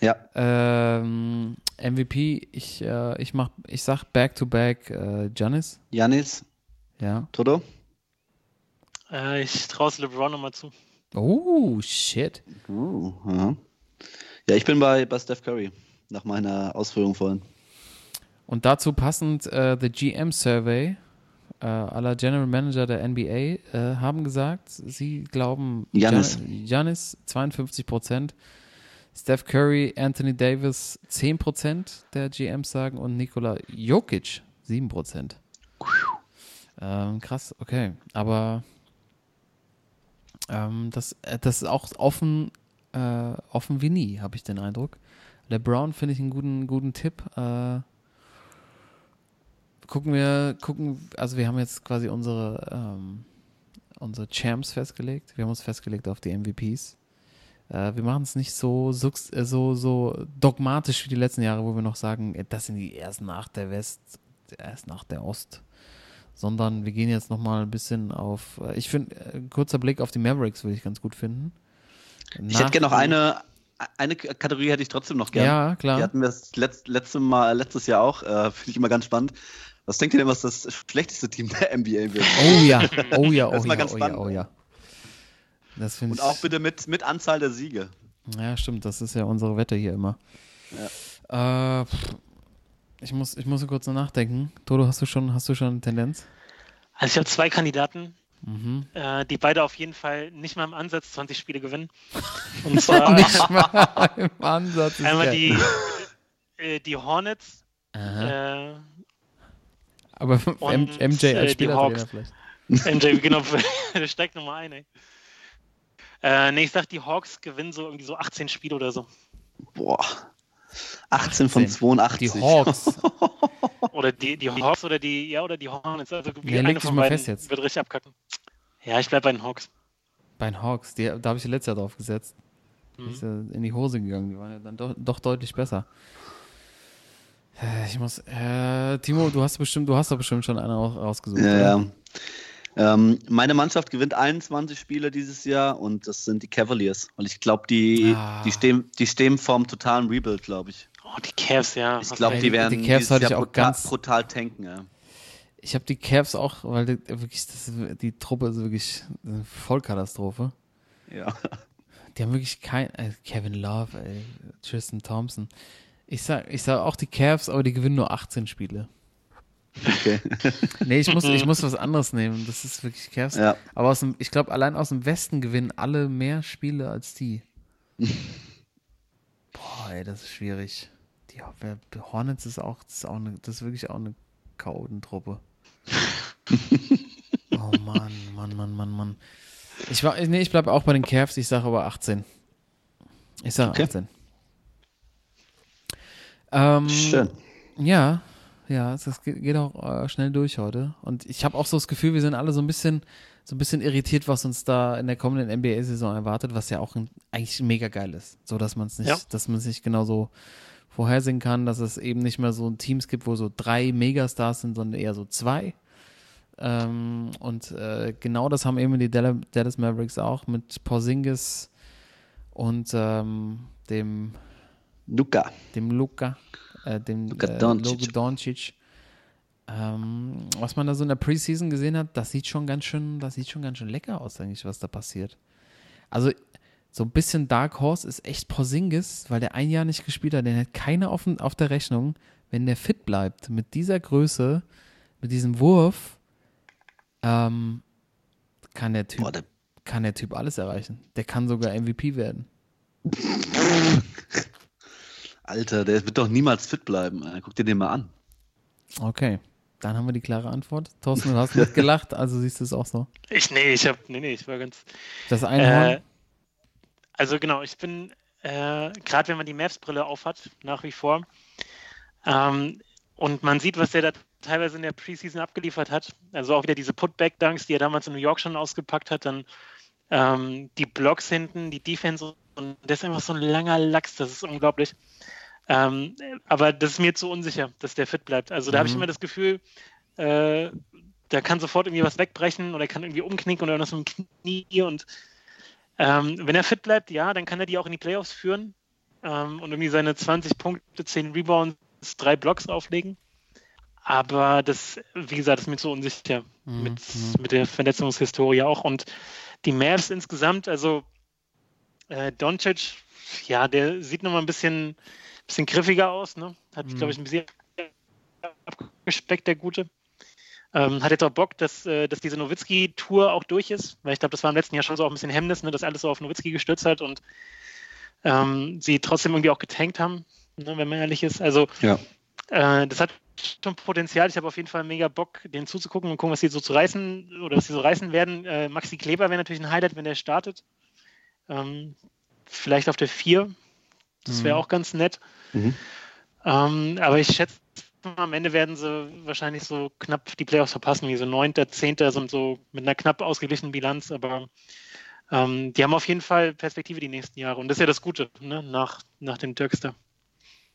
Ja. Ähm, MVP, ich, äh, ich mach, ich sag back to back äh, Giannis. Janis. Ja. Toto? Äh, ich traue LeBron nochmal zu. Oh, shit. Uh, ja. ja, ich bin bei, bei Steph Curry. nach meiner Ausführung vorhin. Und dazu passend äh, The GM Survey äh, aller General Manager der NBA äh, haben gesagt, sie glauben. Gian- Giannis 52 Prozent, Steph Curry, Anthony Davis 10 Prozent der GMs sagen und Nikola Jokic 7 Prozent. Ähm, krass, okay. Aber ähm, das, äh, das ist auch offen, äh, offen wie nie, habe ich den Eindruck. LeBron finde ich einen guten, guten Tipp. Äh, gucken wir, gucken, also wir haben jetzt quasi unsere, ähm, unsere Champs festgelegt. Wir haben uns festgelegt auf die MVPs. Äh, wir machen es nicht so, äh, so, so dogmatisch wie die letzten Jahre, wo wir noch sagen, äh, das sind die ersten acht der West, erst nach der Ost. Sondern wir gehen jetzt nochmal ein bisschen auf, äh, ich finde, kurzer Blick auf die Mavericks würde ich ganz gut finden. Ich hätte gerne noch eine, eine Kategorie hätte ich trotzdem noch gerne. Ja, klar. Die hatten wir das letzt, letzte Mal, letztes Jahr auch. Äh, Finde ich immer ganz spannend. Was denkt ihr denn, was das schlechteste Team der NBA wird? Oh ja, oh ja, Das oh ist mal ja, ganz oh ja, oh ja. Das finde Und auch bitte mit, mit Anzahl der Siege. Ja, stimmt, das ist ja unsere Wette hier immer. Äh, pff, ich muss, ich muss kurz nachdenken. Toto, hast du schon, hast du schon eine Tendenz? Also ich habe zwei Kandidaten, Mhm. äh, die beide auf jeden Fall nicht mal im Ansatz 20 Spiele gewinnen. Und zwar Nicht mal im Ansatz. ist einmal die, äh, die Hornets, Aha. äh, Aber und, MJ äh, als Spieler Hawks. vielleicht. MJ, genau, steigt nochmal ein, ey. Äh, nee, ich sag, die Hawks gewinnen so irgendwie so 18 Spiele oder so. Boah. 18 von 18. 82. Die Hawks. Oder die, die Hawks oder die, ja, oder die Hornets. Also Ja, leg eine dich von mal beiden fest jetzt. wird richtig abkacken. Ja, ich bleib bei den Hawks. Bei den Hawks, die, da habe ich letztes Jahr drauf gesetzt. Mhm. Ist ja in die Hose gegangen. Die waren ja dann doch, doch deutlich besser. Ich muss, äh, Timo, du hast bestimmt, du hast doch bestimmt schon eine auch rausgesucht. Ja, ja. Ähm, meine Mannschaft gewinnt 21 Spiele dieses Jahr und das sind die Cavaliers. Weil ich glaube, die, Ah. die, stehen, die stehen vorm totalen Rebuild, glaube ich. Oh, die Cavs, ja. Ich glaube, die die werden Cavs dieses hatte ich Jahr auch brutal, ganz- brutal tanken. Ja. Ich habe die Cavs auch, weil die, wirklich, das, die Truppe ist wirklich eine Vollkatastrophe. Ja. Die haben wirklich kein, äh, Kevin Love, ey, Tristan Thompson. Ich sag, ich sag auch die Cavs, aber die gewinnen nur 18 Spiele. Okay. Nee, ich muss, ich muss was anderes nehmen. Das ist wirklich Cavs. ja. Aber aus dem, ich glaube, allein aus dem Westen gewinnen alle mehr Spiele als die. Boah, ey, das ist schwierig. Die Hornets ist auch, das ist auch eine, das ist wirklich auch eine Chaotentruppe. oh Mann, Mann, Mann, Mann, Mann. Ich war, nee, ich bleibe auch bei den Cavs, ich sage aber 18. Ich sage Okay. 18. Ähm, Schön. ja, ja, es es geht, auch äh, schnell durch heute. Und ich habe auch so das Gefühl, wir sind alle so ein bisschen, so ein bisschen irritiert, was uns da in der kommenden NBA-Saison erwartet, was ja auch ein, eigentlich mega geil ist. So, dass man es nicht, Ja. dass man es nicht genau so vorhersehen kann, dass es eben nicht mehr so Teams gibt, wo so drei Megastars sind, sondern eher so zwei. Ähm, und äh, genau das haben eben die Dalla- Dallas Mavericks auch mit Porzingis und ähm, dem Luca. dem Luca, äh, dem Luka äh, Doncic. Luka Doncic. Ähm, was man da so in der Preseason gesehen hat, das sieht schon ganz schön, das sieht schon ganz schön lecker aus, eigentlich, was da passiert. Also so ein bisschen Dark Horse ist echt Porzingis, weil der ein Jahr nicht gespielt hat, den hat keiner auf, auf der Rechnung. Wenn der fit bleibt, mit dieser Größe, mit diesem Wurf, ähm, kann der Typ, Boah, der, kann der Typ alles erreichen. Der kann sogar MVP werden. Alter, der wird doch niemals fit bleiben. Guck dir den mal an. Okay, dann haben wir die klare Antwort. Thorsten, du hast mitgelacht, also siehst du es auch so. Ich, nee, ich hab, nee, nee, ich war ganz. Das Einhorn, Äh, also genau, ich bin, äh, gerade wenn man die Mavs-Brille aufhat, nach wie vor, ähm, und man sieht, was der da teilweise in der Preseason abgeliefert hat, also auch wieder diese Putback-Dunks, die er damals in New York schon ausgepackt hat, dann ähm, die Blocks hinten, die Defense, und das ist einfach so ein langer Lachs, das ist unglaublich. Ähm, aber das ist mir zu unsicher, dass der fit bleibt. Also da habe ich Mhm. immer das Gefühl, äh, der kann sofort irgendwie was wegbrechen oder kann irgendwie umknicken oder was mit dem Knie und ähm, wenn er fit bleibt, ja, dann kann er die auch in die Playoffs führen ähm, und irgendwie seine 20 Punkte, 10 Rebounds, drei Blocks auflegen. Aber das, wie gesagt, ist mir zu unsicher Mhm, mit, mhm. mit der Verletzungshistorie auch. Und die Mavs insgesamt, also äh, Doncic, ja, der sieht nochmal ein bisschen, bisschen griffiger aus, ne? Hat, Mhm. glaube ich, ein bisschen abgespeckt, der Gute. Ähm, hat jetzt auch Bock, dass, äh, dass diese Nowitzki-Tour auch durch ist, weil ich glaube, das war im letzten Jahr schon so auch ein bisschen Hemmnis, ne, dass alles so auf Nowitzki gestürzt hat und ähm, sie trotzdem irgendwie auch getankt haben, ne, wenn man ehrlich ist. Also Ja. äh, das hat schon Potenzial. Ich habe auf jeden Fall mega Bock, denen zuzugucken und gucken, was sie so zu reißen oder was sie so reißen werden. Äh, Maxi Kleber wäre natürlich ein Highlight, wenn der startet. Ähm, vielleicht auf der 4. Das wäre Mhm. auch ganz nett. Mhm. Ähm, aber ich schätze, am Ende werden sie wahrscheinlich so knapp die Playoffs verpassen, wie so 9., 10. sind so mit einer knapp ausgeglichenen Bilanz, aber ähm, die haben auf jeden Fall Perspektive die nächsten Jahre. Und das ist ja das Gute, ne? nach, nach dem Türkster.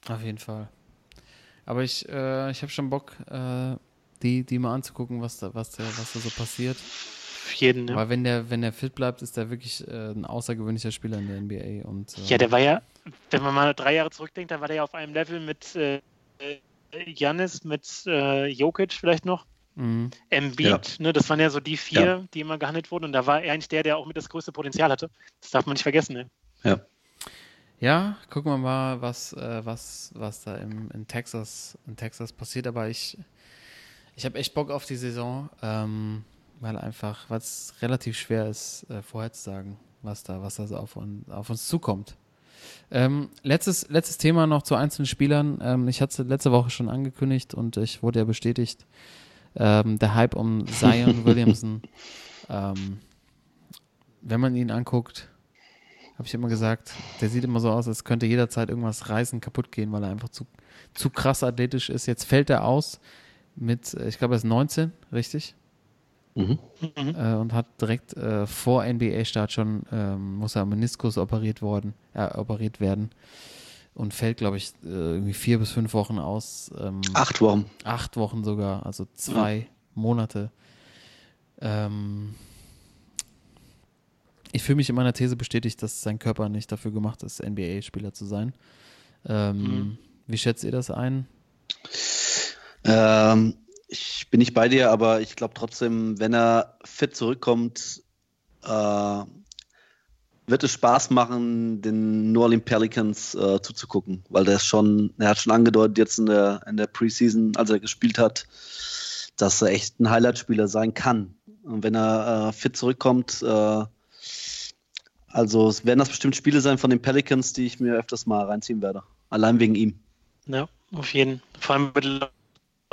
Auf jeden Fall. Aber ich, äh, ich habe schon Bock, äh, die, die mal anzugucken, was da, was da, was da so passiert. Für jeden, ne? Weil wenn der, wenn der fit bleibt, ist der wirklich äh, ein außergewöhnlicher Spieler in der NBA. Und, äh, Ja, der war ja, wenn man mal drei Jahre zurückdenkt, dann war der ja auf einem Level mit äh, Janis, mit äh, Jokic vielleicht noch, mhm. Embiid, ne, das waren ja so die vier, Ja. die immer gehandelt wurden und da war er eigentlich der, der auch mit das größte Potenzial hatte. Das darf man nicht vergessen. Ne? Ja. Ja, gucken wir mal, was, äh, was, was da im, in, Texas, in Texas passiert. Aber ich, ich habe echt Bock auf die Saison, ähm, weil einfach, weil es relativ schwer ist, äh, vorherzusagen, was da, was da so auf, un, auf uns zukommt. Ähm, letztes, letztes Thema noch zu einzelnen Spielern. Ähm, ich hatte es letzte Woche schon angekündigt und ich wurde ja bestätigt. Ähm, der Hype um Zion Williamson. Ähm, wenn man ihn anguckt, habe ich immer gesagt, der sieht immer so aus, als könnte jederzeit irgendwas reißen, kaputt gehen, weil er einfach zu, zu krass athletisch ist. Jetzt fällt er aus mit, äh, ich glaube, er ist 19, richtig? Mhm. Mhm. Äh, und hat direkt äh, vor NBA-Start schon, ähm, muss er am Meniskus operiert worden, äh, operiert werden und fällt, glaube ich, äh, irgendwie vier bis fünf Wochen aus. Ähm, Acht Wochen. acht Wochen sogar, also zwei Monate. Ähm, ich fühle mich in meiner These bestätigt, dass sein Körper nicht dafür gemacht ist, NBA-Spieler zu sein. Ähm, Mhm. Wie schätzt ihr das ein? Ähm, ich bin nicht bei dir, aber ich glaube trotzdem, wenn er fit zurückkommt, äh, wird es Spaß machen, den New Orleans Pelicans äh, zuzugucken, weil der ist schon, er hat schon angedeutet jetzt in der, in der Preseason, als er gespielt hat, dass er echt ein Highlight-Spieler sein kann. Und wenn er äh, fit zurückkommt, äh, also es werden das bestimmt Spiele sein von den Pelicans, die ich mir öfters mal reinziehen werde. Allein wegen ihm. Ja, auf jeden. Vor allem mit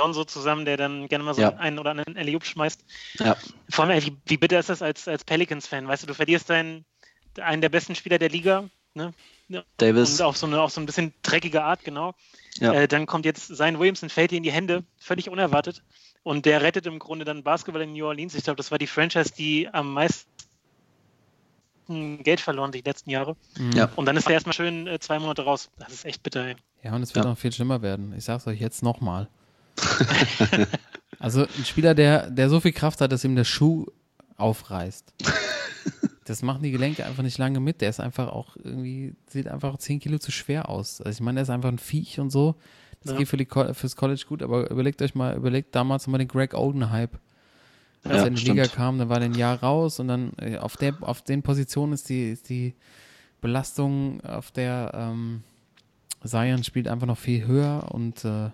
Lonzo zusammen, der dann gerne mal so Ja. einen oder anderen Eliup schmeißt. Ja. Vor allem, wie, wie bitter ist das als, als Pelicans-Fan? Weißt du, du verlierst deinen, einen der besten Spieler der Liga, ne? Davis. Und auf so eine, auf so ein bisschen dreckige Art, genau. Ja. Äh, dann kommt jetzt sein Williamson, fällt dir in die Hände, völlig unerwartet. Und der rettet im Grunde dann Basketball in New Orleans. Ich glaube, das war die Franchise, die am meisten Geld verloren die letzten Jahre. Mhm. Ja. Und dann ist er erstmal schön äh, zwei Monate raus. Das ist echt bitter, ey. Ja, und es wird Ja. noch viel schlimmer werden. Ich sag's euch jetzt nochmal. also ein Spieler, der, der so viel Kraft hat, dass ihm der Schuh aufreißt. Das machen die Gelenke einfach nicht lange mit. Der ist einfach auch irgendwie, sieht einfach 10 Kilo zu schwer aus. Also ich meine, der ist einfach ein Viech und so. Das Ja. geht für die, fürs College gut, aber überlegt euch mal, überlegt damals mal den Greg Oden-Hype. Als Ja, er in die stimmt. Liga kam, dann war der ein Jahr raus und dann äh, auf, der, auf den Positionen ist die, ist die Belastung, auf der ähm, Zion spielt einfach noch viel höher und äh,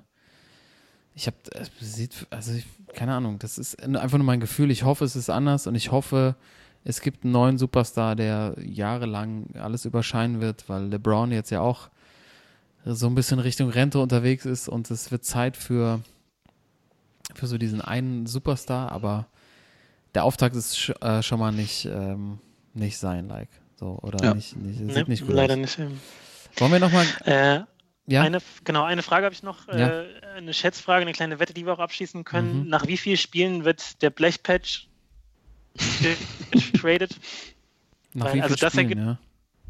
ich habe, sieht, also ich, keine Ahnung, das ist einfach nur mein Gefühl. Ich hoffe, es ist anders und ich hoffe, es gibt einen neuen Superstar, der jahrelang alles überscheinen wird, weil LeBron jetzt ja auch so ein bisschen Richtung Rente unterwegs ist und es wird Zeit für, für so diesen einen Superstar, aber der Auftakt ist sch äh, schon mal nicht, ähm, nicht sein like. So, oder Ja. nicht, nicht, Nee, nicht gut leider aus. nicht. Wollen wir nochmal, Äh, ja? Eine, genau, eine Frage habe ich noch. Ja. Äh, eine Schätzfrage, eine kleine Wette, die wir auch abschließen können. Mhm. Nach wie vielen Spielen wird der Blechpatch getradet? Nach weil- wie also viel das Spielen, ergibt- ja?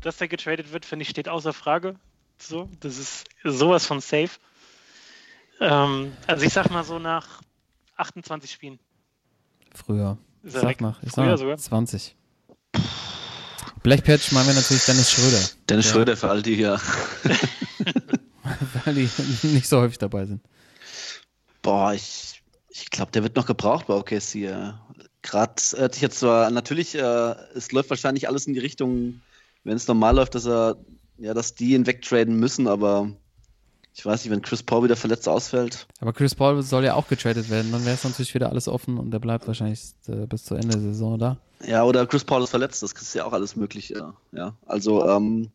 Dass er getradet wird, finde ich, steht außer Frage. So, das ist sowas von safe. Ähm, also ich sag mal so nach 28 Spielen. Früher. Ich er sag nach, ich Früher sag sogar. 20. Blechpatch meinen wir natürlich Dennis Schröder, Dennis Ja. Schröder für all die hier. weil die nicht so häufig dabei sind. Boah, ich, ich glaube, der wird noch gebraucht bei OKC. Ja. Gerade hört sich jetzt zwar, natürlich, äh, es läuft wahrscheinlich alles in die Richtung, wenn es normal läuft, dass er, ja, dass die ihn wegtraden müssen, aber Ich weiß nicht, wenn Chris Paul wieder verletzt ausfällt. Aber Chris Paul soll ja auch getradet werden. Dann wäre es natürlich wieder alles offen und der bleibt wahrscheinlich äh, bis zu Ende der Saison da. Ja, oder Chris Paul ist verletzt, das ist ja auch alles möglich. Ja, ja. also ähm,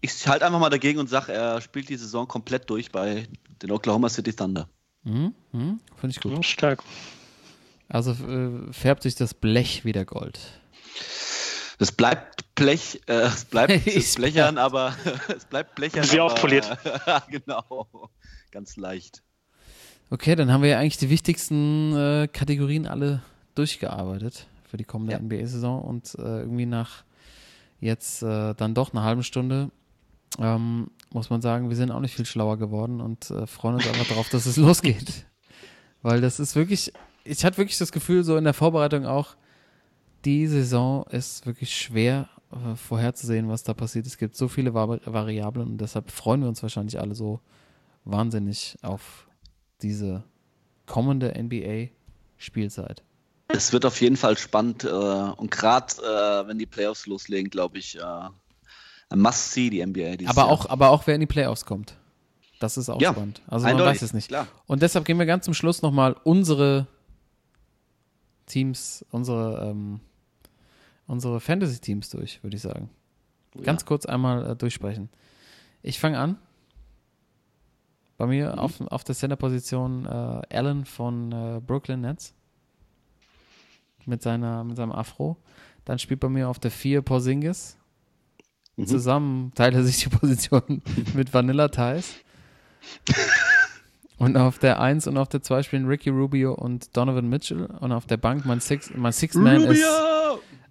ich halte einfach mal dagegen und sage, er spielt die Saison komplett durch bei den Oklahoma City Thunder. Mhm, mhm, Finde ich gut. Stark. Also äh, färbt sich das Blech wieder Gold. Es bleibt Blech, äh, es bleibt es blechern, aber es bleibt blechern. Wie aber, aufpoliert. genau, ganz leicht. Okay, dann haben wir ja eigentlich die wichtigsten äh, Kategorien alle durchgearbeitet für die kommende Ja. NBA-Saison und äh, irgendwie nach jetzt äh, dann doch einer halben Stunde ähm, muss man sagen, wir sind auch nicht viel schlauer geworden und äh, freuen uns einfach darauf, dass es losgeht. Weil das ist wirklich, ich hatte wirklich das Gefühl, so in der Vorbereitung auch, die Saison ist wirklich schwer äh, vorherzusehen, was da passiert. Es gibt so viele Vari Variablen und deshalb freuen wir uns wahrscheinlich alle so wahnsinnig auf diese kommende NBA-Spielzeit. Es wird auf jeden Fall spannend äh, und gerade äh, wenn die Playoffs loslegen, glaube ich, äh, Must-See, die NBA. dieses Aber Jahr. auch, aber auch wer in die Playoffs kommt. Das ist auch Ja, spannend. Also man weiß es nicht. Klar. Und deshalb gehen wir ganz zum Schluss nochmal unsere Teams, unsere, ähm, unsere Fantasy-Teams durch, würde ich sagen. Oh Ganz kurz einmal äh, durchsprechen. Ich fange an. Bei mir Mhm. auf, auf der Center-Position äh, Allen von äh, Brooklyn Nets. Mit, seiner, mit seinem Afro. Dann spielt bei mir auf der 4 Porzingis. Mhm. Zusammen teilt er sich die Position mit Vanilla Ties. Und auf der 1 und auf der 2 spielen Ricky Rubio und Donovan Mitchell. Und auf der Bank mein Six, mein Sixth Man ist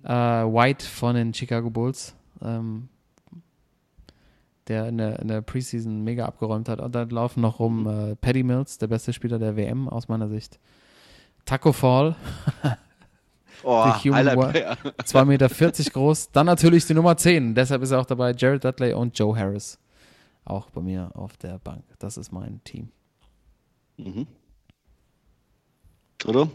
äh, White von den Chicago Bulls, ähm, der in der, in der Preseason mega abgeräumt hat. Und da laufen noch rum äh, Paddy Mills, der beste Spieler der WM aus meiner Sicht. Taco Fall, Oh, The Human Highlight Wa- Player. 2,40 Meter groß. Dann natürlich die Nummer 10. Deshalb ist er auch dabei Jared Dudley und Joe Harris. Auch bei mir auf der Bank. Das ist mein Team. Mhm. Oder?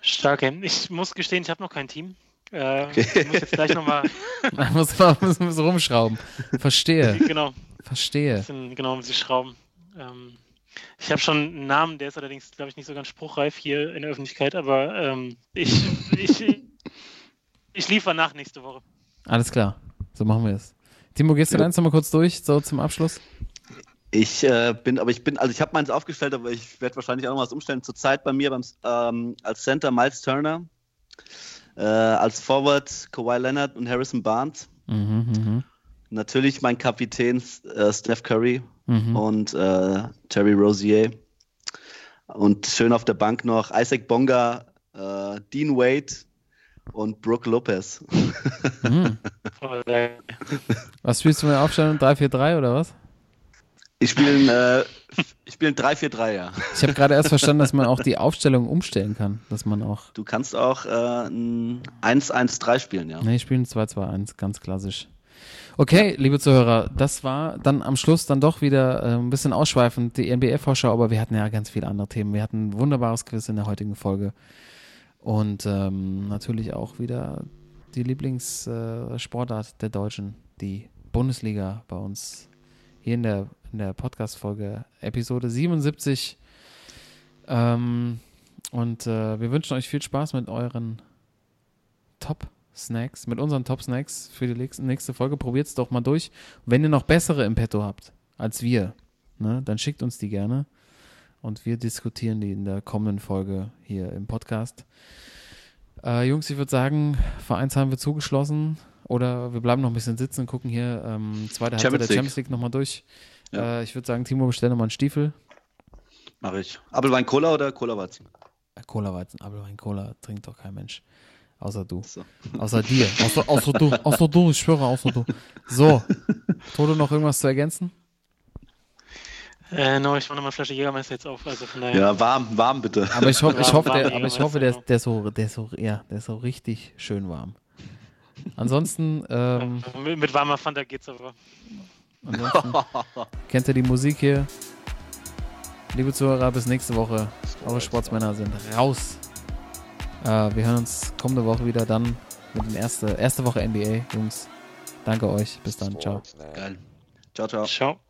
Stark. Ich muss gestehen, ich habe noch kein Team. Äh, Okay. Ich muss jetzt gleich nochmal, muss man muss, muss rumschrauben. Verstehe. genau, Verstehe. bisschen genau um sie schrauben. Ähm, ich habe schon einen Namen, der ist allerdings, glaube ich, nicht so ganz spruchreif hier in der Öffentlichkeit, aber ähm, ich, ich, ich liefere nach nächste Woche. Alles klar. So machen wir es. Timo, gehst du Ja. deins nochmal kurz durch, so zum Abschluss? Ich äh, bin, aber ich bin, also ich habe meins aufgestellt, aber ich werde wahrscheinlich auch noch was umstellen. Zurzeit bei mir beim, ähm, als Center Miles Turner, äh, als Forward Kawhi Leonard und Harrison Barnes. Mhm, Natürlich mein Kapitän äh, Steph Curry mhm, und äh, Terry Rozier. Und schön auf der Bank noch Isaac Bonga, äh, Dean Wade und Brooke Lopez. mhm. Was spielst du mit der Aufstellung? 3-4-3 oder was? Ich spiele äh, ich spiele 3-4-3, ja. Ich habe gerade erst verstanden, dass man auch die Aufstellung umstellen kann. Dass man auch. Du kannst auch äh, ein 1-1-3 spielen, ja. Nee, ich spiele ein 2-2-1, ganz klassisch. Okay, liebe Zuhörer, das war dann am Schluss dann doch wieder äh, ein bisschen ausschweifend, die NBA-Vorschau, aber wir hatten ja ganz viele andere Themen. Wir hatten ein wunderbares Quiz in der heutigen Folge und ähm, natürlich auch wieder die Lieblingssportart Sportart der Deutschen, die Bundesliga bei uns hier in der, in der Podcast-Folge Episode 77. Ähm, und äh, wir wünschen euch viel Spaß mit euren Top-Snacks, mit unseren Top-Snacks für die nächste, Folge. Probiert es doch mal durch. wenn ihr noch bessere im Petto habt als wir, ne, dann schickt uns die gerne. Und wir diskutieren die in der kommenden Folge hier im Podcast. Äh, Jungs, ich würde sagen, Vereins haben wir zugeschlossen. Oder wir bleiben noch ein bisschen sitzen, gucken hier ähm, zweite Halbzeit Champions der League. Champions League nochmal durch. Ja. Äh, ich würde sagen, Timo, bestell nochmal einen Stiefel. Mache ich. Apfelwein Cola oder Cola Weizen? Äh, Cola-Weizen, Apfelwein, Cola trinkt doch kein Mensch. Außer du. So. Außer dir. Außer, außer du. Außer du, ich schwöre, außer du. So. Toto, noch irgendwas zu ergänzen? äh, no, ich mache nochmal Flasche Jägermeister jetzt auf, also von daher. Ja, warm, warm bitte. Aber ich hoffe, ich Warm, hoffe, warm, der, aber ich hoffe, der, ja. der ist so, der ist so, ja, der ist so richtig schön warm. Ansonsten, ähm, Mit, mit warmer Fanta geht's aber. ansonsten kennt ihr die Musik hier. Liebe Zuhörer, bis nächste Woche. Eure Sportsmänner sind raus. Äh, wir hören uns kommende Woche wieder dann mit den erste, erste Woche NBA, Jungs. Danke euch. Bis dann. Ciao. Geil. Ciao, ciao. Ciao.